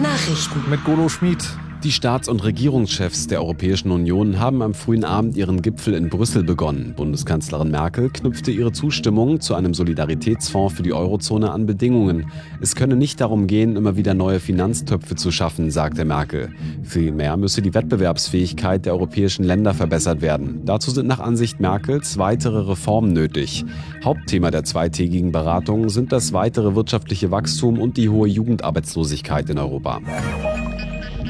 Nachrichten mit Golo Schmid. Die Staats- und Regierungschefs der Europäischen Union haben am frühen Abend ihren Gipfel in Brüssel begonnen. Bundeskanzlerin Merkel knüpfte ihre Zustimmung zu einem Solidaritätsfonds für die Eurozone an Bedingungen. Es könne nicht darum gehen, immer wieder neue Finanztöpfe zu schaffen, sagte Merkel. Vielmehr müsse die Wettbewerbsfähigkeit der europäischen Länder verbessert werden. Dazu sind nach Ansicht Merkels weitere Reformen nötig. Hauptthema der zweitägigen Beratungen sind das weitere wirtschaftliche Wachstum und die hohe Jugendarbeitslosigkeit in Europa.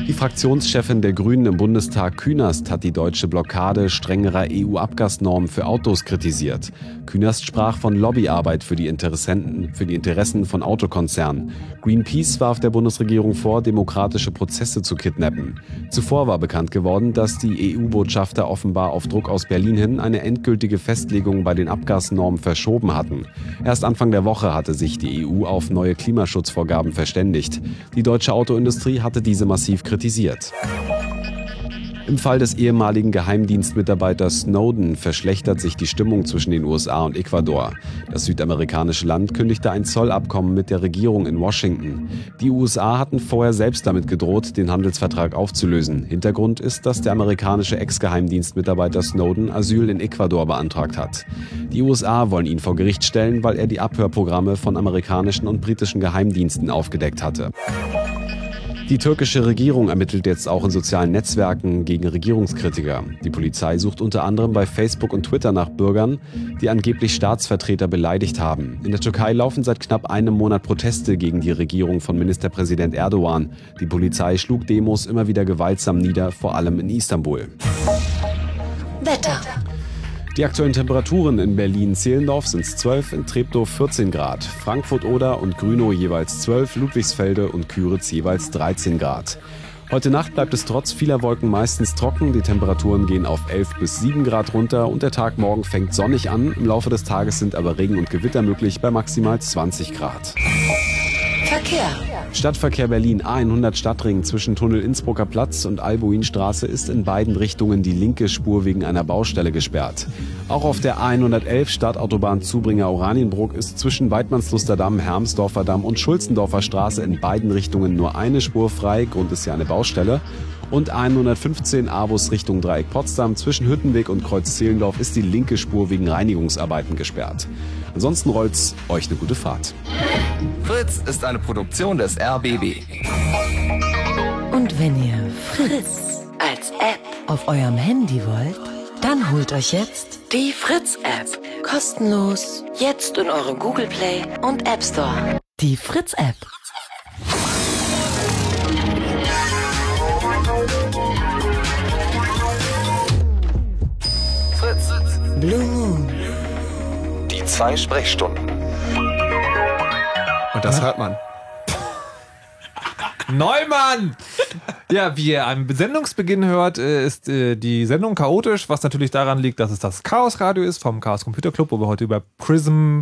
Die Fraktionschefin der Grünen im Bundestag Künast hat die deutsche Blockade strengerer EU-Abgasnormen für Autos kritisiert. Künast sprach von Lobbyarbeit für die Interessenten, für die Interessen von Autokonzernen. Greenpeace warf der Bundesregierung vor, demokratische Prozesse zu kidnappen. Zuvor war bekannt geworden, dass die EU-Botschafter offenbar auf Druck aus Berlin hin eine endgültige Festlegung bei den Abgasnormen verschoben hatten. Erst Anfang der Woche hatte sich die EU auf neue Klimaschutzvorgaben verständigt. Die deutsche Autoindustrie hatte diese massiv kritisiert kritisiert. Im Fall des ehemaligen Geheimdienstmitarbeiters Snowden verschlechtert sich die Stimmung zwischen den USA und Ecuador. Das südamerikanische Land kündigte ein Zollabkommen mit der Regierung in Washington. Die USA hatten vorher selbst damit gedroht, den Handelsvertrag aufzulösen. Hintergrund ist, dass der amerikanische Ex-Geheimdienstmitarbeiter Snowden Asyl in Ecuador beantragt hat. Die USA wollen ihn vor Gericht stellen, weil er die Abhörprogramme von amerikanischen und britischen Geheimdiensten aufgedeckt hatte. Die türkische Regierung ermittelt jetzt auch in sozialen Netzwerken gegen Regierungskritiker. Die Polizei sucht unter anderem bei Facebook und Twitter nach Bürgern, die angeblich Staatsvertreter beleidigt haben. In der Türkei laufen seit knapp einem Monat Proteste gegen die Regierung von Ministerpräsident Erdogan. Die Polizei schlug Demos immer wieder gewaltsam nieder, vor allem in Istanbul. Wetter. Die aktuellen Temperaturen in Berlin-Zehlendorf sind 12, in Treptow 14 Grad, Frankfurt-Oder und Grünow jeweils 12, Ludwigsfelde und Küritz jeweils 13 Grad. Heute Nacht bleibt es trotz vieler Wolken meistens trocken. Die Temperaturen gehen auf 11 bis 7 Grad runter und der Tag morgen fängt sonnig an. Im Laufe des Tages sind aber Regen und Gewitter möglich bei maximal 20 Grad. Verkehr. Stadtverkehr Berlin A100 Stadtring zwischen Tunnel Innsbrucker Platz und Albuinstraße ist in beiden Richtungen die linke Spur wegen einer Baustelle gesperrt. Auch auf der A111 Stadtautobahn Zubringer Oranienburg ist zwischen Weidmannsluster Damm, Hermsdorfer Damm und Schulzendorfer Straße in beiden Richtungen nur eine Spur frei, Grund ist ja eine Baustelle. Und 115 Abus Richtung Dreieck Potsdam zwischen Hüttenweg und Kreuz Zehlendorf ist die linke Spur wegen Reinigungsarbeiten gesperrt. Ansonsten rollt's euch eine gute Fahrt. Fritz ist eine Produktion des RBB. Und wenn ihr Fritz als App auf eurem Handy wollt, dann holt euch jetzt die Fritz-App. Kostenlos. Jetzt in eurem Google Play und App Store. Die Fritz-App. Blue Moon. Die zwei Sprechstunden. Und das hört man. Neumann! Ja, wie ihr am Sendungsbeginn hört, äh, ist äh, die Sendung chaotisch, was natürlich daran liegt, dass es das Chaos Radio ist vom Chaos Computer Club, wo wir heute über Prism,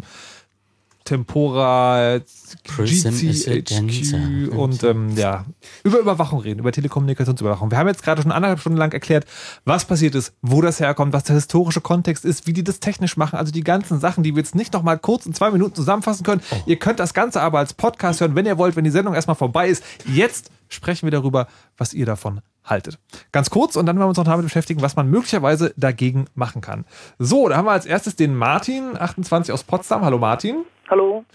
Tempora, GCHQ und ähm, ja, über Überwachung reden, über Telekommunikationsüberwachung. Wir haben jetzt gerade schon anderthalb Stunden lang erklärt, was passiert ist, wo das herkommt, was der historische Kontext ist, wie die das technisch machen, also die ganzen Sachen, die wir jetzt nicht nochmal kurz in zwei Minuten zusammenfassen können. Ihr könnt das Ganze aber als Podcast hören, wenn ihr wollt, wenn die Sendung erstmal vorbei ist. Jetzt sprechen wir darüber, was ihr davon haltet. Ganz kurz und dann werden wir uns noch damit beschäftigen, was man möglicherweise dagegen machen kann. So, da haben wir als erstes den Martin, 28 aus Potsdam. Hallo Martin. Hallo.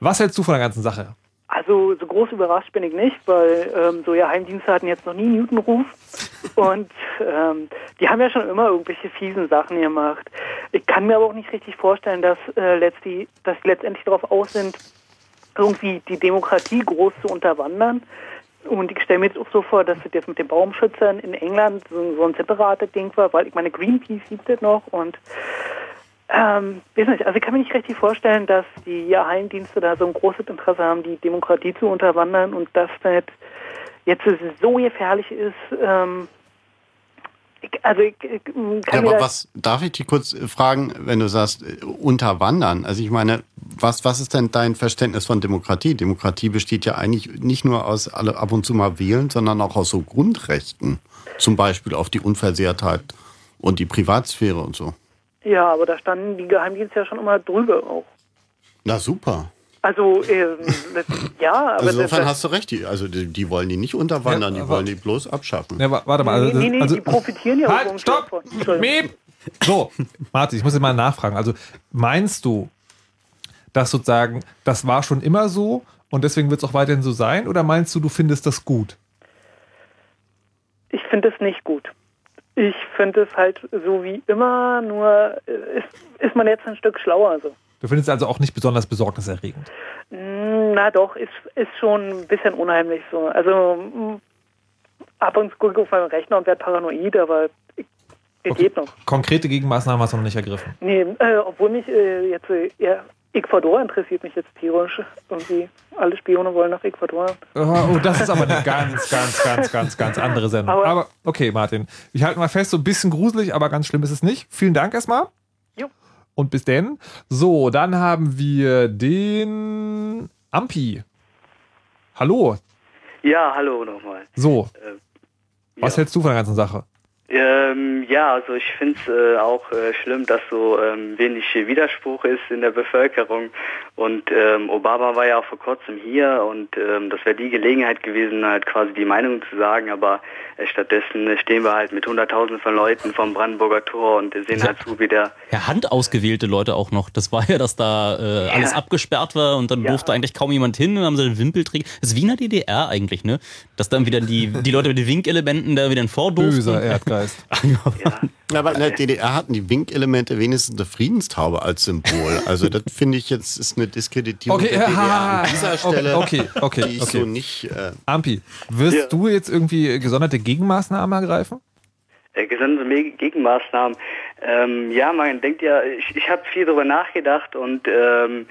Was hältst du von der ganzen Sache? Also so groß überrascht bin ich nicht, weil ähm, so ja Heimdienste hatten jetzt noch nie Newtonruf und ähm, die haben ja schon immer irgendwelche fiesen Sachen gemacht. Ich kann mir aber auch nicht richtig vorstellen, dass, äh, letztlich, dass die letztendlich darauf aus sind, irgendwie die Demokratie groß zu unterwandern. Und ich stelle mir jetzt auch so vor, dass das jetzt mit den Baumschützern in England so, so ein separates Ding war, weil ich meine, Greenpeace gibt es noch und ähm, also ich kann mir nicht richtig vorstellen, dass die Geheimdienste da so ein großes Interesse haben, die Demokratie zu unterwandern und dass das jetzt so gefährlich ist. Ähm, ich, also ich, ich kann Ja, aber was darf ich dich kurz fragen, wenn du sagst, äh, unterwandern? Also ich meine, was, was ist denn dein Verständnis von Demokratie? Demokratie besteht ja eigentlich nicht nur aus alle ab und zu mal wählen, sondern auch aus so Grundrechten. Zum Beispiel auf die Unversehrtheit und die Privatsphäre und so. Ja, aber da standen die Geheimdienste ja schon immer drüber auch. Na super. Also, ähm, ja, aber. Also insofern hast du recht, die, also die, die wollen die nicht unterwandern, ja, die wollen die bloß abschaffen. Ja, warte mal. Also, nee, nee, nee, also, die profitieren ja halt, auch stopp! Miep! So, Martin, ich muss jetzt mal nachfragen. Also, meinst du, dass sozusagen, das war schon immer so und deswegen wird es auch weiterhin so sein? Oder meinst du, du findest das gut? Ich finde es nicht gut. Ich finde es halt so wie immer, nur ist, ist man jetzt ein Stück schlauer. So. Du findest es also auch nicht besonders besorgniserregend? Mm, na doch, ist, ist schon ein bisschen unheimlich so. Also ab und zu gucke ich auf meinen Rechner und werde paranoid, aber es okay. geht noch. Konkrete Gegenmaßnahmen hast du noch nicht ergriffen? Nee, äh, obwohl mich äh, jetzt äh, eher Ecuador interessiert mich jetzt tierisch. Irgendwie alle Spione wollen nach Ecuador. Oh, oh, das ist aber eine ganz, ganz, ganz, ganz, ganz andere Sendung. Aber, aber okay, Martin. Ich halte mal fest, so ein bisschen gruselig, aber ganz schlimm ist es nicht. Vielen Dank erstmal. Jo. Und bis denn. So, dann haben wir den Ampi. Hallo. Ja, hallo nochmal. So. Äh, was ja. hältst du von der ganzen Sache? Ähm, ja, also ich finde es äh, auch äh, schlimm, dass so ähm, wenig Widerspruch ist in der Bevölkerung. Und ähm, Obama war ja auch vor kurzem hier und ähm, das wäre die Gelegenheit gewesen, halt quasi die Meinung zu sagen. Aber äh, stattdessen stehen wir halt mit Hunderttausenden von Leuten vom Brandenburger Tor und sehen halt zu, wie der... Ja, handausgewählte Leute auch noch. Das war ja, dass da äh, ja. alles abgesperrt war und dann ja. durfte eigentlich kaum jemand hin und haben sie den Wimpelträger. Das ist wie in der DDR eigentlich, ne? Dass dann wieder die, die Leute mit den Winkelementen da wieder vor durften. Böser Erdgeist. Geist. ja. Aber in der DDR hatten die Winkelemente wenigstens eine Friedenstaube als Symbol. Also das finde ich jetzt ist eine Diskreditierung okay, der DDR an dieser Stelle, okay, okay, okay, die ich okay. so nicht... Äh Ampi, wirst ja. du jetzt irgendwie gesonderte Gegenmaßnahmen ergreifen? Äh, gesonderte Gegenmaßnahmen. Ähm, ja, man denkt ja, ich, ich habe viel darüber nachgedacht und ähm,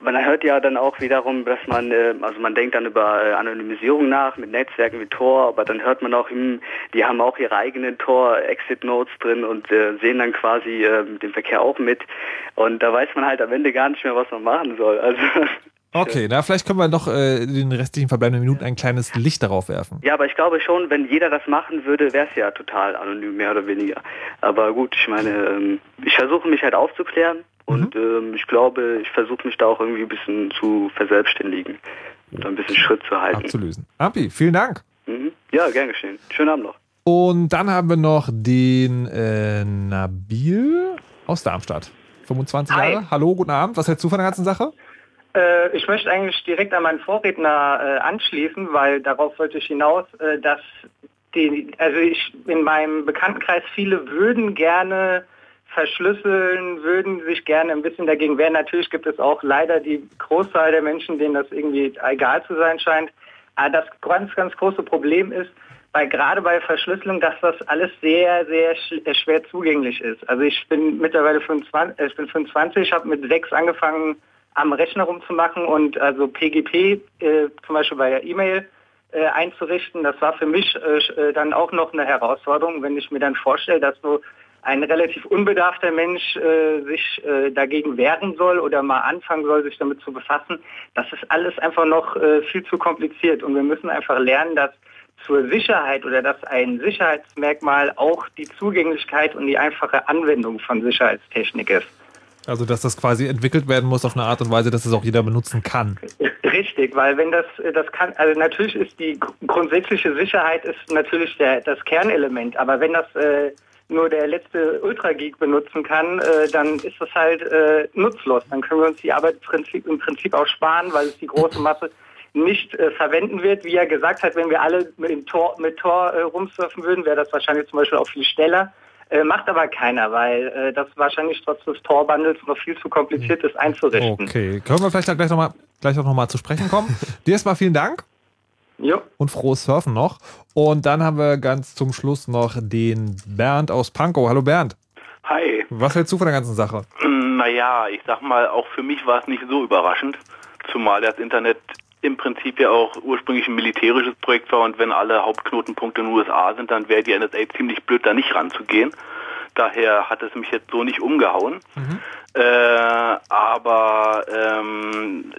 man hört ja dann auch wiederum, dass man, äh, also man denkt dann über äh, Anonymisierung nach mit Netzwerken wie Tor, aber dann hört man auch, hm, die haben auch ihre eigenen Tor-Exit-Notes drin und äh, sehen dann quasi den Verkehr auch mit. Und da weiß man halt am Ende gar nicht mehr, was man machen soll. Also Okay, na vielleicht können wir noch äh, den restlichen verbleibenden Minuten ein kleines Licht darauf werfen. Ja, aber ich glaube schon, wenn jeder das machen würde, wäre es ja total anonym, mehr oder weniger. Aber gut, ich meine, ähm, ich versuche mich halt aufzuklären und mhm. ähm, ich glaube, ich versuche mich da auch irgendwie ein bisschen zu verselbstständigen und ein bisschen Schritt zu halten. Abzulösen. Ampi, vielen Dank. Mhm. Ja, gern geschehen. Schönen Abend noch. Und dann haben wir noch den äh, Nabil aus Darmstadt. 25 Hi. Jahre. Hallo, guten Abend. Was hältst du von der ganzen Sache? Äh, ich möchte eigentlich direkt an meinen Vorredner äh, anschließen, weil darauf wollte ich hinaus, äh, dass die, also ich in meinem Bekanntenkreis viele würden gerne verschlüsseln, würden sich gerne ein bisschen dagegen wehren. Natürlich gibt es auch leider die Großzahl der Menschen, denen das irgendwie egal zu sein scheint. Aber das ganz, ganz große Problem ist, weil gerade bei Verschlüsselung, dass das alles sehr, sehr äh, schwer zugänglich ist. Also ich bin mittlerweile 25, äh, ich bin 25, habe mit sechs angefangen, am Rechner rumzumachen und also PGP äh, zum Beispiel bei der E-Mail äh, einzurichten. Das war für mich äh, äh, dann auch noch eine Herausforderung, wenn ich mir dann vorstelle, dass so ein relativ unbedarfter Mensch äh, sich äh, dagegen wehren soll oder mal anfangen soll, sich damit zu befassen. Das ist alles einfach noch viel zu kompliziert und wir müssen einfach lernen, dass zur Sicherheit oder dass ein Sicherheitsmerkmal auch die Zugänglichkeit und die einfache Anwendung von Sicherheitstechnik ist. Also dass das quasi entwickelt werden muss auf eine Art und Weise, dass es auch jeder benutzen kann. Richtig, weil wenn das das kann, also natürlich ist die grundsätzliche Sicherheit ist natürlich der, das Kernelement, aber wenn das äh, nur der letzte Ultra-Geek benutzen kann, äh, dann ist das halt äh, nutzlos. Dann können wir uns die Arbeit im Prinzip, im Prinzip auch sparen, weil es die große Masse nicht äh, verwenden wird. Wie er gesagt hat, wenn wir alle mit Tor, mit Tor äh, rumsurfen würden, wäre das wahrscheinlich zum Beispiel auch viel schneller. Äh, macht aber keiner, weil äh, das wahrscheinlich trotz des Torbundles noch viel zu kompliziert ist einzurichten. Okay, können wir vielleicht gleich nochmal gleich auch nochmal zu sprechen kommen. Dir erstmal vielen Dank. Jo. Und frohes Surfen noch. Und dann haben wir ganz zum Schluss noch den Bernd aus Pankow. Hallo Bernd. Hi. Was hältst du von der ganzen Sache? Naja, ich sag mal, auch für mich war es nicht so überraschend, zumal das Internet im Prinzip ja auch ursprünglich ein militärisches Projekt war und wenn alle Hauptknotenpunkte in den USA sind, dann wäre die NSA ziemlich blöd, da nicht ranzugehen. Daher hat es mich jetzt so nicht umgehauen. Mhm. Äh, aber ähm,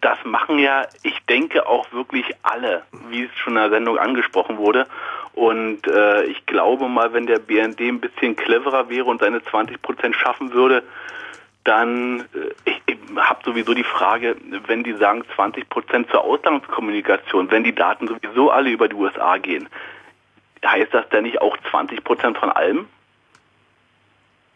das machen ja, ich denke, auch wirklich alle, wie es schon in der Sendung angesprochen wurde. Und äh, ich glaube mal, wenn der BND ein bisschen cleverer wäre und seine 20 Prozent schaffen würde, dann, äh, ich, habe sowieso die Frage, wenn die sagen 20 Prozent zur Auslandskommunikation, wenn die Daten sowieso alle über die USA gehen, heißt das denn nicht auch 20 Prozent von allem?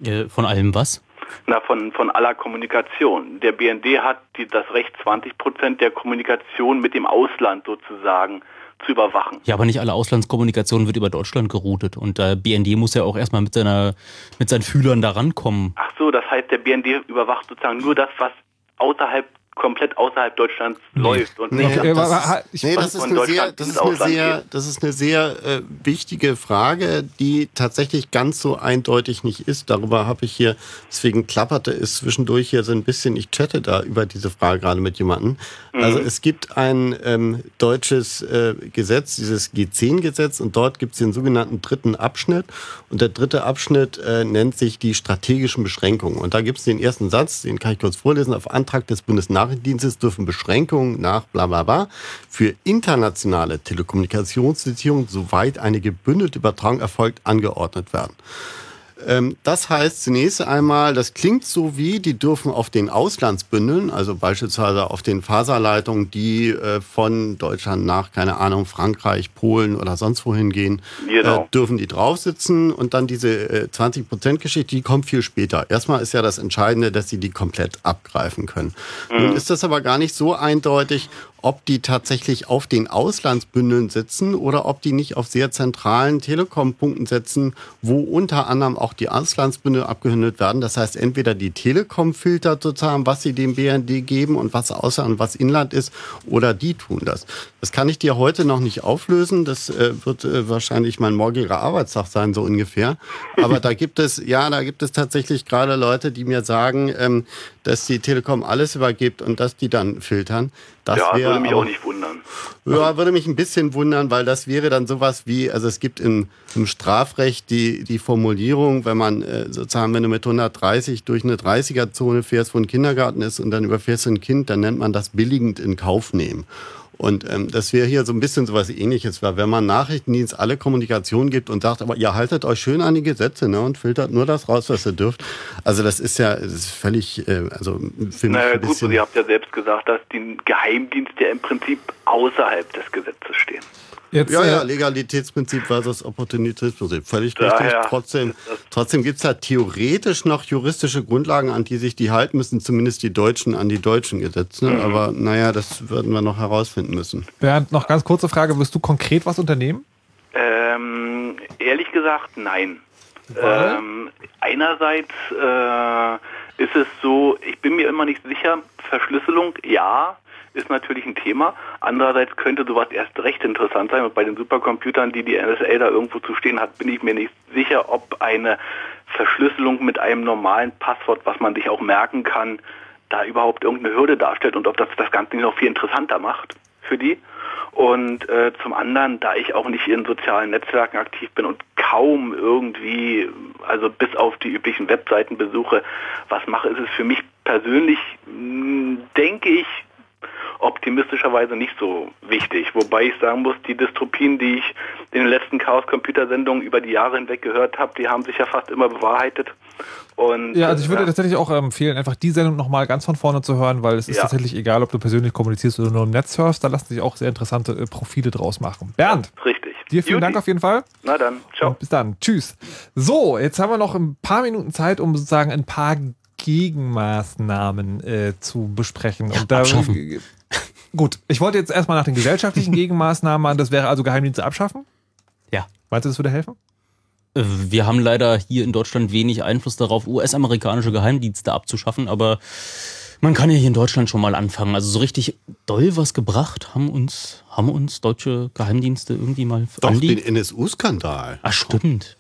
Äh, von allem was? Na, von, von aller Kommunikation. Der BND hat die, das Recht, 20 Prozent der Kommunikation mit dem Ausland sozusagen zu überwachen. Ja, aber nicht alle Auslandskommunikation wird über Deutschland geroutet und der BND muss ja auch erstmal mit seiner mit seinen Fühlern da rankommen. Ach so, das heißt, der BND überwacht sozusagen nur das, was außerhalb komplett außerhalb Deutschlands nee. läuft. Und nee, nee, das, ist, nee, das, ist eine sehr, das, ist eine sehr, das ist eine sehr äh, wichtige Frage, die tatsächlich ganz so eindeutig nicht ist. Darüber habe ich hier, deswegen klapperte es zwischendurch hier so ein bisschen, ich chatte da über diese Frage gerade mit jemandem. Mhm. Also es gibt ein ähm, deutsches äh, Gesetz, dieses G10-Gesetz, und dort gibt es den sogenannten dritten Abschnitt. Und der dritte Abschnitt äh, nennt sich die strategischen Beschränkungen. Und da gibt es den ersten Satz, den kann ich kurz vorlesen, auf Antrag des Bundesnachrichtendienstes Nachrichtendienstes dürfen Beschränkungen nach bla bla bla für internationale Telekommunikationsbeziehungen, soweit eine gebündelte Übertragung erfolgt, angeordnet werden. Ähm, das heißt zunächst einmal, das klingt so wie, die dürfen auf den Auslandsbündeln, also beispielsweise auf den Faserleitungen, die äh, von Deutschland nach, keine Ahnung, Frankreich, Polen oder sonst wohin gehen, genau. äh, dürfen die drauf sitzen. Und dann diese äh, 20-Prozent-Geschichte, die kommt viel später. Erstmal ist ja das Entscheidende, dass sie die komplett abgreifen können. Mhm. Nun ist das aber gar nicht so eindeutig, ob die tatsächlich auf den Auslandsbündeln sitzen oder ob die nicht auf sehr zentralen Telekom-Punkten sitzen, wo unter anderem auch die Auslandsbündel abgehündelt werden. Das heißt, entweder die Telekom filtert sozusagen, was sie dem BND geben und was Ausland und was Inland ist, oder die tun das. Das kann ich dir heute noch nicht auflösen. Das äh, wird äh, wahrscheinlich mein morgiger Arbeitstag sein, so ungefähr. Aber da gibt es, ja, da gibt es tatsächlich gerade Leute, die mir sagen, ähm, dass die Telekom alles übergibt und dass die dann filtern. Das ja, würde mich aber, auch nicht wundern. Ja, würde mich ein bisschen wundern, weil das wäre dann sowas wie, also es gibt im, im Strafrecht die, die Formulierung, wenn man äh, sozusagen, wenn du mit 130 durch eine 30er-Zone fährst, wo ein Kindergarten ist und dann überfährst du ein Kind, dann nennt man das billigend in Kauf nehmen. Und ähm, das wäre hier so ein bisschen so was ähnliches, weil wenn man Nachrichtendienst alle Kommunikation gibt und sagt, aber ihr haltet euch schön an die Gesetze ne, und filtert nur das raus, was ihr dürft. Also das ist ja das ist völlig, äh, also für naja, ein gut, ihr habt ja selbst gesagt, dass die Geheimdienste ja im Prinzip außerhalb des Gesetzes stehen. Jetzt, ja, ja, äh, Legalitätsprinzip versus Opportunitätsprinzip. Völlig ja, richtig. Ja. Trotzdem, trotzdem gibt es da theoretisch noch juristische Grundlagen, an die sich die halten müssen, zumindest die Deutschen an die deutschen Gesetze. Mhm. Aber naja, das würden wir noch herausfinden müssen. Bernd, noch ganz kurze Frage. Wirst du konkret was unternehmen? Ähm, ehrlich gesagt, nein. Ähm, einerseits äh, ist es so, ich bin mir immer nicht sicher, Verschlüsselung, ja, ist natürlich ein Thema. Andererseits könnte sowas erst recht interessant sein. Und bei den Supercomputern, die die NSA da irgendwo zu stehen hat, bin ich mir nicht sicher, ob eine Verschlüsselung mit einem normalen Passwort, was man sich auch merken kann, da überhaupt irgendeine Hürde darstellt und ob das das Ganze nicht noch viel interessanter macht für die. Und äh, zum anderen, da ich auch nicht in sozialen Netzwerken aktiv bin und kaum irgendwie, also bis auf die üblichen Webseitenbesuche, was mache, ist es für mich persönlich, hm, denke ich, optimistischerweise nicht so wichtig. Wobei ich sagen muss, die Dystropien, die ich in den letzten Chaos-Computer-Sendungen über die Jahre hinweg gehört habe, die haben sich ja fast immer bewahrheitet. Und, ja, also ich würde ja. tatsächlich auch empfehlen, einfach die Sendung nochmal ganz von vorne zu hören, weil es ist ja. tatsächlich egal, ob du persönlich kommunizierst oder nur im Netz hörst, da lassen sich auch sehr interessante äh, Profile draus machen. Bernd. Richtig. Dir vielen Juti. Dank auf jeden Fall. Na dann, ciao. Und bis dann. Tschüss. So, jetzt haben wir noch ein paar Minuten Zeit, um sozusagen ein paar Gegenmaßnahmen äh, zu besprechen. Ja, und da, Gut, ich wollte jetzt erstmal nach den gesellschaftlichen Gegenmaßnahmen an. Das wäre also Geheimdienste abschaffen? Ja. Meinst du, das würde helfen? Äh, wir haben leider hier in Deutschland wenig Einfluss darauf, US-amerikanische Geheimdienste abzuschaffen, aber man kann ja hier in Deutschland schon mal anfangen. Also so richtig doll was gebracht haben uns, haben uns deutsche Geheimdienste irgendwie mal. Doch, den NSU-Skandal. Ah, stimmt.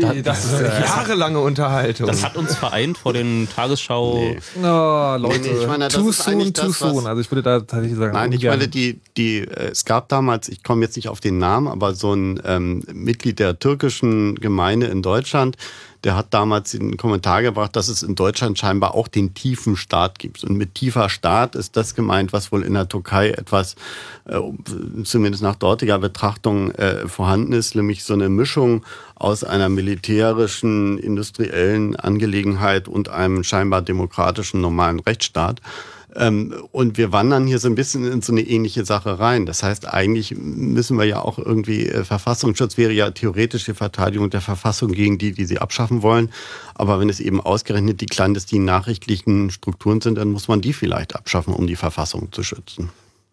Da, das ist eine jahrelange Unterhaltung. Das hat uns vereint vor den Tagesschau. Nee. Oh, Leute, nee, ich meine, too soon, too soon. Also ich würde da tatsächlich sagen. Nein, ich meine, die, die, äh, es gab damals, ich komme jetzt nicht auf den Namen, aber so ein ähm, Mitglied der türkischen Gemeinde in Deutschland, der hat damals den Kommentar gebracht, dass es in Deutschland scheinbar auch den tiefen Staat gibt. Und mit tiefer Staat ist das gemeint, was wohl in der Türkei etwas, äh, zumindest nach dortiger Betrachtung, äh, vorhanden ist, nämlich so eine Mischung aus einer militärischen, industriellen Angelegenheit und einem scheinbar demokratischen, normalen Rechtsstaat. Ähm, und wir wandern hier so ein bisschen in so eine ähnliche Sache rein. Das heißt, eigentlich müssen wir ja auch irgendwie, äh, Verfassungsschutz wäre ja theoretisch die Verteidigung der Verfassung gegen die, die sie abschaffen wollen. Aber wenn es eben ausgerechnet die clandestinen nachrichtlichen Strukturen sind, dann muss man die vielleicht abschaffen, um die Verfassung zu schützen.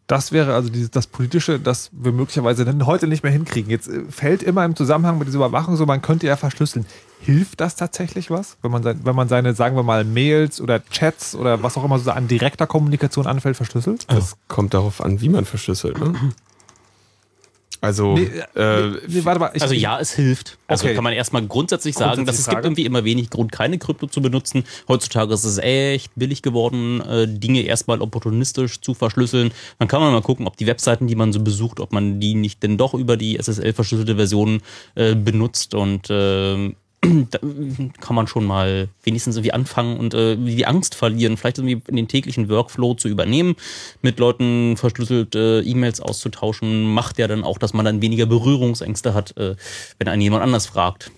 Das wäre also dieses, das Politische, das wir möglicherweise dann heute nicht mehr hinkriegen. Jetzt äh, fällt immer im Zusammenhang mit dieser Überwachung so, man könnte ja verschlüsseln. Hilft das tatsächlich was, wenn man, sein, wenn man seine, sagen wir mal, Mails oder Chats oder was auch immer so an direkter Kommunikation anfällt, verschlüsselt? Das kommt darauf an, wie man verschlüsselt. Ne? Also, nee, äh, nee, warte mal, ich, also ja, es hilft. Also okay. kann man erstmal grundsätzlich sagen, dass es Frage. gibt irgendwie immer wenig Grund, keine Krypto zu benutzen. Heutzutage ist es echt billig geworden, äh, Dinge erstmal opportunistisch zu verschlüsseln. Dann kann man mal gucken, ob die Webseiten, die man so besucht, ob man die nicht denn doch über die SSL verschlüsselte Version äh, benutzt und äh, kann man schon mal wenigstens irgendwie anfangen und äh, die Angst verlieren, vielleicht irgendwie in den täglichen Workflow zu übernehmen, mit Leuten verschlüsselte äh, E-Mails auszutauschen, macht ja dann auch, dass man dann weniger Berührungsängste hat, äh, wenn einen jemand anders fragt.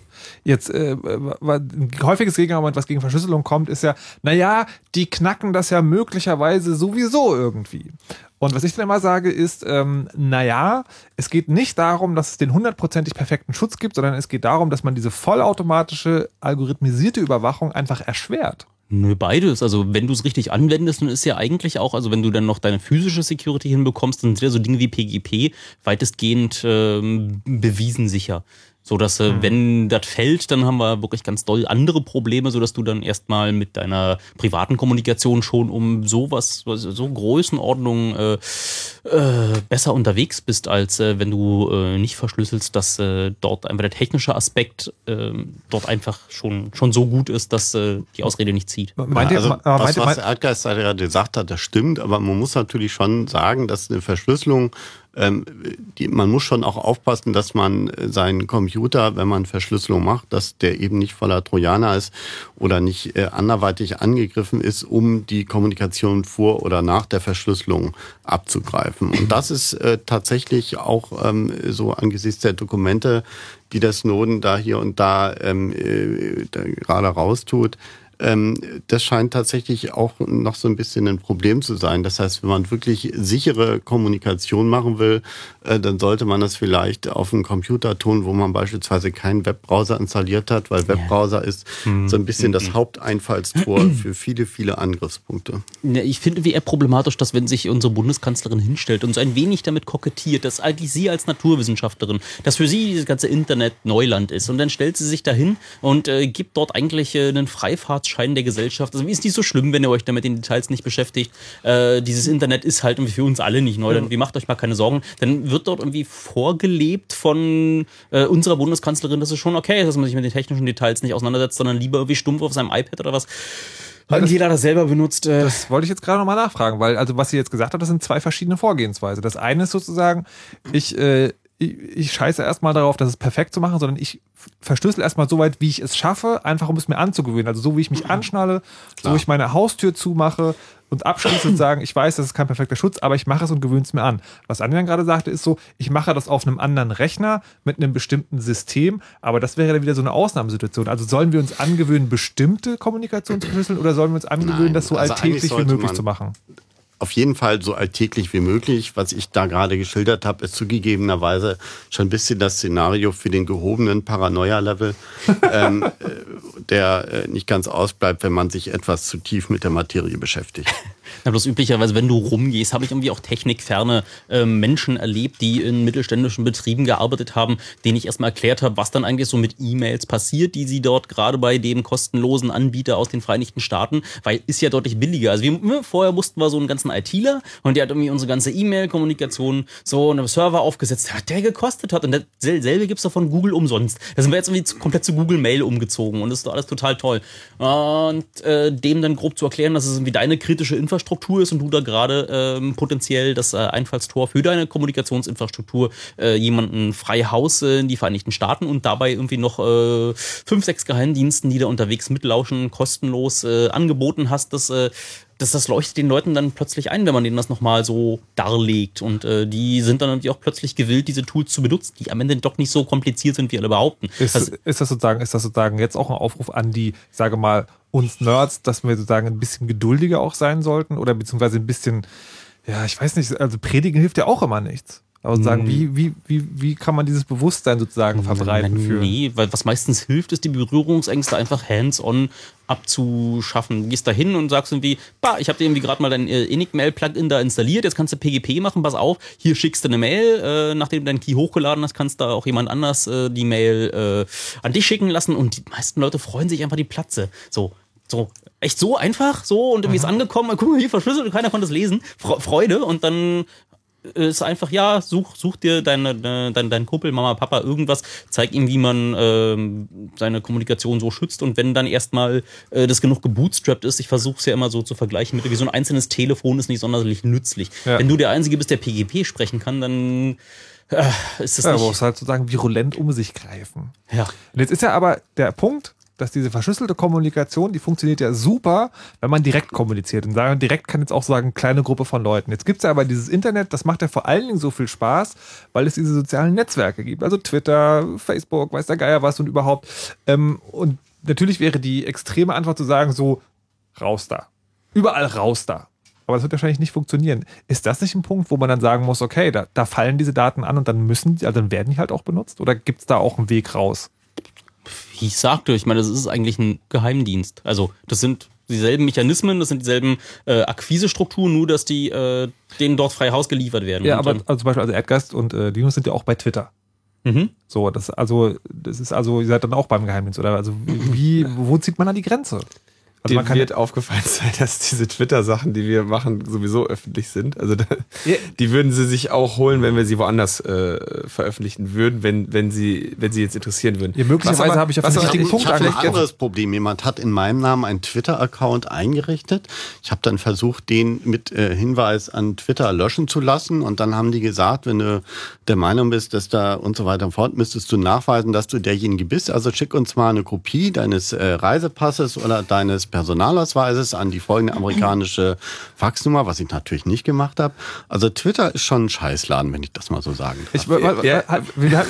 Jetzt, äh, ein häufiges Gegenargument, was gegen Verschlüsselung kommt, ist ja, naja, die knacken das ja möglicherweise sowieso irgendwie. Und was ich dann immer sage, ist, ähm, naja, es geht nicht darum, dass es den hundertprozentig perfekten Schutz gibt, sondern es geht darum, dass man diese vollautomatische, algorithmisierte Überwachung einfach erschwert. Nö, beides. Also wenn du es richtig anwendest, dann ist ja eigentlich auch, also wenn du dann noch deine physische Security hinbekommst, dann sind ja so Dinge wie PGP weitestgehend ähm, bewiesen sicher. So dass, äh, mhm. wenn das fällt, dann haben wir wirklich ganz doll andere Probleme, so dass du dann erstmal mit deiner privaten Kommunikation schon um sowas, so Größenordnung äh, äh, besser unterwegs bist, als äh, wenn du äh, nicht verschlüsselst, dass äh, dort einfach der technische Aspekt äh, dort einfach schon, schon so gut ist, dass äh, die Ausrede nicht zieht. Meint also, was, meint, was der Erdgeist gerade gesagt hat, das stimmt, aber man muss natürlich schon sagen, dass eine Verschlüsselung ähm, die, man muss schon auch aufpassen, dass man seinen Computer, wenn man Verschlüsselung macht, dass der eben nicht voller Trojaner ist oder nicht äh, anderweitig angegriffen ist, um die Kommunikation vor oder nach der Verschlüsselung abzugreifen. Und das ist äh, tatsächlich auch ähm, so angesichts der Dokumente, die der Snowden da hier und da, ähm, äh, da gerade raustut, das scheint tatsächlich auch noch so ein bisschen ein Problem zu sein. Das heißt, wenn man wirklich sichere Kommunikation machen will, äh, dann sollte man das vielleicht auf einem Computer tun, wo man beispielsweise keinen Webbrowser installiert hat, weil Webbrowser ist so ein bisschen das mhm. Haupteinfallstor für viele, viele Angriffspunkte. Ja, ich finde wie eher problematisch, dass wenn sich unsere Bundeskanzlerin hinstellt und so ein wenig damit kokettiert, dass eigentlich sie als Naturwissenschaftlerin, dass für sie dieses ganze Internet Neuland ist und dann stellt sie sich dahin und äh, gibt dort eigentlich äh, einen Freifahrts Scheiden der Gesellschaft. Also ist nicht so schlimm, wenn ihr euch damit in Details nicht beschäftigt. Äh, dieses Internet ist halt irgendwie für uns alle nicht neu. Dann, macht euch mal keine Sorgen. Dann wird dort irgendwie vorgelebt von äh, unserer Bundeskanzlerin, dass es schon okay ist, dass man sich mit den technischen Details nicht auseinandersetzt, sondern lieber irgendwie stumpf auf seinem iPad oder was. Weil jeder das selber benutzt. Äh das wollte ich jetzt gerade nochmal nachfragen, weil also was sie jetzt gesagt hat, das sind zwei verschiedene Vorgehensweise. Das eine ist sozusagen, ich äh, ich, ich scheiße erstmal darauf, dass es perfekt zu machen, sondern ich verschlüssel erstmal so weit, wie ich es schaffe, einfach um es mir anzugewöhnen. Also so wie ich mich mhm. anschnalle, Klar. so wie ich meine Haustür zumache und abschließend sagen, ich weiß, das ist kein perfekter Schutz, aber ich mache es und gewöhne es mir an. Was Anjan gerade sagte, ist so, ich mache das auf einem anderen Rechner mit einem bestimmten System, aber das wäre dann wieder so eine Ausnahmesituation. Also sollen wir uns angewöhnen, bestimmte Kommunikation zu verschlüsseln oder sollen wir uns angewöhnen, Nein, das so also alltäglich wie möglich zu machen? Auf jeden Fall so alltäglich wie möglich. Was ich da gerade geschildert habe, ist zugegebenerweise schon ein bisschen das Szenario für den gehobenen Paranoia-Level, ähm, äh, der äh, nicht ganz ausbleibt, wenn man sich etwas zu tief mit der Materie beschäftigt. Na, bloß üblicherweise, wenn du rumgehst, habe ich irgendwie auch technikferne äh, Menschen erlebt, die in mittelständischen Betrieben gearbeitet haben, denen ich erstmal erklärt habe, was dann eigentlich so mit E-Mails passiert, die sie dort gerade bei dem kostenlosen Anbieter aus den Vereinigten Staaten, weil ist ja deutlich billiger. Also wir, vorher mussten wir so einen ganzen ITler und der hat irgendwie unsere ganze E-Mail-Kommunikation so einen Server aufgesetzt, der gekostet hat. Und dasselbe gibt es doch von Google umsonst. Da sind wir jetzt irgendwie komplett zu Google Mail umgezogen und das ist doch alles total toll. Und äh, dem dann grob zu erklären, dass es irgendwie deine kritische Infrastruktur ist und du da gerade ähm, potenziell das äh, Einfallstor für deine Kommunikationsinfrastruktur äh, jemanden frei Haus in die Vereinigten Staaten und dabei irgendwie noch äh, fünf, sechs Geheimdiensten, die da unterwegs mitlauschen, kostenlos äh, angeboten hast, das äh, das, das leuchtet den Leuten dann plötzlich ein, wenn man denen das nochmal so darlegt. Und äh, die sind dann natürlich auch plötzlich gewillt, diese Tools zu benutzen, die am Ende doch nicht so kompliziert sind, wie alle behaupten. Ist, also, ist, das, sozusagen, ist das sozusagen jetzt auch ein Aufruf an die, ich sage mal, uns Nerds, dass wir sozusagen ein bisschen geduldiger auch sein sollten oder beziehungsweise ein bisschen, ja, ich weiß nicht, also predigen hilft ja auch immer nichts. Aber sagen, wie, wie, wie, wie kann man dieses Bewusstsein sozusagen verbreiten? Für? Nee, weil was meistens hilft, ist die Berührungsängste einfach hands-on abzuschaffen. Du gehst da hin und sagst irgendwie, bah, ich habe dir irgendwie gerade mal dein äh, Enigmail-Plugin da installiert, jetzt kannst du PGP machen, pass auf, hier schickst du eine Mail, äh, nachdem du deinen Key hochgeladen hast, kannst da auch jemand anders äh, die Mail äh, an dich schicken lassen und die meisten Leute freuen sich einfach die Platze. So, so, echt so einfach, so und irgendwie ist angekommen, guck mal hier verschlüsselt und keiner konnte es lesen. Freude und dann ist einfach, ja, such, such dir deine, deine, dein Kumpel, Mama, Papa, irgendwas, zeig ihm, wie man ähm, seine Kommunikation so schützt und wenn dann erstmal äh, das genug gebootstrapped ist, ich versuche es ja immer so zu vergleichen mit, wie so ein einzelnes Telefon ist nicht sonderlich nützlich. Ja. Wenn du der Einzige bist, der PGP sprechen kann, dann äh, ist das ja, nicht... Ja, halt sozusagen virulent um sich greifen. Ja. Und jetzt ist ja aber der Punkt, dass diese verschlüsselte Kommunikation, die funktioniert ja super, wenn man direkt kommuniziert. Und sagen, direkt kann jetzt auch sagen, kleine Gruppe von Leuten. Jetzt gibt es ja aber dieses Internet, das macht ja vor allen Dingen so viel Spaß, weil es diese sozialen Netzwerke gibt. Also Twitter, Facebook, weiß der Geier was und überhaupt. Ähm, und natürlich wäre die extreme Antwort zu sagen, so, raus da. Überall raus da. Aber das wird wahrscheinlich nicht funktionieren. Ist das nicht ein Punkt, wo man dann sagen muss, okay, da, da fallen diese Daten an und dann müssen, also dann werden die halt auch benutzt? Oder gibt es da auch einen Weg raus? Wie ich sagte, ich meine, das ist eigentlich ein Geheimdienst. Also das sind dieselben Mechanismen, das sind dieselben äh, Akquisestrukturen, nur dass die äh, denen dort frei Haus geliefert werden. Ja, aber also zum Beispiel also Erdgast und äh, Linus sind ja auch bei Twitter. Mhm. So, das also das ist also ihr seid dann auch beim Geheimdienst oder also wie wo zieht man da die Grenze? Also Dem wird aufgefallen sein, dass diese Twitter-Sachen, die wir machen, sowieso öffentlich sind. Also da, yeah. die würden sie sich auch holen, wenn wir sie woanders äh, veröffentlichen würden, wenn, wenn, sie, wenn sie jetzt interessieren würden. Ja, möglicherweise habe ich auf den richtigen Punkt Ich habe ein anderes Problem. Jemand hat in meinem Namen einen Twitter-Account eingerichtet. Ich habe dann versucht, den mit äh, Hinweis an Twitter löschen zu lassen. Und dann haben die gesagt, wenn du der Meinung bist, dass da und so weiter und fort, müsstest du nachweisen, dass du derjenige bist. Also schick uns mal eine Kopie deines äh, Reisepasses oder deines Personalausweises an die folgende amerikanische Faxnummer, was ich natürlich nicht gemacht habe. Also Twitter ist schon ein Scheißladen, wenn ich das mal so sagen darf. Ich, ja.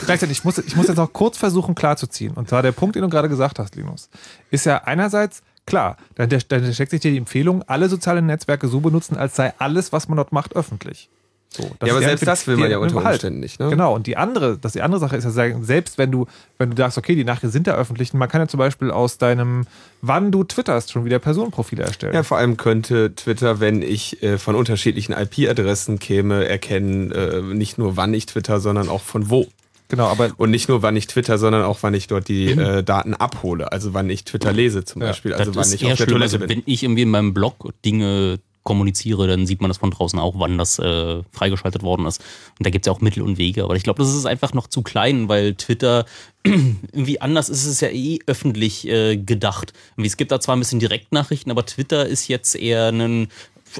gleichzeitig, ich muss, ich muss jetzt noch kurz versuchen klarzuziehen. Und zwar der Punkt, den du gerade gesagt hast, Linus, ist ja einerseits klar, dann, dann steckt sich dir die Empfehlung, alle sozialen Netzwerke so benutzen, als sei alles, was man dort macht, öffentlich. So, ja, aber selbst das will man ja unter Umständen nicht. Ne? Genau, und die andere, das die andere Sache ist ja, sagen, selbst wenn du, wenn du sagst, okay, die Nachrichten sind ja öffentlich, man kann ja zum Beispiel aus deinem, wann du twitterst, schon wieder Personenprofile erstellen. Ja, vor allem könnte Twitter, wenn ich äh, von unterschiedlichen IP-Adressen käme, erkennen, äh, nicht nur wann ich twitter, sondern auch von wo. Genau, aber und nicht nur, wann ich Twitter, sondern auch, wann ich dort die mhm. äh, Daten abhole. Also wann ich Twitter lese zum Beispiel. Also wann ich auf der Toilette also, bin. Wenn ich irgendwie in meinem Blog Dinge kommuniziere, dann sieht man das von draußen auch, wann das äh, freigeschaltet worden ist. Und da gibt es ja auch Mittel und Wege. Aber ich glaube, das ist einfach noch zu klein, weil Twitter irgendwie anders ist es ja eh öffentlich äh, gedacht. Es gibt da zwar ein bisschen Direktnachrichten, aber Twitter ist jetzt eher ein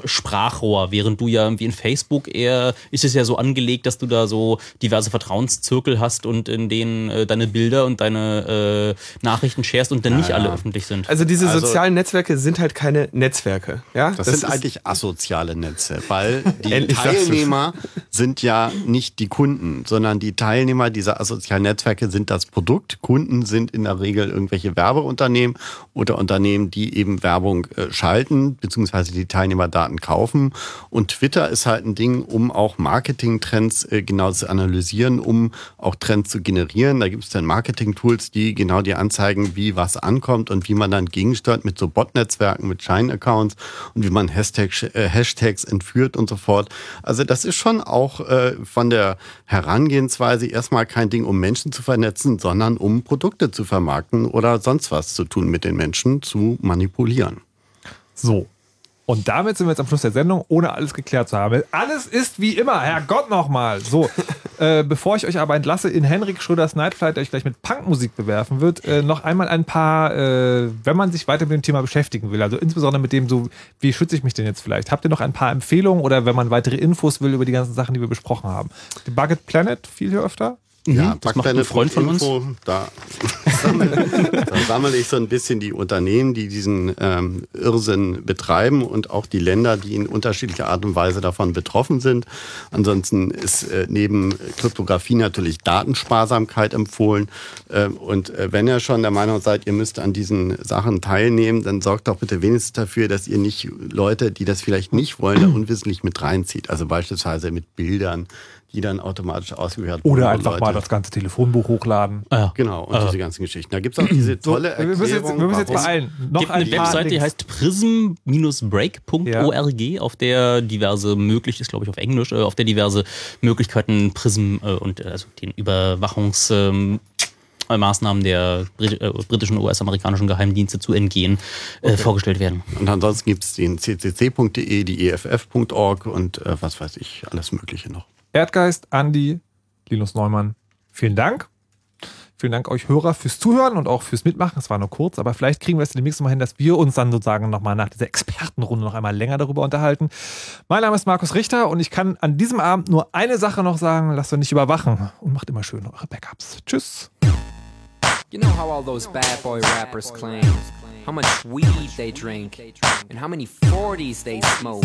Sprachrohr, während du ja irgendwie in Facebook eher ist es ja so angelegt, dass du da so diverse Vertrauenszirkel hast und in denen äh, deine Bilder und deine äh, Nachrichten sharest und dann nicht ja, alle öffentlich sind. Also diese also, sozialen Netzwerke sind halt keine Netzwerke, ja? Das, das sind eigentlich asoziale Netze, weil die Teilnehmer sind ja nicht die Kunden, sondern die Teilnehmer dieser asozialen Netzwerke sind das Produkt. Kunden sind in der Regel irgendwelche Werbeunternehmen oder Unternehmen, die eben Werbung äh, schalten, beziehungsweise die Teilnehmer da Daten kaufen. Und Twitter ist halt ein Ding, um auch Marketing-Trends äh, genau zu analysieren, um auch Trends zu generieren. Da gibt es dann Marketing-Tools, die genau dir anzeigen, wie was ankommt und wie man dann gegensteuert mit so Bot-Netzwerken, mit Shine-Accounts und wie man Hashtag, äh, Hashtags entführt und so fort. Also das ist schon auch äh, von der Herangehensweise erstmal kein Ding, um Menschen zu vernetzen, sondern um Produkte zu vermarkten oder sonst was zu tun mit den Menschen, zu manipulieren. So, Und damit sind wir jetzt am Schluss der Sendung, ohne alles geklärt zu haben. Alles ist wie immer, Herrgott nochmal. So, äh, bevor ich euch aber entlasse in Henrik Schröders Nightflight, der euch gleich mit Punkmusik bewerfen wird, äh, noch einmal ein paar, äh, wenn man sich weiter mit dem Thema beschäftigen will, also insbesondere mit dem so, wie schütze ich mich denn jetzt vielleicht? Habt ihr noch ein paar Empfehlungen oder wenn man weitere Infos will über die ganzen Sachen, die wir besprochen haben? Die Bucket Planet viel hier öfter? Ja, Mhm, das macht ein Freund von uns. Da, sammle, da sammle ich so ein bisschen die Unternehmen, die diesen ähm, Irrsinn betreiben und auch die Länder, die in unterschiedlicher Art und Weise davon betroffen sind. Ansonsten ist äh, neben Kryptographie natürlich Datensparsamkeit empfohlen. Ähm, und äh, wenn ihr schon der Meinung seid, ihr müsst an diesen Sachen teilnehmen, dann sorgt doch bitte wenigstens dafür, dass ihr nicht Leute, die das vielleicht nicht wollen, da unwissentlich mit reinzieht. Also beispielsweise mit Bildern, die dann automatisch ausgewertet Oder werden. einfach mal das ganze Telefonbuch hochladen. Genau, und diese ganzen Geschichten. Da gibt es auch diese tolle wir müssen jetzt- Erklärung. wir müssen jetzt beeilen. Noch gibt eine ein paar Webseite, die Links. heißt prism-break.org, auf der diverse möglich ist, glaube ich, auf Englisch, äh, auf der diverse Möglichkeiten Prism äh, und äh, also den Überwachungs ähm, äh, Maßnahmen der Brit britischen und US-amerikanischen Geheimdienste zu entgehen, äh, vorgestellt werden. Und ansonsten gibt es den ccc.de, die eff.org und äh, was weiß ich, alles Mögliche noch. Erdgeist, Andi, Linus Neumann, vielen Dank. Vielen Dank euch Hörer fürs Zuhören und auch fürs Mitmachen. Es war nur kurz, aber vielleicht kriegen wir es demnächst mal hin, dass wir uns dann sozusagen nochmal nach dieser Expertenrunde noch einmal länger darüber unterhalten. Mein Name ist Markus Richter und ich kann an diesem Abend nur eine Sache noch sagen, lasst euch nicht überwachen und macht immer schön eure Backups. Tschüss. You know how all those bad boy rappers claim how much weed they drink, and how many 40s they smoke,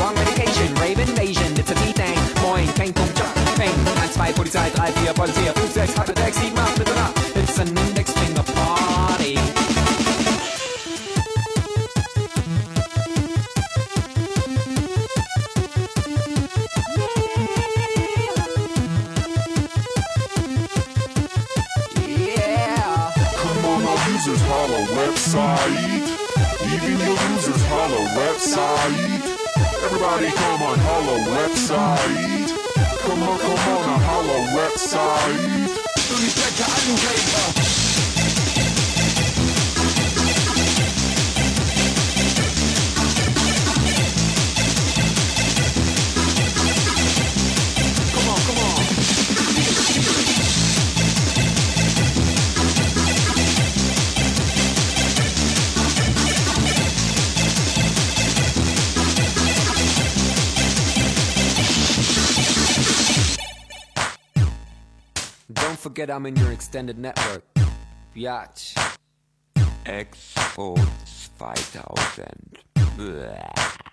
wrong medication. Rave invasion, it's a D-Thing. Moin, Peng, Pum, Jump, Peng. 1, 2, Polizei, 3, 4, Polizei, 5, 6, 8, 6, 7, 8, Mitternacht. It's an index finger party. Website. Even your users holla website. Everybody come on holla website. Come on, come on, holla website. That guy, forget I'm in your extended network. Biatch. Exports 5000. Blah.